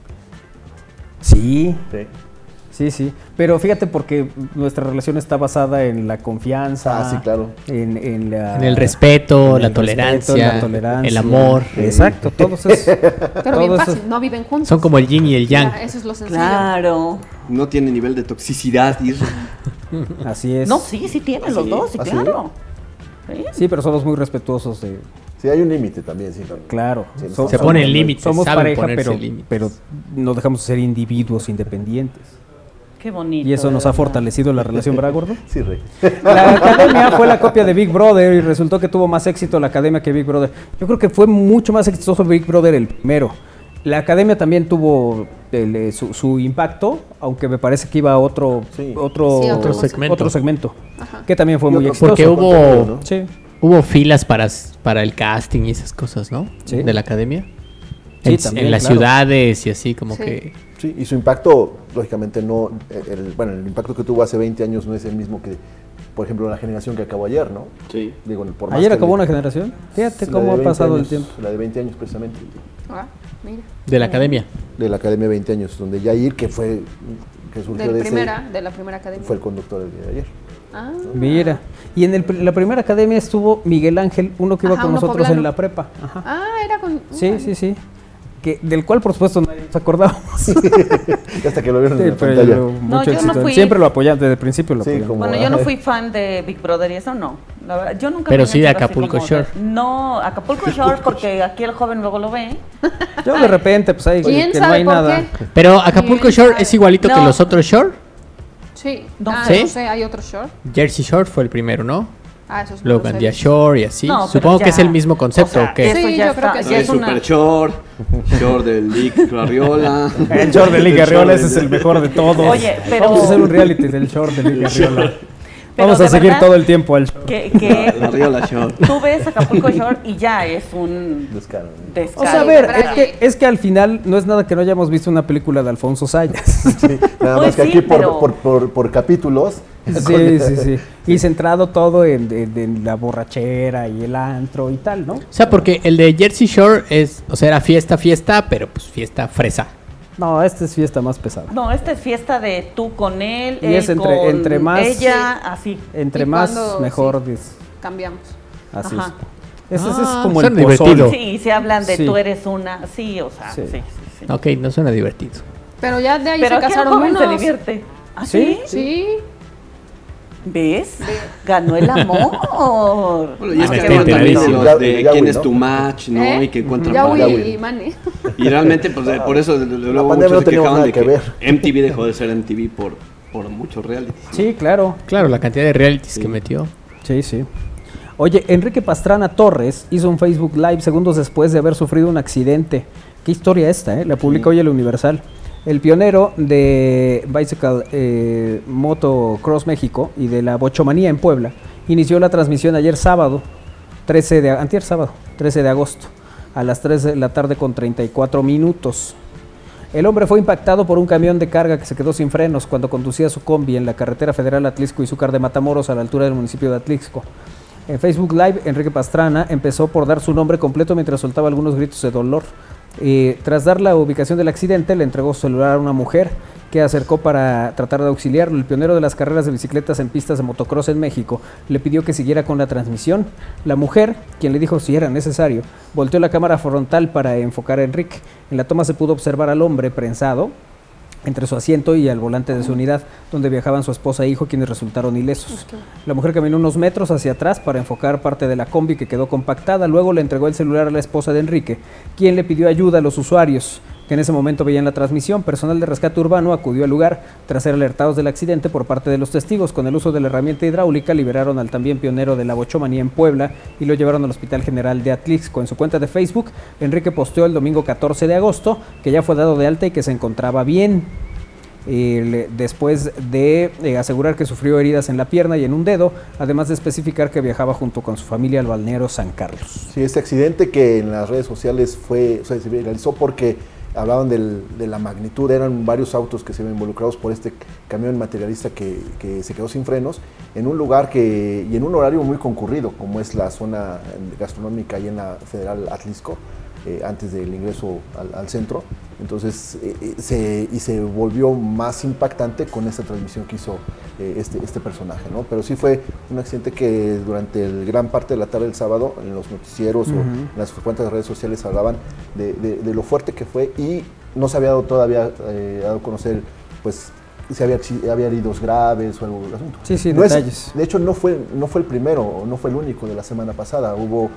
Sí, Sí. sí, sí. Pero fíjate porque nuestra relación está basada en la confianza. Ah, sí, claro. En, en la- En el respeto, en la el tolerancia, la tolerancia, el amor. Exacto, todos esos. Pero bien fácil, esos- no viven juntos. Son como el yin y el yang. Ya, eso es lo sencillo. Claro. No tiene nivel de toxicidad. Y eso. Así es. No, sí, sí tienen los dos, sí, claro. Sí. Sí, pero somos muy respetuosos de. Sí, hay un límite también, sí. Claro. Sí, So- Se ponen límites, Somos pareja, pero, pero no dejamos de ser individuos independientes. Qué bonito. Y eso nos ha fortalecido la relación, ¿verdad, gordo? Sí, Rey. La academia fue la copia de Big Brother y resultó que tuvo más éxito la academia que Big Brother. Yo creo que fue mucho más exitoso Big Brother el primero. La academia también tuvo el, eh, su, su impacto, aunque me parece que iba a otro, Sí. otro, Sí, otro segmento. otro segmento, que también fue Y muy otro- exitoso. Porque hubo. Sí. Hubo filas para, para el casting y esas cosas, ¿no? Sí. De la academia. Sí, en, también, en las claro. ciudades y así como Sí. que... Sí, y su impacto, lógicamente, no. eh, El, bueno, el impacto que tuvo hace 20 años no es el mismo que, por ejemplo, la generación que acabó ayer, ¿no? Sí. Digo, por más Ayer acabó le- una generación. Fíjate cómo ha 20 pasado el años, tiempo. La de 20 años, precisamente. Ah, mira. De la academia. De la Academia 20 años, donde Yair, que fue. que surgió de ese- primera, de la primera academia. fue el conductor el día de ayer. Ah. Mira. Y en el la primera academia estuvo Miguel Ángel, uno que iba Ajá, con nosotros poblano. en la prepa. Ajá. Ah, era con. Sí, sí, sí. Que, del cual, por supuesto, nadie nos acordábamos. Hasta que lo vieron en la pero pantalla. yo- mucho yo no éxito. fui- Siempre lo apoyamos, desde el principio lo Sí, como- Bueno, yo no fui fan de Big Brother y eso no. La verdad, yo nunca Pero sí de Acapulco Shore. No, Acapulco Shore porque aquí el joven luego lo ve. Yo de repente, pues ahí, ¿Quién que no sabe hay por nada. qué? Pero Acapulco ¿Quién Shore es igualito que No. los otros Shore. Sí. No ah, sé. no sé, hay otro short. Jersey Shore fue el primero, ¿no? Ah, eso es Luego Gandia Shore y así. No, Supongo ya. que es el mismo concepto, O sea, ¿o qué? Sí, yo creo que sí. Es una- Super Short, Short del Lick Arriola. El short de Liga El short Arriola, del- ese es el mejor de todos. Oye, pero- Vamos a hacer un reality del short de Liga Arriola. Vamos a seguir verdad todo el tiempo al short. Que, que La Short. tú ves Acapulco Shore y ya es un Descaro. descaro. O sea, a ver, es que, es que al final no es nada que no hayamos visto una película de Alfonso Sayas. Sí, nada Pues más que sí, aquí por, pero- por, por, por capítulos. Sí, sí, sí. Y centrado todo en, en- en la borrachera y el antro y tal, ¿no? O sea, porque el de Jersey Shore es, o sea, era fiesta, fiesta, pero pues fiesta fresa. No, esta es fiesta más pesada. No, esta es fiesta de tú con él, Y él es entre- con entre más- ella, así. Entre ¿Y más, mejor. sí. Cambiamos. Así Ajá. es. Ese, es Ah, como el divertido. Sí, se hablan de Sí. tú eres una, sí, o sea, sí, Sí. sí, sí. Ok, no suena divertido. Pero ya de ahí Pero se casaron unos. se divierte. ¿Ah, ¿Sí? sí? Sí. ¿Ves? Ganó el amor. Bueno, y es Ah, que hablan también de, de Ya, quién es ¿no? tu match, ¿no? ¿Eh? Y que encuentran Ya pareja. y Mane. Y realmente, pues de- por eso de- de- luego pandemia muchos no se teníamos quejaban nada de que que, ver. MTV dejó de ser MTV por, por muchos realities. Sí, claro. Claro, la cantidad de realities que metió. Sí, sí. Oye, Enrique Pastrana Torres hizo un Facebook Live segundos después de haber sufrido un accidente. Qué historia esta, ¿eh? La publica hoy el Universal. El pionero de Bicycle eh, Moto Cross México y de la Bochomanía en Puebla inició la transmisión ayer sábado, 13 de, antier sábado, 13 de agosto, a las 3 de la tarde con 34 minutos. El hombre fue impactado por un camión de carga que se quedó sin frenos cuando conducía su combi en la carretera federal Atlisco y Zúcar de Matamoros a la altura del municipio de Atlixco. En Facebook Live, Enrique Pastrana empezó por dar su nombre completo mientras soltaba algunos gritos de dolor. Eh, tras dar la ubicación del accidente, le entregó su celular a una mujer que acercó para tratar de auxiliarlo. El pionero de las carreras de bicicletas en pistas de motocross en México le pidió que siguiera con la transmisión. La mujer, quien le dijo si era necesario, volteó la cámara frontal para enfocar a Enrique. En la toma se pudo observar al hombre prensado entre su asiento y al volante de su unidad, donde viajaban su esposa e hijo, quienes resultaron ilesos. La mujer caminó unos metros hacia atrás para enfocar parte de la combi que quedó compactada, luego le entregó el celular a la esposa de Enrique, quien le pidió ayuda a los usuarios que en ese momento veían la transmisión. Personal de rescate urbano acudió al lugar tras ser alertados del accidente por parte de los testigos. Con el uso de la herramienta hidráulica liberaron al también pionero de la bochomanía en Puebla y lo llevaron al Hospital General de Atlixco. En su cuenta de Facebook, Enrique posteó el domingo 14 de agosto que ya fue dado de alta y que se encontraba bien. Después de eh, asegurar que sufrió heridas en la pierna y en un dedo, además de especificar que viajaba junto con su familia al balneario San Carlos. Sí, este accidente que en las redes sociales fue, o sea, se viralizó porque hablaban del- de la magnitud, eran varios autos que se ven involucrados por este camión materialista que, se quedó sin frenos en un lugar que, y en un horario muy concurrido, como es la zona gastronómica ahí en la Federal Atlisco, eh, antes del ingreso al, al centro. Entonces, eh, eh, se, y se volvió más impactante con esta transmisión que hizo eh, este, este personaje, ¿no? Pero sí fue un accidente que durante el gran parte de la tarde del sábado, en los noticieros o Ujú. en las frecuentes redes sociales hablaban de, de- de lo fuerte que fue y no se había dado todavía eh, dado a conocer, pues, si había, si había heridos graves o algo del asunto. Sí, sí, No es- detalles. de hecho, no fue, no fue el primero, o no fue el único de la semana pasada. Hubo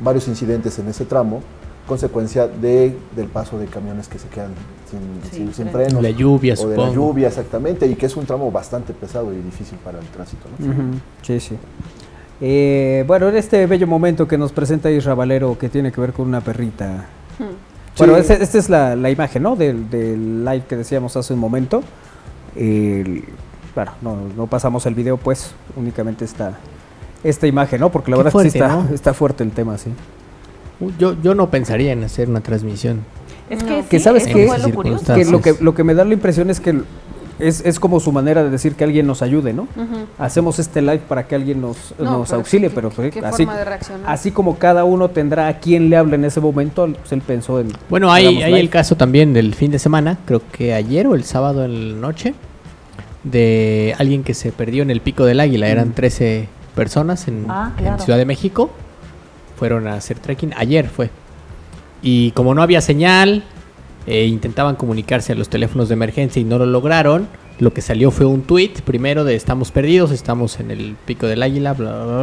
varios incidentes en ese tramo, consecuencia de, del paso de camiones que se quedan sin, Sí, sin- sin freno. frenos. La lluvia, O de la lluvia, exactamente, y que es un tramo bastante pesado y difícil para el tránsito. Sí, sí. Eh, bueno, en este bello momento que nos presenta Isra Valero, que tiene que ver con una perrita. Bueno, Sí. este- esta es la, la imagen, ¿no? Del, del live que decíamos hace un momento. El- bueno, no, no pasamos el video, pues, únicamente esta, esta imagen, ¿no? Porque la Qué verdad es que sí está, ¿no? está fuerte el tema, sí. Uh, Yo, yo no pensaría en hacer una transmisión. Es que, Que sí, sabes que- lo. Que lo, que Entonces- lo que me da la impresión es que es, es como su manera de decir que alguien nos ayude, ¿no? Hacemos este live para que alguien nos, No, nos pero auxilie, qué- pero pues, qué así, forma de reaccionar. así como cada uno tendrá a quien le hable en ese momento, pues él pensó en... Bueno, hay, hay el caso también del fin de semana, creo que ayer o el sábado en la noche, de alguien que se perdió en el Pico del Águila. Eran 13 personas en, Ah, en. Ciudad de México. Fueron a hacer trekking. Ayer fue. Y como no había señal, eh, intentaban comunicarse a los teléfonos de emergencia y no lo lograron. Lo que salió fue un tweet primero de estamos perdidos, estamos en el Pico del Águila, bla, bla, bla,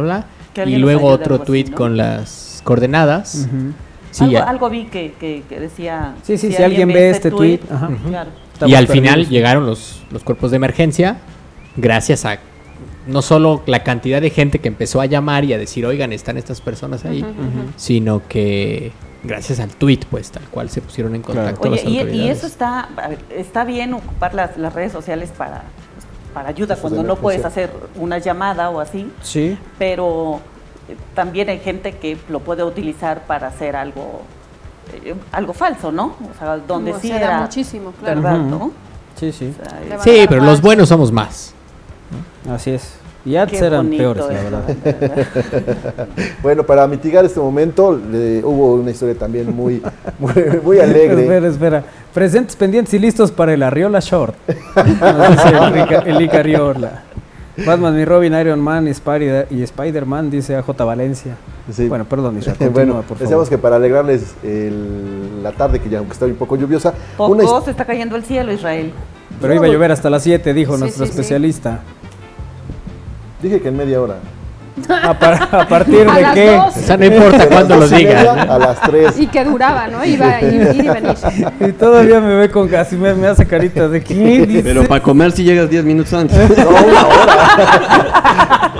bla. Y luego otro así, tweet ¿no? con las coordenadas. Sí, algo, ya- algo vi que, que, que decía. Sí, sí, si alguien ve este tweet, ajá. claro. Y al perdidos. final llegaron los, los cuerpos de emergencia gracias a no solo la cantidad de gente que empezó a llamar y a decir, oigan, están estas personas ahí, sino que gracias al tweet, pues tal cual se pusieron en contacto Oye, las y, y eso está, está bien ocupar las, las redes sociales para, para ayuda cuando no puedes hacer una llamada o así, Sí, pero eh, también hay gente que lo puede utilizar para hacer algo eh, algo falso, ¿no? O sea, donde Como sí se da era muchísimo, claro. verdad, Ujú. ¿no? sí, sí, O sea, Sí, pero más. los buenos somos más. Así es. Y antes qué eran peores, la verdad. Bueno, para mitigar este momento, le- hubo una historia también muy, muy, muy alegre. Espera, espera. Presentes, pendientes y listos para el Arriola Short. Nos Enrique- Elica Arriola. Batman y Robin, Iron Man y Spider- y Spider-Man, dice AJ Valencia. Sí. Bueno, perdón, Isra, continúa, bueno, por decíamos favor. que para alegrarles el- la tarde, que ya aunque está un poco lluviosa, Poco una se está cayendo el cielo, Israel. Pero iba a llover hasta las 7, dijo Sí, nuestro sí, sí. especialista. dije que en media hora. ¿A, par- a partir A de qué? dos. O sea, no importa cuándo lo ¿no? A las 3. Y que duraba, ¿no? Iba a ir, ir y venir. Y todavía me ve con casi me, me hace carita de qué dice. Pero para comer si llegas 10 minutos antes. No, una hora.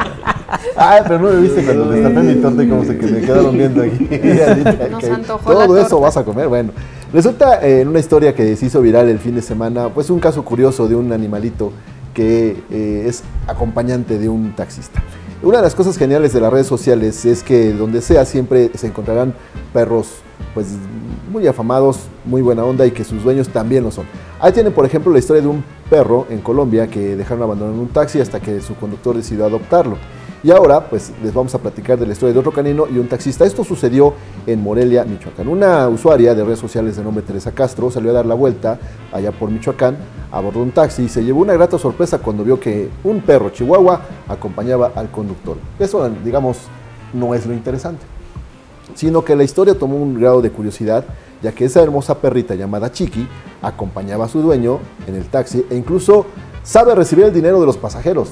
Ay, pero no me viste cuando destapé mi torta y como se que me quedaron viendo aquí. Nos antojó la Todo eso torta. vas a comer. Bueno, Resulta eh, en una historia que se hizo viral el fin de semana, pues un caso curioso de un animalito que eh, es acompañante de un taxista. Una de las cosas geniales de las redes sociales es que donde sea siempre se encontrarán perros pues muy afamados, muy buena onda y que sus dueños también lo son. Ahí tienen por ejemplo la historia de un perro en Colombia que dejaron abandonado en un taxi hasta que su conductor decidió adoptarlo. Y ahora, pues les vamos a platicar de la historia de otro canino y un taxista. Esto sucedió en Morelia, Michoacán. Una usuaria de redes sociales de nombre Teresa Castro salió a dar la vuelta allá por Michoacán, abordó un taxi y se llevó una grata sorpresa cuando vio que un perro chihuahua acompañaba al conductor. Eso, digamos, no es lo interesante, sino que la historia tomó un grado de curiosidad, ya que esa hermosa perrita llamada Chiqui acompañaba a su dueño en el taxi e incluso sabe recibir el dinero de los pasajeros.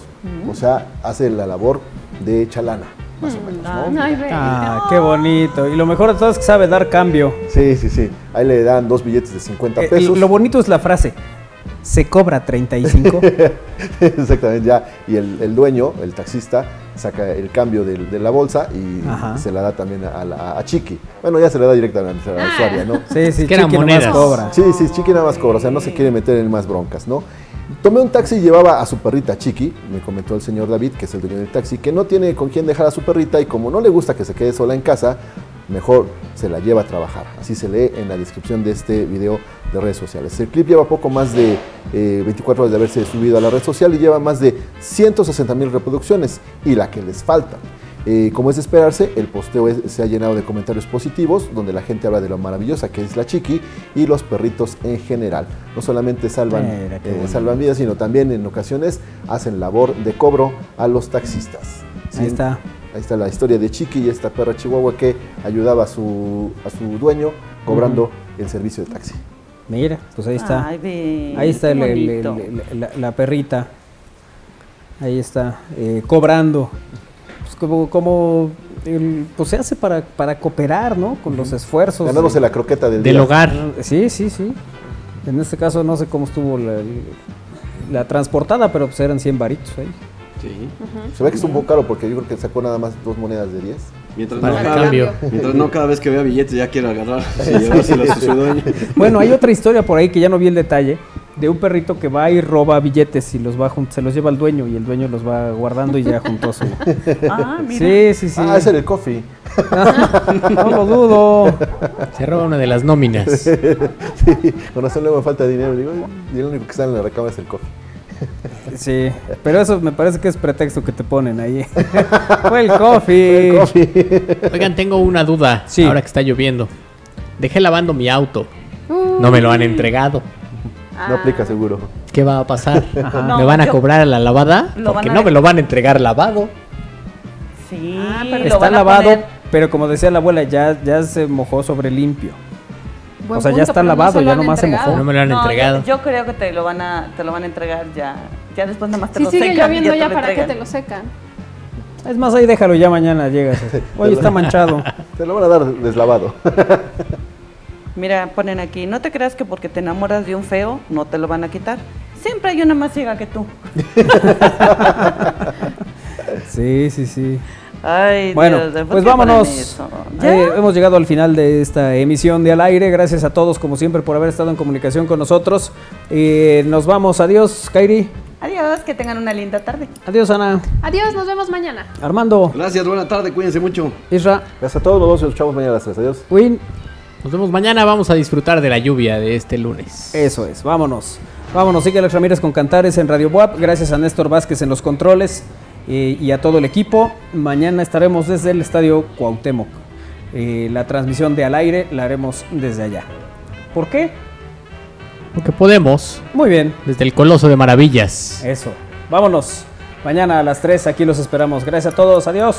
O sea, hace la labor de chalana, más o menos. ¿no? Ay, ve. Ah, qué bonito. Y lo mejor de todo es que sabe dar cambio. Sí, sí, sí. Ahí le dan dos billetes de 50 Eh, pesos. lo bonito es la frase. Se cobra 35. Exactamente, ya. Y el, el dueño, el taxista, saca el cambio de, la bolsa y Ajá. se la da también a, la- a Chiqui. Bueno, ya se le da directamente a la usuaria, ¿no? Sí, sí, que Chiqui nomás monedas. cobra. Sí, sí, Chiqui nada más cobra, o sea, no se quiere meter en más broncas, ¿no? Tomé un taxi y llevaba a su perrita Chiqui, me comentó el señor David, que es el dueño del taxi, que no tiene con quién dejar a su perrita y como no le gusta que se quede sola en casa, mejor se la lleva a trabajar. Así se lee en la descripción de este video de redes sociales. El clip lleva poco más de eh, 24 horas de haberse subido a la red social y lleva más de 160 mil reproducciones y la que les falta. Eh, como es de esperarse, el posteo es- se ha llenado de comentarios positivos, donde la gente habla de lo maravillosa que es la chiqui y los perritos en general. No solamente salvan, Mira, eh, salvan vidas, sino también en ocasiones hacen labor de cobro a los taxistas. Ahí está. Ahí está la historia de Chiqui y esta perra chihuahua que ayudaba a su, a su dueño cobrando el servicio de taxi. Mira, pues ahí está. Ay, ve, Ahí está qué el- el- el- bonito. el- la, la perrita. Ahí está, eh, cobrando. Como, como el- pues se hace para, para cooperar, ¿no? Con los esfuerzos. Ganándose la croqueta del, Del día. hogar. Sí, sí, sí. En este caso no sé cómo estuvo la, la transportada, pero pues eran 100 varitos ahí. Sí. Se ve que es un poco caro porque yo creo que sacó nada más dos monedas de 10. Mientras Para no, el cada, cambio. mientras no cada vez que vea billetes ya quiere agarrar y llevárselos a su dueño. Bueno, hay otra historia por ahí que ya no vi el detalle, de un perrito que va y roba billetes y los va se los lleva al dueño y el dueño los va guardando y ya juntó su... Ah, mira. Sí, sí, sí. Ah, ese era el coffee. No lo dudo. Se roba una de las nóminas. Sí, con razón luego me falta dinero. Digo, y el único que sale en la recámara es el coffee. Sí, pero eso me parece que es pretexto que te ponen ahí. Fue el coffee. El coffee. Oigan, tengo una duda. Sí. Ahora que está lloviendo. Dejé lavando mi auto. No me lo han entregado. No aplica seguro. ¿Qué va a pasar? No, ¿Me van a yo- cobrar a la lavada? Lo Porque van a- no me lo van a entregar lavado. Sí, Ah, pero Está lavado, poner- pero como decía la abuela, ya, ya se mojó sobre limpio. Buen o sea, ya está no lavado, ya nomás se mojó. No me lo han No, entregado. Yo, yo creo que te lo van a te lo van a entregar ya. Ya después nada más te Si lo sigue secan lloviendo ya, para que te lo secan. Es más, ahí déjalo, ya mañana llegas. Hoy está manchado. Te lo van a dar deslavado. Mira, ponen aquí, no te creas que porque te enamoras de un feo no te lo van a quitar. Siempre hay una más ciega que tú. Sí, sí, sí. Ay, Bueno, Dios, ¿por pues vámonos. Eh, hemos llegado al final de esta emisión de Al Aire. Gracias a todos, como siempre, por haber estado en comunicación con nosotros. Eh, nos vamos. Adiós, Kairi. Adiós, que tengan una linda tarde. Adiós, Ana. Adiós, nos vemos mañana. Armando. Gracias, buena tarde, cuídense mucho. Isra. Gracias a todos los dos y los chavos mañana a las 3. Adiós. Win. Nos vemos mañana. Vamos a disfrutar de la lluvia de este lunes. Eso es, vámonos. Vámonos, sigue Alex Ramírez con Cantares en Radio Buap. Gracias a Néstor Vázquez en los controles eh, y a todo el equipo. Mañana estaremos desde el Estadio Cuauhtémoc. Eh, la transmisión de al aire la haremos desde allá. ¿Por qué? Porque podemos. Muy bien, Desde el Coloso de Maravillas. eso. Vámonos. Mañana a las 3 aquí los esperamos. Gracias a todos. Adiós.